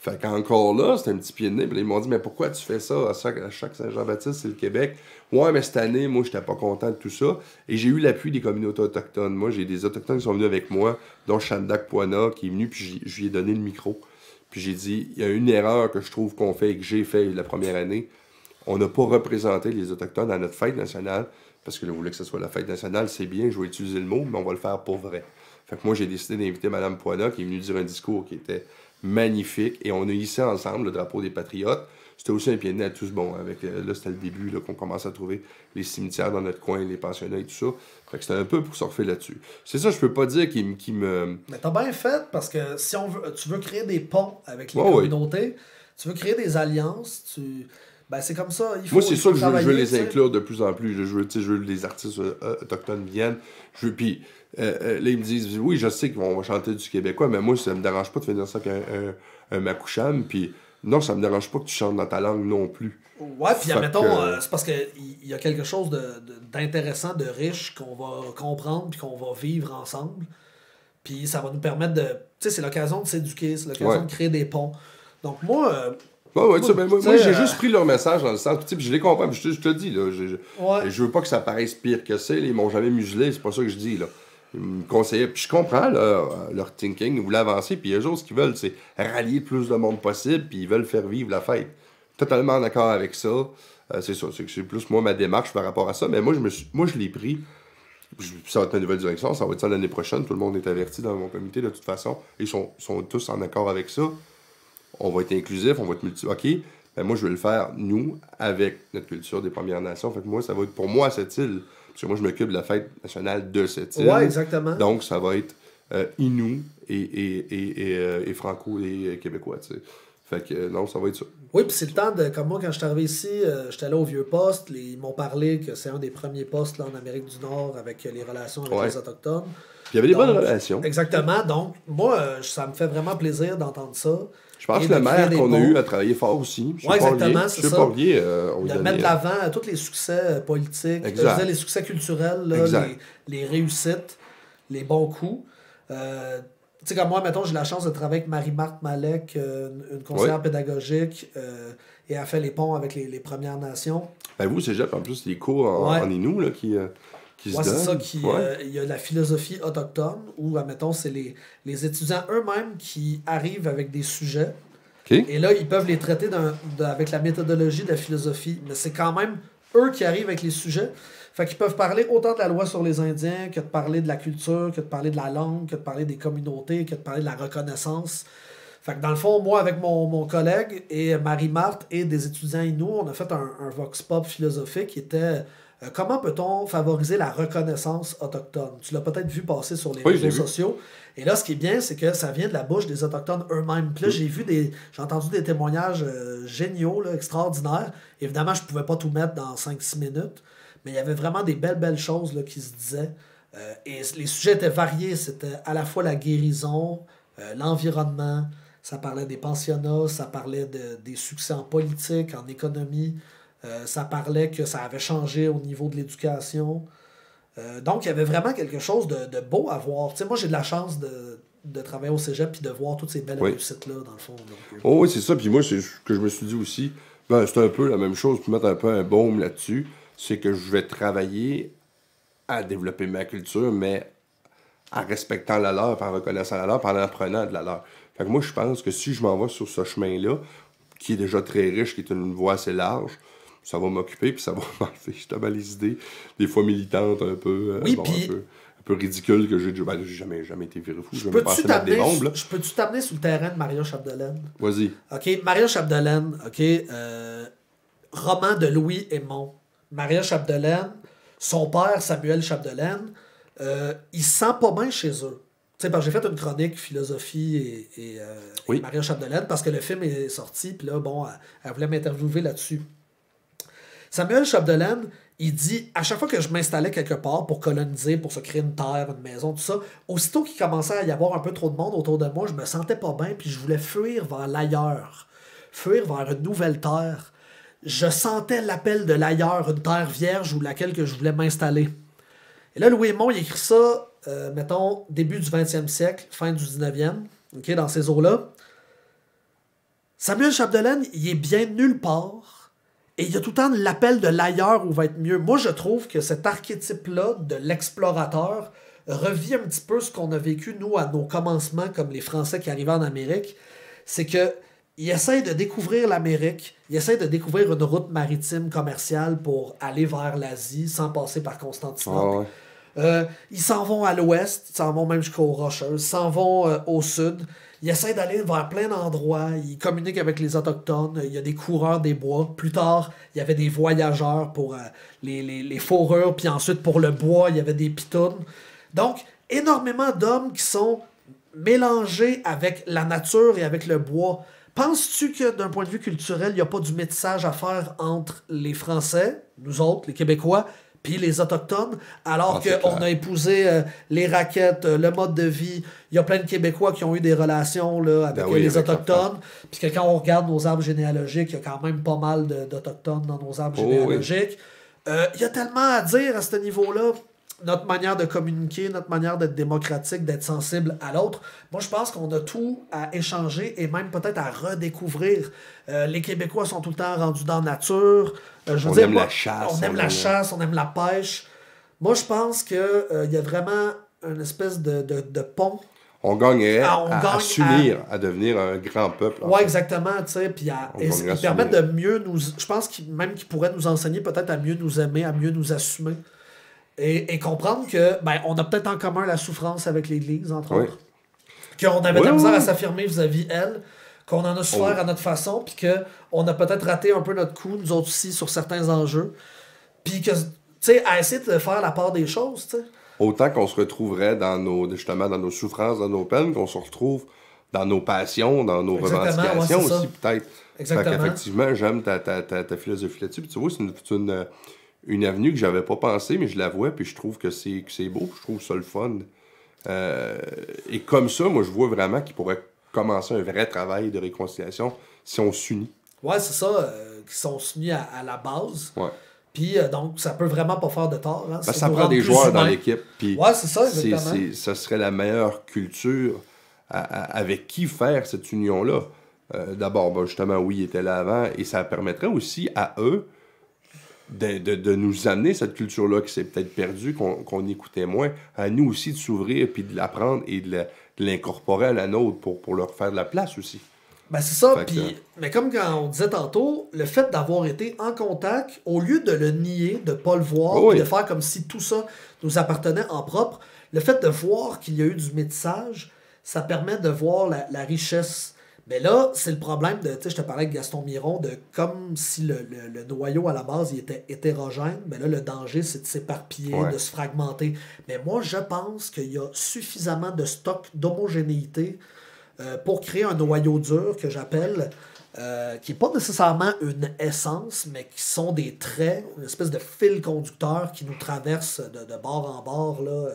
Fait qu'encore là, c'était un petit pied de nez. Puis ils m'ont dit, mais pourquoi tu fais ça à chaque, Saint-Jean-Baptiste, c'est le Québec? Ouais, mais cette année, moi, j'étais pas content de tout ça. Et j'ai eu l'appui des communautés autochtones. Moi, j'ai des autochtones qui sont venus avec moi, dont Chandak Poina, qui est venu, puis je lui ai donné le micro. Puis j'ai dit, il y a une erreur que je trouve qu'on fait et que j'ai fait la première année. On n'a pas représenté les Autochtones à notre fête nationale, parce que je voulais que ce soit la fête nationale, c'est bien, je vais utiliser le mot, mais on va le faire pour vrai. Fait que moi, j'ai décidé d'inviter Mme Poina, qui est venue dire un discours qui était magnifique. Et on a hissé ensemble le drapeau des Patriotes. C'était aussi un pied de nez à tous bon. Avec, euh, là, c'était le début qu'on commence à trouver les cimetières dans notre coin, les pensionnats et tout ça. Fait que c'était un peu pour surfer là-dessus. C'est ça, je peux pas dire qu'il me. Mais t'as bien fait parce que si on veut, tu veux créer des ponts avec les communautés, tu veux créer des alliances, tu. Ben, c'est comme ça. Il faut, Moi, c'est sûr que je veux, les inclure de plus en plus. Je veux, je veux que les artistes euh, autochtones viennent. Je veux, puis euh, là, ils me disent Oui, je sais qu'on va chanter du québécois, mais moi, ça me dérange pas de finir ça avec un, un, un Puis non, ça me dérange pas que tu chantes dans ta langue non plus. Ouais, puis admettons, euh, c'est parce qu'il y a quelque chose d'intéressant, de, riche qu'on va comprendre puis qu'on va vivre ensemble. Puis ça va nous permettre de. Tu sais, c'est l'occasion de s'éduquer, c'est l'occasion de créer des ponts. Donc moi. Euh, ouais, ouais, moi, moi j'ai euh, juste pris leur message dans le sens. Puis je les comprends, je te, je te dis, là. Je, je, veux pas que ça paraisse pire que c'est. Ils m'ont jamais muselé, c'est pas ça que je dis, là. Ils me conseillaient. Puis je comprends leur thinking, ils voulaient avancer. Puis eux autres, ce qu'ils veulent, c'est rallier le plus de monde possible. Puis ils veulent faire vivre la fête. Totalement d'accord avec ça. Euh, c'est ça. C'est plus moi ma démarche par rapport à ça. Mais moi, je, me moi, je l'ai pris. Ça va être une nouvelle direction. Ça va être ça l'année prochaine. Tout le monde est averti dans mon comité de toute façon. Ils sont, sont tous en accord avec ça. On va être inclusif, on va être multi. OK? Ben moi, je vais le faire, nous, avec notre culture des Premières Nations. Fait que moi, ça va être pour moi cette île. Parce que moi, je m'occupe de la fête nationale de cette île. Oui, exactement. Donc, ça va être euh, Inou et, et, et, et, euh, Franco et Québécois, tu sais. Fait que euh, non, ça va être ça. Oui, puis c'est le temps de. Comme moi, quand je suis arrivé ici, j'étais là au vieux poste. ils m'ont parlé que c'est un des premiers postes là, en Amérique du Nord avec les relations avec les Autochtones. Puis il y avait des bonnes relations. Exactement. Donc, moi, ça me fait vraiment plaisir d'entendre ça. Je pense que le maire qu'on a eu à travailler fort aussi. Oui, exactement, c'est ça. euh, de mettre de l'avant tous les succès euh, politiques, euh, les succès culturels, là, les, les, réussites, les bons coups. Euh, tu sais, comme moi, mettons, j'ai la chance de travailler avec Marie-Marthe Malek, une, conseillère pédagogique, et elle fait les ponts avec les, les Premières Nations. Ben vous, c'est en plus, les cours en, en Inou, là, qui c'est ça. Qui, euh, il y a la philosophie autochtone où, admettons, c'est les, les étudiants eux-mêmes qui arrivent avec des sujets. Et là, ils peuvent les traiter avec la méthodologie de la philosophie. Mais c'est quand même eux qui arrivent avec les sujets. Fait qu'ils peuvent parler autant de la loi sur les Indiens que de parler de la culture, que de parler de la langue, que de parler des communautés, que de parler de la reconnaissance. Fait que dans le fond, moi, avec mon, mon collègue et Marie-Marthe et des étudiants Inou, on a fait un, un vox pop philosophique qui était euh, comment peut-on favoriser la reconnaissance autochtone? Tu l'as peut-être vu passer sur les réseaux sociaux. Et là, ce qui est bien, c'est que ça vient de la bouche des Autochtones eux-mêmes. Puis là, j'ai vu des. J'ai entendu des témoignages euh, géniaux, extraordinaires. Évidemment, je ne pouvais pas tout mettre dans 5-6 minutes, mais il y avait vraiment des belles, belles choses là, qui se disaient. Euh, et les sujets étaient variés. C'était à la fois la guérison, l'environnement, ça parlait des pensionnats, ça parlait de, des succès en politique, en économie. Euh, ça parlait que ça avait changé au niveau de l'éducation. Euh, donc, il y avait vraiment quelque chose de, beau à voir. moi, j'ai de la chance de, travailler au cégep et de voir toutes ces belles réussites-là, dans le fond. Euh. oh, oui, c'est ça. Puis moi, c'est ce que je me suis dit aussi. Ben, c'est un peu la même chose, pour mettre un peu un baume là-dessus. C'est que je vais travailler à développer ma culture, mais en respectant la leur, en reconnaissant la leur, en apprenant de la leur. Fait que moi, je pense que si je m'en vais sur ce chemin-là, qui est déjà très riche, qui est une voie assez large, ça va m'occuper, puis ça va m'enlever justement les idées, des fois militantes un peu, euh, un, peu un peu ridicules que j'ai ben, jamais, jamais été viré fou. Je, peux tu t'amener Je peux-tu t'amener sur le terrain de Maria Chapdelaine? Vas-y. OK, Maria Chapdelaine, OK, euh, roman de Louis Aymon. Maria Chapdelaine, son père, Samuel Chapdelaine, euh, il se sent pas bien chez eux. Tu sais, j'ai fait une chronique philosophie et, et, Maria Chapdelaine parce que le film est sorti, puis là, bon, elle voulait m'interviewer là-dessus. Samuel Chapdelaine, il dit à chaque fois que je m'installais quelque part pour coloniser, pour se créer une terre, une maison, tout ça, aussitôt qu'il commençait à y avoir un peu trop de monde autour de moi, je me sentais pas bien, puis je voulais fuir vers l'ailleurs, fuir vers une nouvelle terre. Je sentais l'appel de l'ailleurs, une terre vierge ou laquelle que je voulais m'installer. Et là, Louis Aymon, il écrit ça euh, mettons, début du 20e siècle, fin du 19e, ok, dans ces eaux-là, Samuel Chapdelaine, il est bien nulle part. Et il y a tout le temps l'appel de l'ailleurs où va être mieux. Moi, je trouve que cet archétype-là de l'explorateur revient un petit peu ce qu'on a vécu, nous, à nos commencements, comme les Français qui arrivaient en Amérique. C'est que il essaie de découvrir l'Amérique, il essaie de découvrir une route maritime commerciale pour aller vers l'Asie sans passer par Constantinople. Ah. Euh, ils s'en vont à l'ouest, ils s'en vont même jusqu'aux Rocheuses, ils s'en vont euh, au sud. Ils essaient d'aller vers plein d'endroits, ils communiquent avec les Autochtones, il y a des coureurs des bois. Plus tard, il y avait des voyageurs pour euh, les, les, les fourrures, puis ensuite pour le bois, il y avait des pitounes. Donc, énormément d'hommes qui sont mélangés avec la nature et avec le bois. Penses-tu que d'un point de vue culturel, il n'y a pas du métissage à faire entre les Français, nous autres, les Québécois, puis les Autochtones, alors Ah, qu'on a épousé euh, les raquettes, euh, le mode de vie. Il y a plein de Québécois qui ont eu des relations là, avec Ben euh, oui, les avec Autochtones. Puis que quand on regarde nos arbres généalogiques, il y a quand même pas mal d'Autochtones dans nos arbres Oh, oui. généalogiques. Euh, Il y a tellement à dire à ce niveau-là. Notre manière de communiquer, notre manière d'être démocratique, d'être sensible à l'autre. Moi, je pense qu'on a tout à échanger et même peut-être à redécouvrir. Euh, les Québécois sont tout le temps rendus dans la nature. Euh, je veux On dire, aime moi, la chasse, On aime la chasse, on aime la pêche. Moi, je pense qu'il y a vraiment une espèce de, de, de pont On Ah, on à, à gagne s'unir, à... devenir un grand peuple. fait. exactement, tu sais, puis à- On et- il à permet de mieux nous... Je pense même qu'il pourrait nous enseigner peut-être à mieux nous aimer, à mieux nous assumer. Et, et comprendre que, ben, on a peut-être en commun la souffrance avec l'Église, entre Oui. autres. Qu'on avait de la Oui, misère oui. à s'affirmer vis-à-vis elle, qu'on en a souffert à notre façon, puis qu'on a peut-être raté un peu notre coup, nous autres aussi, sur certains enjeux. Puis que, tu sais, à essayer de faire la part des choses, tu sais. Autant qu'on se retrouverait dans nos, justement, dans nos souffrances, dans nos peines, qu'on se retrouve dans nos passions, dans nos Exactement, revendications aussi, peut-être. Exactement. Fait qu'effectivement, j'aime ta, ta, ta, ta philosophie là-dessus. Puis tu vois, c'est une, c'est une, une avenue que j'avais pas pensé, mais je la vois, puis je trouve que c'est que c'est beau, je trouve ça le fun. Euh, et comme ça, moi, je vois vraiment qu'il pourrait commencer un vrai travail de réconciliation si on s'unit. Ouais, c'est ça, euh, qui sont soumis à, à la base. Ouais. Puis euh, donc, ça peut vraiment pas faire de tort. Hein, C'est ça prend des joueurs dans l'équipe. Puis Ouais, c'est ça, c'est, exactement. c'est- ça serait la meilleure culture à- à- avec qui faire cette union-là. Euh, d'abord, ben, justement, oui, ils étaient là avant, et ça permettrait aussi à eux de, de- de nous amener cette culture-là qui s'est peut-être perdue, qu'on, qu'on écoutait moins, à nous aussi de s'ouvrir, puis de l'apprendre et de, l'incorporer à la nôtre pour, pour leur faire de la place aussi. Ben, c'est ça. Que- Puis, mais comme quand on disait tantôt, le fait d'avoir été en contact, au lieu de le nier, de pas le voir, Oh oui. de faire comme si tout ça nous appartenait en propre, le fait de voir qu'il y a eu du métissage, ça permet de voir la, la richesse. Mais là, c'est le problème de, tu sais, je te parlais avec Gaston Miron, de comme si le, le- le noyau à la base il était hétérogène, mais là, le danger, c'est de s'éparpiller, Ouais. de se fragmenter. Mais moi, je pense qu'il y a suffisamment de stock d'homogénéité euh, pour créer un noyau dur que j'appelle, euh, qui n'est pas nécessairement une essence, mais qui sont des traits, une espèce de fil conducteur qui nous traverse de, de bord en bord, là,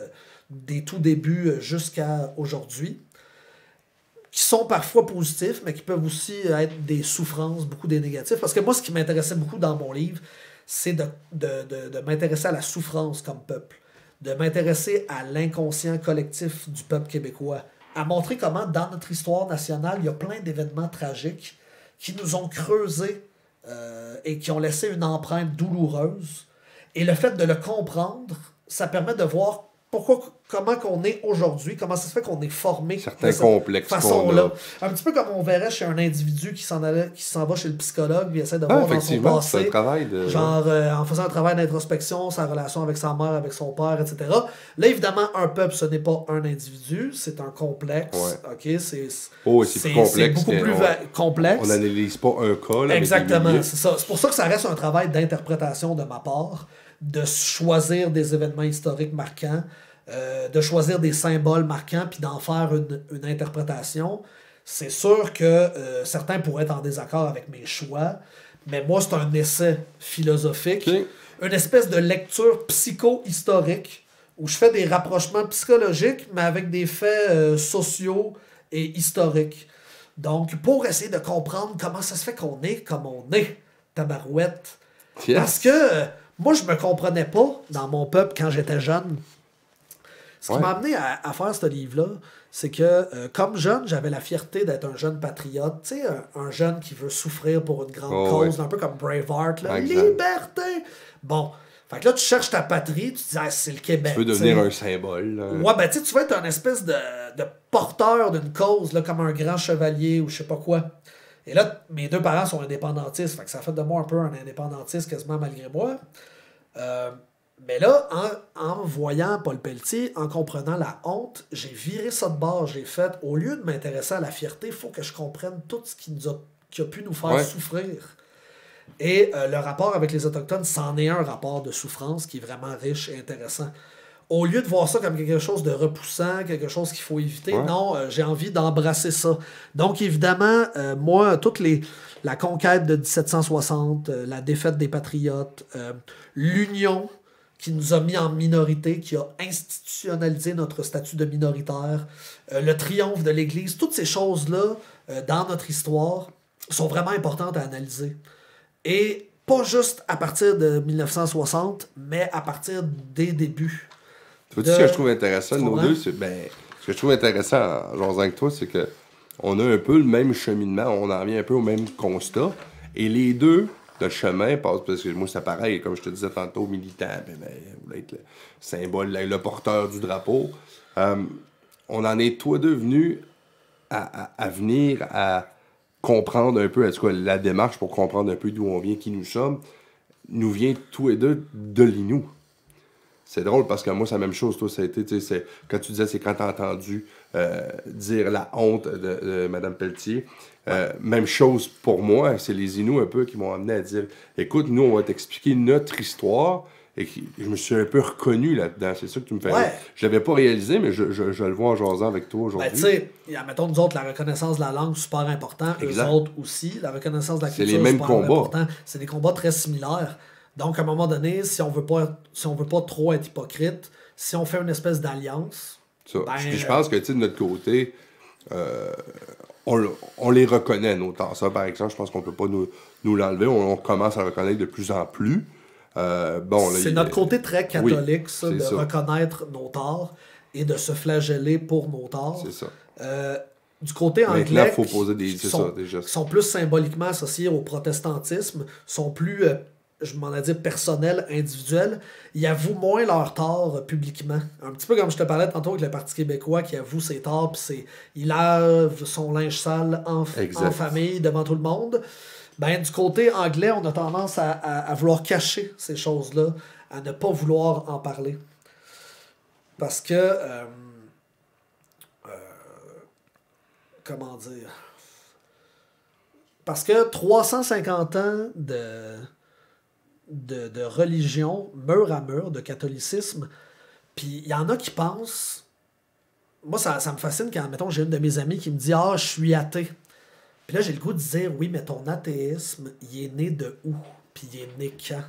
des tout débuts jusqu'à aujourd'hui, qui sont parfois positifs, mais qui peuvent aussi être des souffrances, beaucoup des négatifs. Parce que moi, ce qui m'intéressait beaucoup dans mon livre, c'est de, de, de, m'intéresser à la souffrance comme peuple, de m'intéresser à l'inconscient collectif du peuple québécois, à montrer comment dans notre histoire nationale, il y a plein d'événements tragiques qui nous ont creusés euh, et qui ont laissé une empreinte douloureuse. Et le fait de le comprendre, ça permet de voir pourquoi, comment qu'on est aujourd'hui, comment ça se fait qu'on est formé Certains de cette façon-là. a. Un petit peu comme on verrait chez un individu qui s'en allait, qui s'en va chez le psychologue, puis essaie de Ah, voir dans son passé. travail de. Genre, euh, en faisant un travail d'introspection, sa relation avec sa mère, avec son père, etc. Là, évidemment, un peuple, ce n'est pas un individu, c'est un complexe. Ouais. OK? C'est Oh, c'est beaucoup plus on- complexe. On n'analyse pas un cas. là, Exactement, c'est ça. C'est pour ça que ça reste un travail d'interprétation de ma part, de choisir des événements historiques marquants, euh, de choisir des symboles marquants, puis d'en faire une, une interprétation. C'est sûr que euh, certains pourraient être en désaccord avec mes choix, mais moi, c'est un essai philosophique, une espèce de lecture psycho-historique, où je fais des rapprochements psychologiques, mais avec des faits euh, sociaux et historiques. Donc, pour essayer de comprendre comment ça se fait qu'on est comme on est, tabarouette. Yes. Parce que moi, je me comprenais pas dans mon peuple quand j'étais jeune. Ce qui m'a amené à, faire ce livre-là, c'est que euh, comme jeune, j'avais la fierté d'être un jeune patriote, tu sais, un, jeune qui veut souffrir pour une grande oh, cause, un peu comme Braveheart, là, liberté. Bon. Fait que là, tu cherches ta patrie, tu te dis, ah, c'est le Québec. Tu veux devenir un symbole. Ouais, ben tu tu veux être un espèce de, de porteur d'une cause, là, comme un grand chevalier ou je sais pas quoi. Et là, mes deux parents sont indépendantistes, fait que ça fait de moi un peu un indépendantiste quasiment malgré moi. Euh, mais là, en, voyant Paul Pelletier, en comprenant la honte, j'ai viré ça de bord. J'ai fait, au lieu de m'intéresser à la fierté, il faut que je comprenne tout ce qui, nous a, qui a pu nous faire souffrir. Et euh, le rapport avec les Autochtones, c'en est un rapport de souffrance qui est vraiment riche et intéressant. Au lieu de voir ça comme quelque chose de repoussant, quelque chose qu'il faut éviter, non, euh, j'ai envie d'embrasser ça. Donc, évidemment, euh, moi, toutes les. La conquête de 1760, la défaite des Patriotes, l'union qui nous a mis en minorité, qui a institutionnalisé notre statut de minoritaire, le triomphe de l'Église, toutes ces choses-là, dans notre histoire, sont vraiment importantes à analyser. Et pas juste à partir de 1960, mais à partir des débuts. Tu vois, ce que je trouve intéressant, nos deux, c'est. Ben, ce que je trouve intéressant en jouant avec toi, c'est que on a un peu le même cheminement, on en vient un peu au même constat. Et les deux, le chemin passe, parce que moi, c'est pareil, comme je te disais tantôt, militant, ben, ben, vous être le symbole, le, porteur du drapeau. Euh, on en est tous deux venus à, à venir à comprendre un peu, en la démarche pour comprendre un peu d'où on vient, qui nous sommes, nous vient tous les deux de l'Inou. C'est drôle parce que moi, c'est la même chose. Toi, ça a été, quand tu disais, c'est quand tu as entendu euh, dire la honte de, Mme Pelletier. Euh, même chose pour moi, c'est les Inuits un peu qui m'ont amené à dire écoute, nous, on va t'expliquer notre histoire, et je me suis un peu reconnu là-dedans. C'est ça que tu me fais. Ouais. Je l'avais pas réalisé, mais je, je, je, le vois en jasant avec toi aujourd'hui. Ben, tu sais, mettons, nous autres, la reconnaissance de la langue, super important. Les autres aussi, la reconnaissance de la culture, c'est les mêmes combats. C'est des combats très similaires. Donc, à un moment donné, si on veut pas, si on veut pas trop être hypocrite, si on fait une espèce d'alliance. Ben, je pense que, tu sais, de notre côté, euh, on, on, les reconnaît, nos. Ça, par exemple, je pense qu'on peut pas nous, nous l'enlever. On, on, commence à le reconnaître de plus en plus. Euh, bon, c'est notre côté très catholique, ça, de reconnaître nos torts et de se flageller pour nos torts. C'est ça. Euh, du côté anglais, faut poser des, qui, sont, déjà. sont plus symboliquement associés au protestantisme, sont plus, euh, je m'en ai dit, personnels, individuels, ils avouent moins leurs torts publiquement. Un petit peu comme je te parlais tantôt avec le Parti québécois qui avoue ses torts, puis il lave son linge sale en, en famille devant tout le monde. Ben, du côté anglais, on a tendance à, vouloir cacher ces choses-là, à ne pas vouloir en parler. Parce que. Euh, euh, comment dire? Parce que 350 ans de, de, religion, mur à mur, de catholicisme, puis il y en a qui pensent. Moi, ça, ça me fascine quand, mettons, j'ai une de mes amies qui me dit Ah, je suis athée. Puis là, j'ai le goût de dire, oui, mais ton athéisme, il est né de où? Puis il est né quand?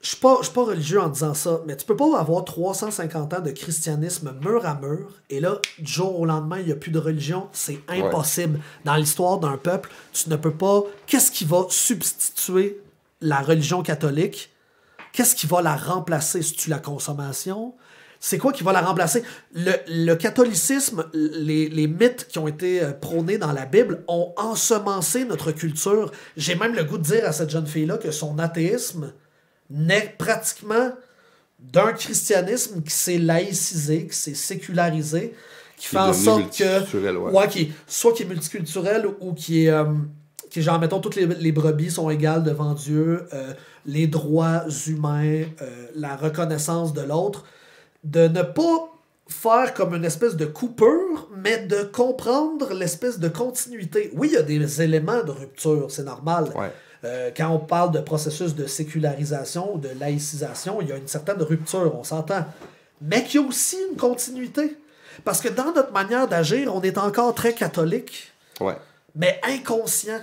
Je suis pas, pas religieux en disant ça, mais tu peux pas avoir 350 ans de christianisme mur à mur, et là, du jour au lendemain, il n'y a plus de religion. C'est impossible. Dans l'histoire d'un peuple, tu ne peux pas... Qu'est-ce qui va substituer la religion catholique? Qu'est-ce qui va la remplacer? Si tu la consommation? c'est quoi qui va la remplacer? Le, catholicisme, les, mythes qui ont été euh, prônés dans la Bible ont ensemencé notre culture. J'ai même le goût de dire à cette jeune fille-là que son athéisme naît pratiquement d'un christianisme qui s'est laïcisé, qui s'est sécularisé, qui, fait en sorte que. Ouais. qui, soit qui est multiculturel ou qui est. Euh, qui genre, mettons, toutes les, brebis sont égales devant Dieu, euh, les droits humains, la reconnaissance de l'autre de ne pas faire comme une espèce de coupure, mais de comprendre l'espèce de continuité. Oui, il y a des éléments de rupture, c'est normal. Euh, quand on parle de processus de sécularisation ou de laïcisation, il y a une certaine rupture, on s'entend. Mais qu'il y a aussi une continuité. Parce que dans notre manière d'agir, on est encore très catholique, mais inconscient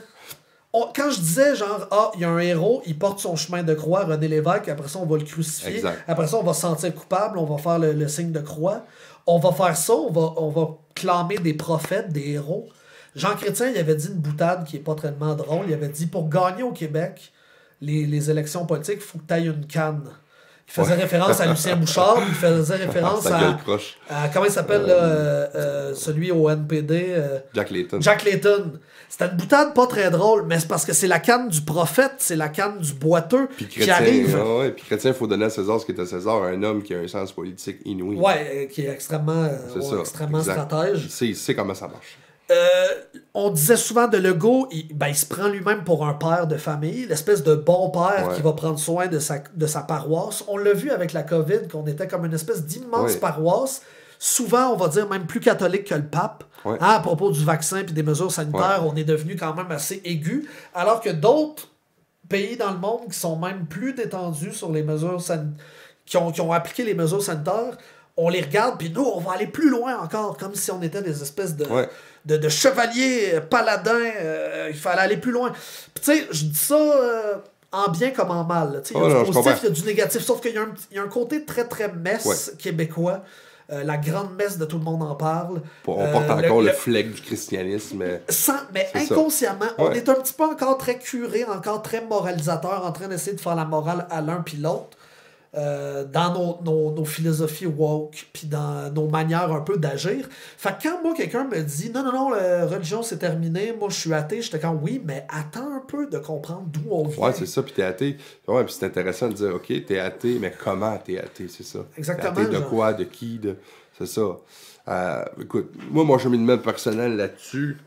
quand je disais genre ah il y a un héros il porte son chemin de croix René Lévesque après ça on va le crucifier. Après ça on va se sentir coupable on va faire le, signe de croix. On va faire ça on va on va clamer des prophètes des héros Jean Chrétien il avait dit une boutade qui est pas tellement drôle. Il avait dit pour gagner au Québec les, élections politiques il faut que tu ailles une canne Il faisait référence à Lucien Bouchard, il faisait référence à, Comment il s'appelle, euh, euh, celui au NPD euh, Jack Layton. Jack Layton. C'était une boutade pas très drôle, mais c'est parce que c'est la canne du prophète, c'est la canne du boiteux Puis qui arrive. ouais, puis chrétien, il faut donner à César ce qui est à César, un homme qui a un sens politique inouï. Ouais, euh, qui est extrêmement, euh, C'est ouais, ça, extrêmement exact. stratège. Il sait, il sait comment ça marche. Euh, on disait souvent de Legault, il, ben, il se prend lui-même pour un père de famille, l'espèce de bon père Ouais. qui va prendre soin de sa, de sa paroisse. On l'a vu avec la COVID, qu'on était comme une espèce d'immense Ouais. paroisse, souvent, on va dire, même plus catholique que le pape. Ouais. Hein, à propos du vaccin et des mesures sanitaires, on est devenu quand même assez aigu, alors que d'autres pays dans le monde qui sont même plus détendus sur les mesures san- qui ont, qui ont appliqué les mesures sanitaires, on les regarde, puis nous, on va aller plus loin encore, comme si on était des espèces de, Ouais. de, de chevaliers euh, paladins. euh, il fallait aller plus loin. Puis tu sais, je dis ça euh, en bien comme en mal. Il y a Oh, du positif, il y a du négatif, sauf qu'il y, a un petit- il y a un côté très, très messe québécois. Euh, la grande messe de tout le monde en parle. On Euh, porte encore le, le- du christianisme. mais- sans, mais inconsciemment, on est un petit peu encore très curé, encore très moralisateur, en train d'essayer de faire la morale à l'un puis l'autre. Euh, dans nos, nos, nos philosophies woke, puis dans nos manières un peu d'agir. Fait que quand moi, quelqu'un me dit non, non, non, la religion c'est terminé, moi je suis athée, j'étais comme oui, mais attends un peu de comprendre d'où on vient. Ouais, c'est ça, puis t'es athée. Ouais, puis c'est intéressant de dire, OK, t'es athée, mais comment t'es athée, c'est ça? Exactement, T'es athée de genre. quoi, de qui, de... C'est ça. Euh, écoute, moi, mon cheminement personnel là-dessus,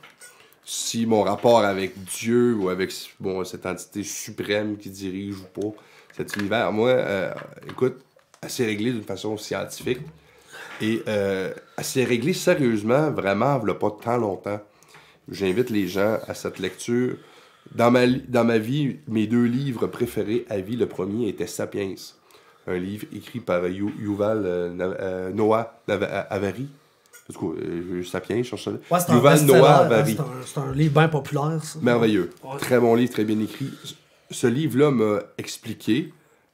si mon rapport avec Dieu ou avec bon, cette entité suprême qui dirige ou pas cet univers, moi, euh, écoute, assez réglé d'une façon scientifique et euh, assez réglé sérieusement, vraiment, il pas tant longtemps. J'invite les gens à cette lecture. Dans ma, dans ma vie, mes deux livres préférés à vie, le premier était Sapiens, un livre écrit par Yu- Yuval euh, euh, Noah Avari. Cas, euh, Sapiens, je cherche ça. Ouais, c'est un Yuval Noah Avari. c'est un, livre bien populaire, ça. Merveilleux. Ouais. Très bon livre, très bien écrit. Ce livre-là m'a expliqué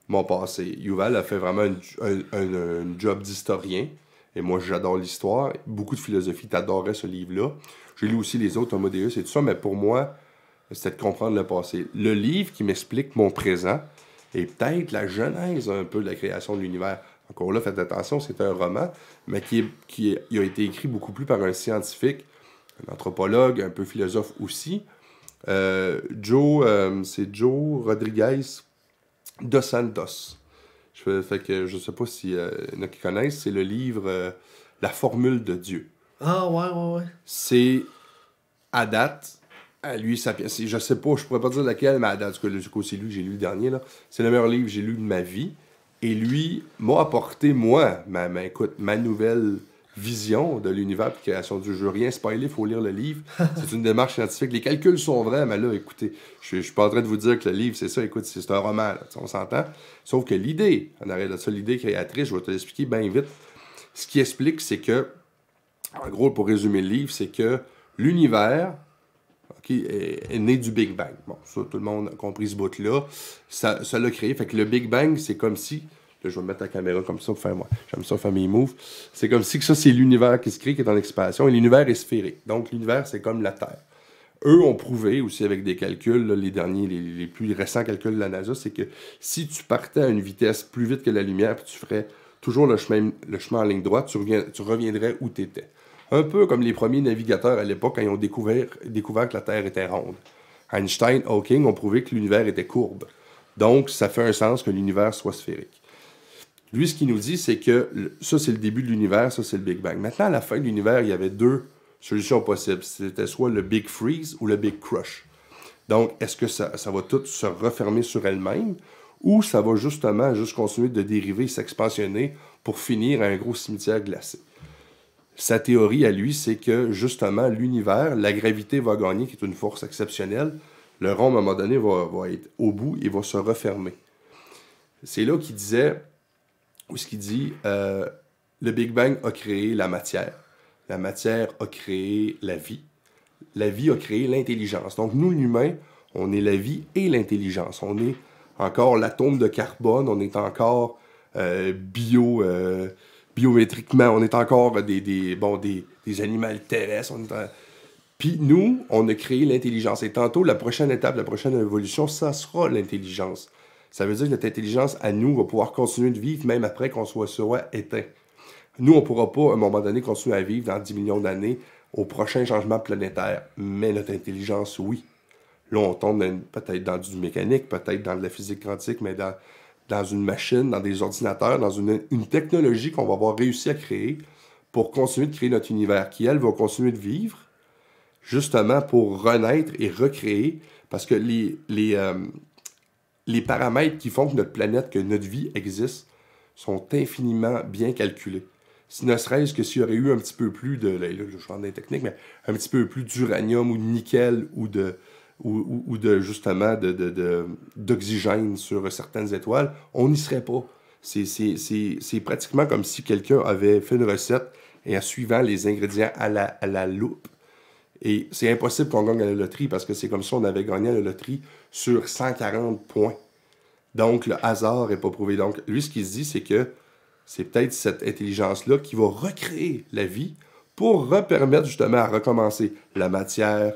mon passé. Yuval a fait vraiment un, job d'historien. Et moi, j'adore l'histoire. Beaucoup de philosophie, t'adorais ce livre-là. J'ai lu aussi les autres, Homo Deus et tout ça, mais pour moi, c'était de comprendre le passé. Le livre qui m'explique mon présent et peut-être la genèse un peu de la création de l'univers. Encore là, faites attention, c'est un roman, mais qui, est- qui il a été écrit beaucoup plus par un scientifique, un anthropologue, un peu philosophe aussi. Euh, Joe, euh, c'est Joe Rodriguez dos Santos. Je fait que je sais pas si euh, il y en a qui connaissent, c'est le livre euh, La formule de Dieu. Ah, ouais, ouais, ouais. C'est à date, à lui, ça Je sais pas, je pourrais pas dire laquelle, mais à date, du coup, c'est lui que j'ai lu le dernier. là. C'est le meilleur livre que j'ai lu de ma vie. Et lui m'a apporté, moi, ma, ma- écoute, ma nouvelle vision de l'univers de création du jeu. Rien spoiler, il faut lire le livre. C'est une démarche scientifique. Les calculs sont vrais, mais là, écoutez, je, je suis pas en train de vous dire que le livre, c'est ça. Écoute, c'est un roman, là, on s'entend. Sauf que l'idée, en arrière de ça, l'idée créatrice, je vais te l'expliquer bien vite. Ce qui explique, c'est que, en gros, pour résumer le livre, c'est que l'univers ok, est, est né du Big Bang. Bon, ça, tout le monde a compris ce bout-là. Ça ça l'a créé. Fait que le Big Bang, c'est comme si. Je vais mettre la caméra comme ça pour faire moi. J'aime ça faire mes moves. C'est comme si que ça, c'est l'univers qui se crée, qui est en expansion. Et l'univers est sphérique. Donc, l'univers, c'est comme la Terre. Eux ont prouvé aussi avec des calculs, les derniers, les, les plus récents calculs de la NASA, c'est que si tu partais à une vitesse plus vite que la lumière, puis tu ferais toujours le chemin, le chemin en ligne droite, tu, reviens- tu reviendrais où tu étais. Un peu comme les premiers navigateurs à l'époque quand ils ont découvert, découvert que la Terre était ronde. Einstein, Hawking ont prouvé que l'univers était courbe. Donc, ça fait un sens que l'univers soit sphérique. Lui, ce qu'il nous dit, c'est que ça, c'est le début de l'univers, ça, c'est le Big Bang. Maintenant, à la fin de l'univers, il y avait deux solutions possibles. C'était soit le Big Freeze ou le Big Crush. Donc, est-ce que ça, ça va tout se refermer sur elle-même ou ça va justement juste continuer de dériver, s'expansionner pour finir à un gros cimetière glacé? Sa théorie à lui, c'est que justement, l'univers, la gravité va gagner, qui est une force exceptionnelle. Le rond, à un moment donné, va, va être au bout et va se refermer. C'est là qu'il disait, où ce qu'il dit, euh, le Big Bang a créé la matière. La matière a créé la vie. La vie a créé l'intelligence. Donc, nous, l'humain, on est la vie et l'intelligence. On est encore l'atome de carbone, on est encore euh, bio, euh, biométriquement, on est encore des, des, bon, des, des animaux terrestres. on Puis nous, on a créé l'intelligence. Et tantôt, la prochaine étape, la prochaine évolution, ça sera l'intelligence. Ça veut dire que notre intelligence à nous va pouvoir continuer de vivre même après qu'on soit soit éteint. Nous, on ne pourra pas, à un moment donné, continuer à vivre dans 10 millions d'années au prochain changement planétaire. Mais notre intelligence, oui. Là, on tombe peut-être dans du mécanique, peut-être dans de la physique quantique, mais dans, dans une machine, dans des ordinateurs, dans une, une technologie qu'on va avoir réussi à créer pour continuer de créer notre univers, qui, elle, va continuer de vivre, justement pour renaître et recréer, parce que les, les, euh, les paramètres qui font que notre planète, que notre vie existe, sont infiniment bien calculés. Si ne serait-ce que s'il y aurait eu un petit peu plus de, mais plus d'uranium ou de nickel ou de, ou, ou de justement d'oxygène de, sur certaines étoiles, on n'y serait pas. C'est pratiquement comme si quelqu'un avait fait une recette et en suivant les ingrédients à la, à la loupe. Et c'est impossible qu'on gagne à la loterie parce que c'est comme si on avait gagné à la loterie sur 140 points. Donc, le hasard n'est pas prouvé. Donc, lui, ce qu'il se dit, c'est que c'est peut-être cette intelligence-là qui va recréer la vie pour repermettre justement à recommencer la matière,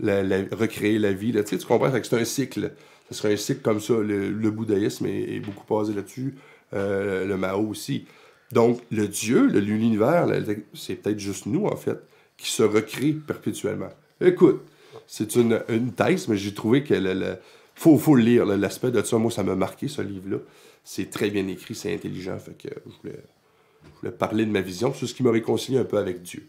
recréer la vie. Tu, comprends? c'est un cycle. Ce serait un cycle comme ça. Le, bouddhisme est, beaucoup basé là-dessus. Euh, le Mao aussi. Donc, le Dieu, l'univers, c'est peut-être juste nous, en fait, qui se recrée perpétuellement. Écoute, c'est une, thèse, mais j'ai trouvé que le, faut, faut le lire. L'aspect de ça, moi, ça m'a marqué, ce livre-là. C'est très bien écrit, c'est intelligent. Fait que je voulais, parler de ma vision. C'est ce qui m'a réconcilié un peu avec Dieu.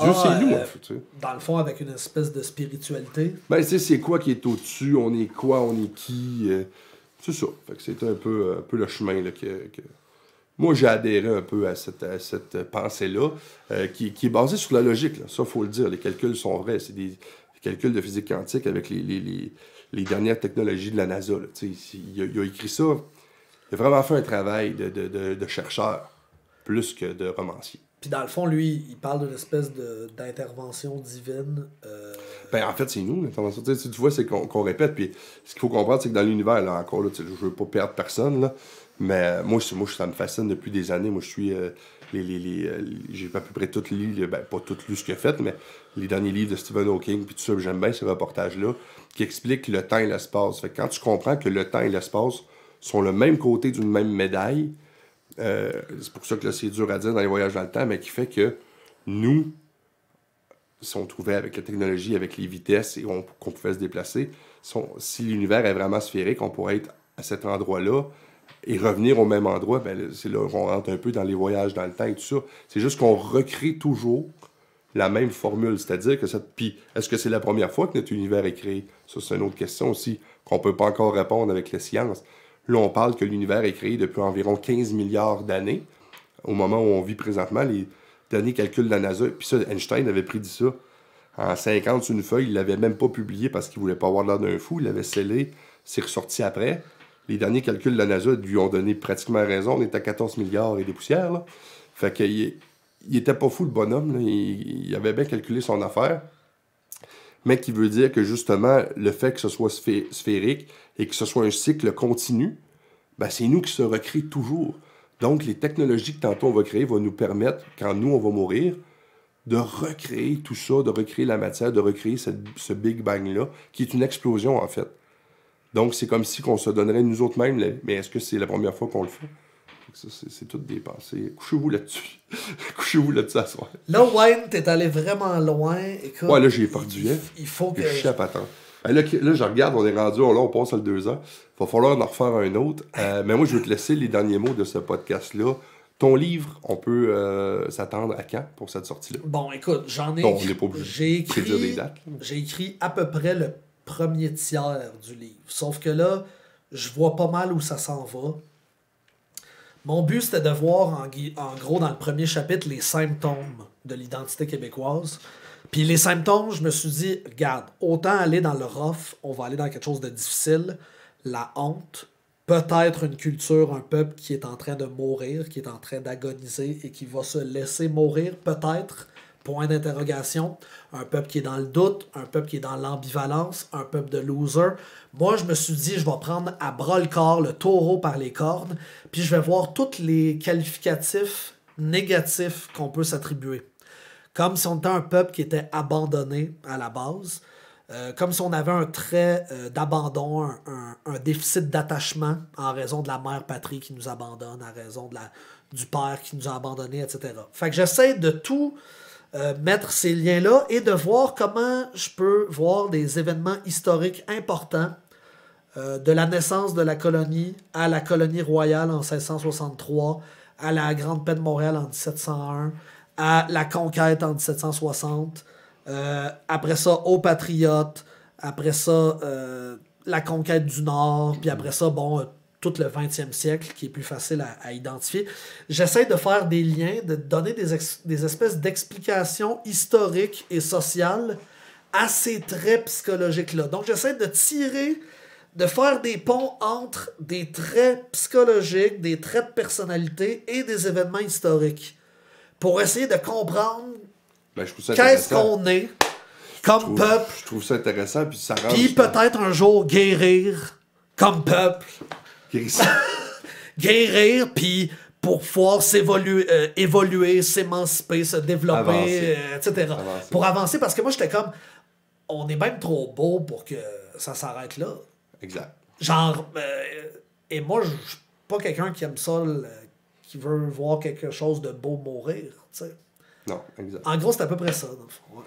Dieu, c'est ah, nous, en fait. Dans le fond, avec une espèce de spiritualité. Ben, tu sais, c'est quoi qui est au-dessus, on est quoi, on est qui? Euh, c'est ça. Fait que c'est un peu, un peu le chemin là, que, moi, j'ai adhéré un peu à cette, cette pensée-là, euh, qui, qui, est basée sur la logique. Là. Ça, il faut le dire. Les calculs sont vrais. C'est des, calculs de physique quantique avec les, les, dernières technologies de la NASA. Il a, il, a, écrit ça. Il a vraiment fait un travail de, de, de chercheur plus que de romancier. Puis dans le fond, lui, il parle d'une espèce d'intervention divine. Euh... Ben, en fait, c'est nous. Tu, vois, c'est qu'on répète. Puis ce qu'il faut comprendre, c'est que dans l'univers, là, encore là, je veux pas perdre personne, là, mais moi, moi, ça me fascine depuis des années. Moi, je suis. Euh, les, les, les euh, j'ai à peu près tout lu, ben, pas tout lu ce qu'il a fait, mais les derniers livres de Stephen Hawking, puis tout ça, j'aime bien ces reportages-là, qui expliquent le temps et l'espace. Fait quand tu comprends que le temps et l'espace sont le même côté d'une même médaille, euh, c'est pour ça que c'est dur à dire dans les voyages dans le temps, mais qui fait que nous, si on trouvait avec la technologie, avec les vitesses et qu'on pouvait se déplacer, si l'univers est vraiment sphérique, on pourrait être à cet endroit-là et revenir au même endroit, ben, c'est là qu'on rentre un peu dans les voyages dans le temps et tout ça. C'est juste qu'on recrée toujours la même formule. C'est-à-dire que ça. Puis, est-ce que c'est la première fois que notre univers est créé? Ça, c'est une autre question aussi qu'on ne peut pas encore répondre avec la science. Là, on parle que l'univers est créé depuis environ 15 milliards d'années, au moment où on vit présentement. Les derniers calculs de la NASA, puis ça, Einstein avait prédit ça en 50 sur une feuille. Il l'avait même pas publié parce qu'il voulait pas avoir l'air d'un fou. Il l'avait scellé. C'est ressorti après. Les derniers calculs de la NASA lui ont donné pratiquement raison. On est à 14 milliards et des poussières. Fait qu'il il était pas fou, le bonhomme. Il, il, avait bien calculé son affaire. Mais qui veut dire que justement, le fait que ce soit sphérique et que ce soit un cycle continu, ben c'est nous qui se recrée toujours. Donc, les technologies que tantôt on va créer vont nous permettre, quand nous, on va mourir, de recréer tout ça, de recréer la matière, de recréer ce Big Bang-là, qui est une explosion, en fait. Donc, c'est comme si on se donnerait nous autres mêmes, mais est-ce que c'est la première fois qu'on le fait? C'est tout des pensées. Couchez-vous là-dessus. Couchez-vous là-dessus à soir. Là, Wayne, t'es allé vraiment loin. Écoute, ouais, là, j'ai perdu. Il, il faut que. Je à attendre. Ben, là, là, je regarde, on est rendu, là, on passe à le deux ans. Il va falloir en refaire un autre. Euh, mais moi, je vais te laisser les derniers mots de ce podcast-là. Ton livre, on peut euh, s'attendre à quand pour cette sortie-là? Bon, écoute, j'en ai. Bon, on n'est pas obligé j'ai écrit, des dates. J'ai écrit à peu près le premier tiers du livre. Sauf que là, je vois pas mal où ça s'en va. Mon but, c'était de voir en, en, gros dans le premier chapitre les symptômes de l'identité québécoise. Puis les symptômes, je me suis dit, regarde, autant aller dans le rough, on va aller dans quelque chose de difficile, la honte, peut-être une culture, un peuple qui est en train de mourir, qui est en train d'agoniser et qui va se laisser mourir, peut-être, point d'interrogation, un peuple qui est dans le doute, un peuple qui est dans l'ambivalence, un peuple de loser. Moi, je me suis dit, je vais prendre à bras le corps le taureau par les cornes, puis je vais voir tous les qualificatifs négatifs qu'on peut s'attribuer. Comme si on était un peuple qui était abandonné à la base, euh, comme si on avait un trait euh, d'abandon, un, déficit d'attachement en raison de la mère patrie qui nous abandonne, en raison de la, du père qui nous a abandonnés, etc. Fait que j'essaie de tout euh, mettre ces liens-là et de voir comment je peux voir des événements historiques importants de la naissance de la colonie à la colonie royale en 1663, à la Grande Paix de Montréal en 1701, à la conquête en 1760, euh, après ça aux Patriotes, après ça euh, la conquête du Nord, puis après ça, bon, euh, tout le 20e siècle qui est plus facile à, à identifier. J'essaie de faire des liens, de donner des, des espèces d'explications historiques et sociales à ces traits psychologiques-là. Donc, j'essaie de tirer, de faire des ponts entre des traits psychologiques, des traits de personnalité et des événements historiques pour essayer de comprendre Ben, je trouve ça qu'est-ce qu'on est comme Je trouve- peuple, Je trouve ça intéressant, puis ça puis peut-être un jour guérir comme peuple, guérir, puis pour pouvoir s'évoluer, euh, évoluer, s'émanciper, se développer, Avancer. euh, etc. Avancer. Pour avancer, parce que moi, j'étais comme, on est même trop beau pour que ça s'arrête là. Exact. Genre, euh, et moi, je suis pas quelqu'un qui aime ça, qui veut voir quelque chose de beau mourir, tu sais. Non, exact. En gros, c'est à peu près ça, dans le fond. ouais.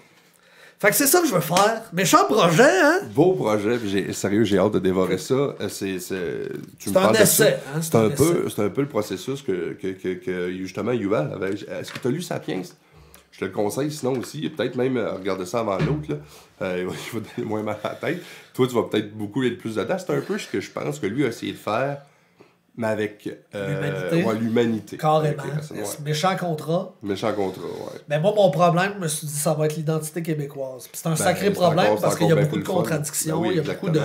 Fait que c'est ça que je veux faire. Méchant projet, hein? Beau projet, puis j'ai- sérieux, j'ai hâte de dévorer ça. Euh, C'est, c'est, tu me C'est un essai, hein, c'est un un, peu, c'est un peu le processus que, que, que, que justement Yuval avait. Est-ce que tu as lu Sapiens? Je te le conseille, sinon aussi, peut-être même euh, regarder ça avant l'autre. Là. Euh, il, va, il va donner moins mal à la tête. Toi, tu vas peut-être beaucoup être plus dedans. C'est un peu ce que je pense que lui a essayé de faire, mais avec euh, L'humanité. ouais. Carrément. Ouais. Méchant contrat. Méchant contrat, ouais. Mais moi, mon problème, je me suis dit, ça va être l'identité québécoise. C'est un sacré Ben, c'est problème encore- parce qu'il y a beaucoup de contradictions, Ben oui, il y a beaucoup de,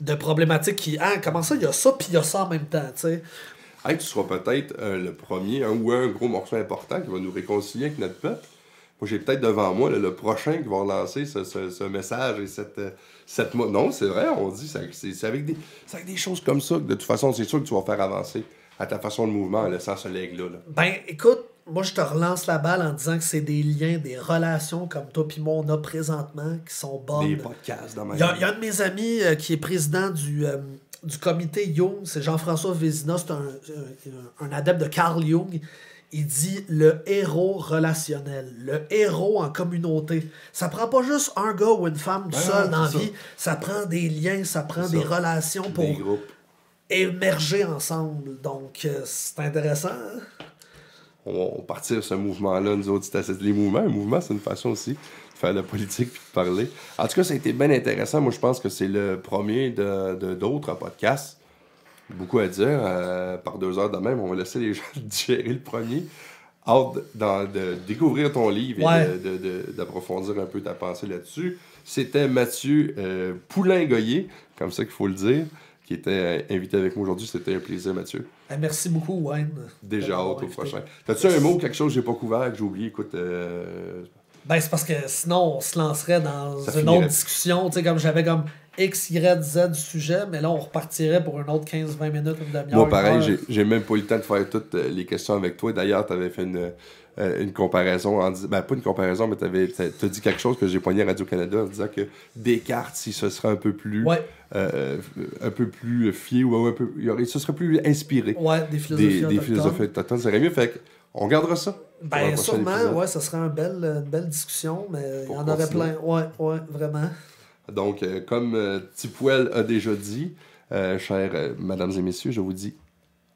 de problématiques qui. Ah, comment ça, il y a ça, puis il y a ça en même temps, tu sais. Hey, tu seras peut-être euh, le premier, un ou un gros morceau important qui va nous réconcilier avec notre peuple. Moi, j'ai peut-être devant moi là, le prochain qui va relancer ce, ce- ce message et cette, euh, cette Non, c'est vrai, on dit, c'est avec, des- c'est avec des choses comme ça que de toute façon, c'est sûr que tu vas faire avancer à ta façon de mouvement en laissant ce leg-là. là. Ben, écoute, moi, je te relance la balle en disant que c'est des liens, des relations comme toi puis moi, on a présentement qui sont bonnes. Des podcasts dans ma Il y, a, il y a un de mes amis euh, qui est président du, euh, du comité Jung, c'est Jean-François Vézina, c'est un, un- un adepte de Carl Jung. Il dit le héros relationnel, le héros en communauté. Ça prend pas juste un gars ou une femme Ben seul dans la c'est vie, ça prend des liens, ça prend C'est des ça. relations pour Des émerger ensemble. Donc, euh, c'est intéressant. hein? on, on partir ce mouvement-là, nous autres, c'était les mouvements. Un mouvement, c'est une façon aussi de faire de la politique puis de parler. En tout cas, ça a été bien intéressant. Moi, je pense que c'est le premier de de- d'autres podcasts. Beaucoup à dire. euh, par deux heures de même, on va laisser les gens digérer le premier. Hâte de, découvrir ton livre et Ouais. d'approfondir un peu ta pensée là-dessus. C'était Mathieu euh, Poulain-Goyer, comme ça qu'il faut le dire, qui était euh, invité avec moi aujourd'hui. C'était un plaisir, Mathieu. Eh, merci beaucoup, Wayne. Déjà hâte au prochain. T'as-tu un mot, quelque chose que j'ai pas couvert, que j'ai oublié? Écoute, euh, Ben, c'est parce que sinon, on se lancerait dans Ça une finirait. autre discussion. Tu sais, comme j'avais comme X, Y, Z du sujet, mais là, on repartirait pour une autre 15-20 minutes, une demi-heure. moi, pareil, j'ai- même pas eu le temps de faire toutes euh, les questions avec toi. D'ailleurs, t'avais fait une, euh, une comparaison, en ben pas une comparaison, mais t'as t'as dit quelque chose que j'ai poigné à Radio-Canada en disant que Descartes, si ce serait un peu plus, Ouais, euh, un peu plus fié ou un peu, il y aurait, ce serait plus inspiré ouais, des philosophies des, des philosophes autochtones. Ça serait mieux. Fait on gardera ça. Un Ben, sûrement, ouais, ça serait une belle, une belle discussion, mais il y en aurait plein. Ouais, ouais, vraiment. Donc, euh, comme euh, Tipouel a déjà dit, euh, chers euh, mesdames et messieurs, je vous dis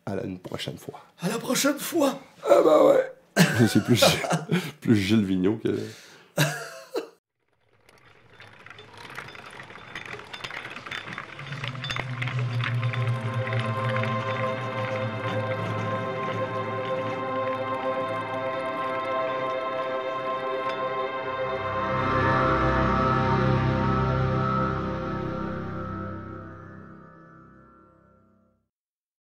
à la une prochaine fois. À la prochaine fois! Ah bah ouais! C'est plus, plus Gilles Vigneault que...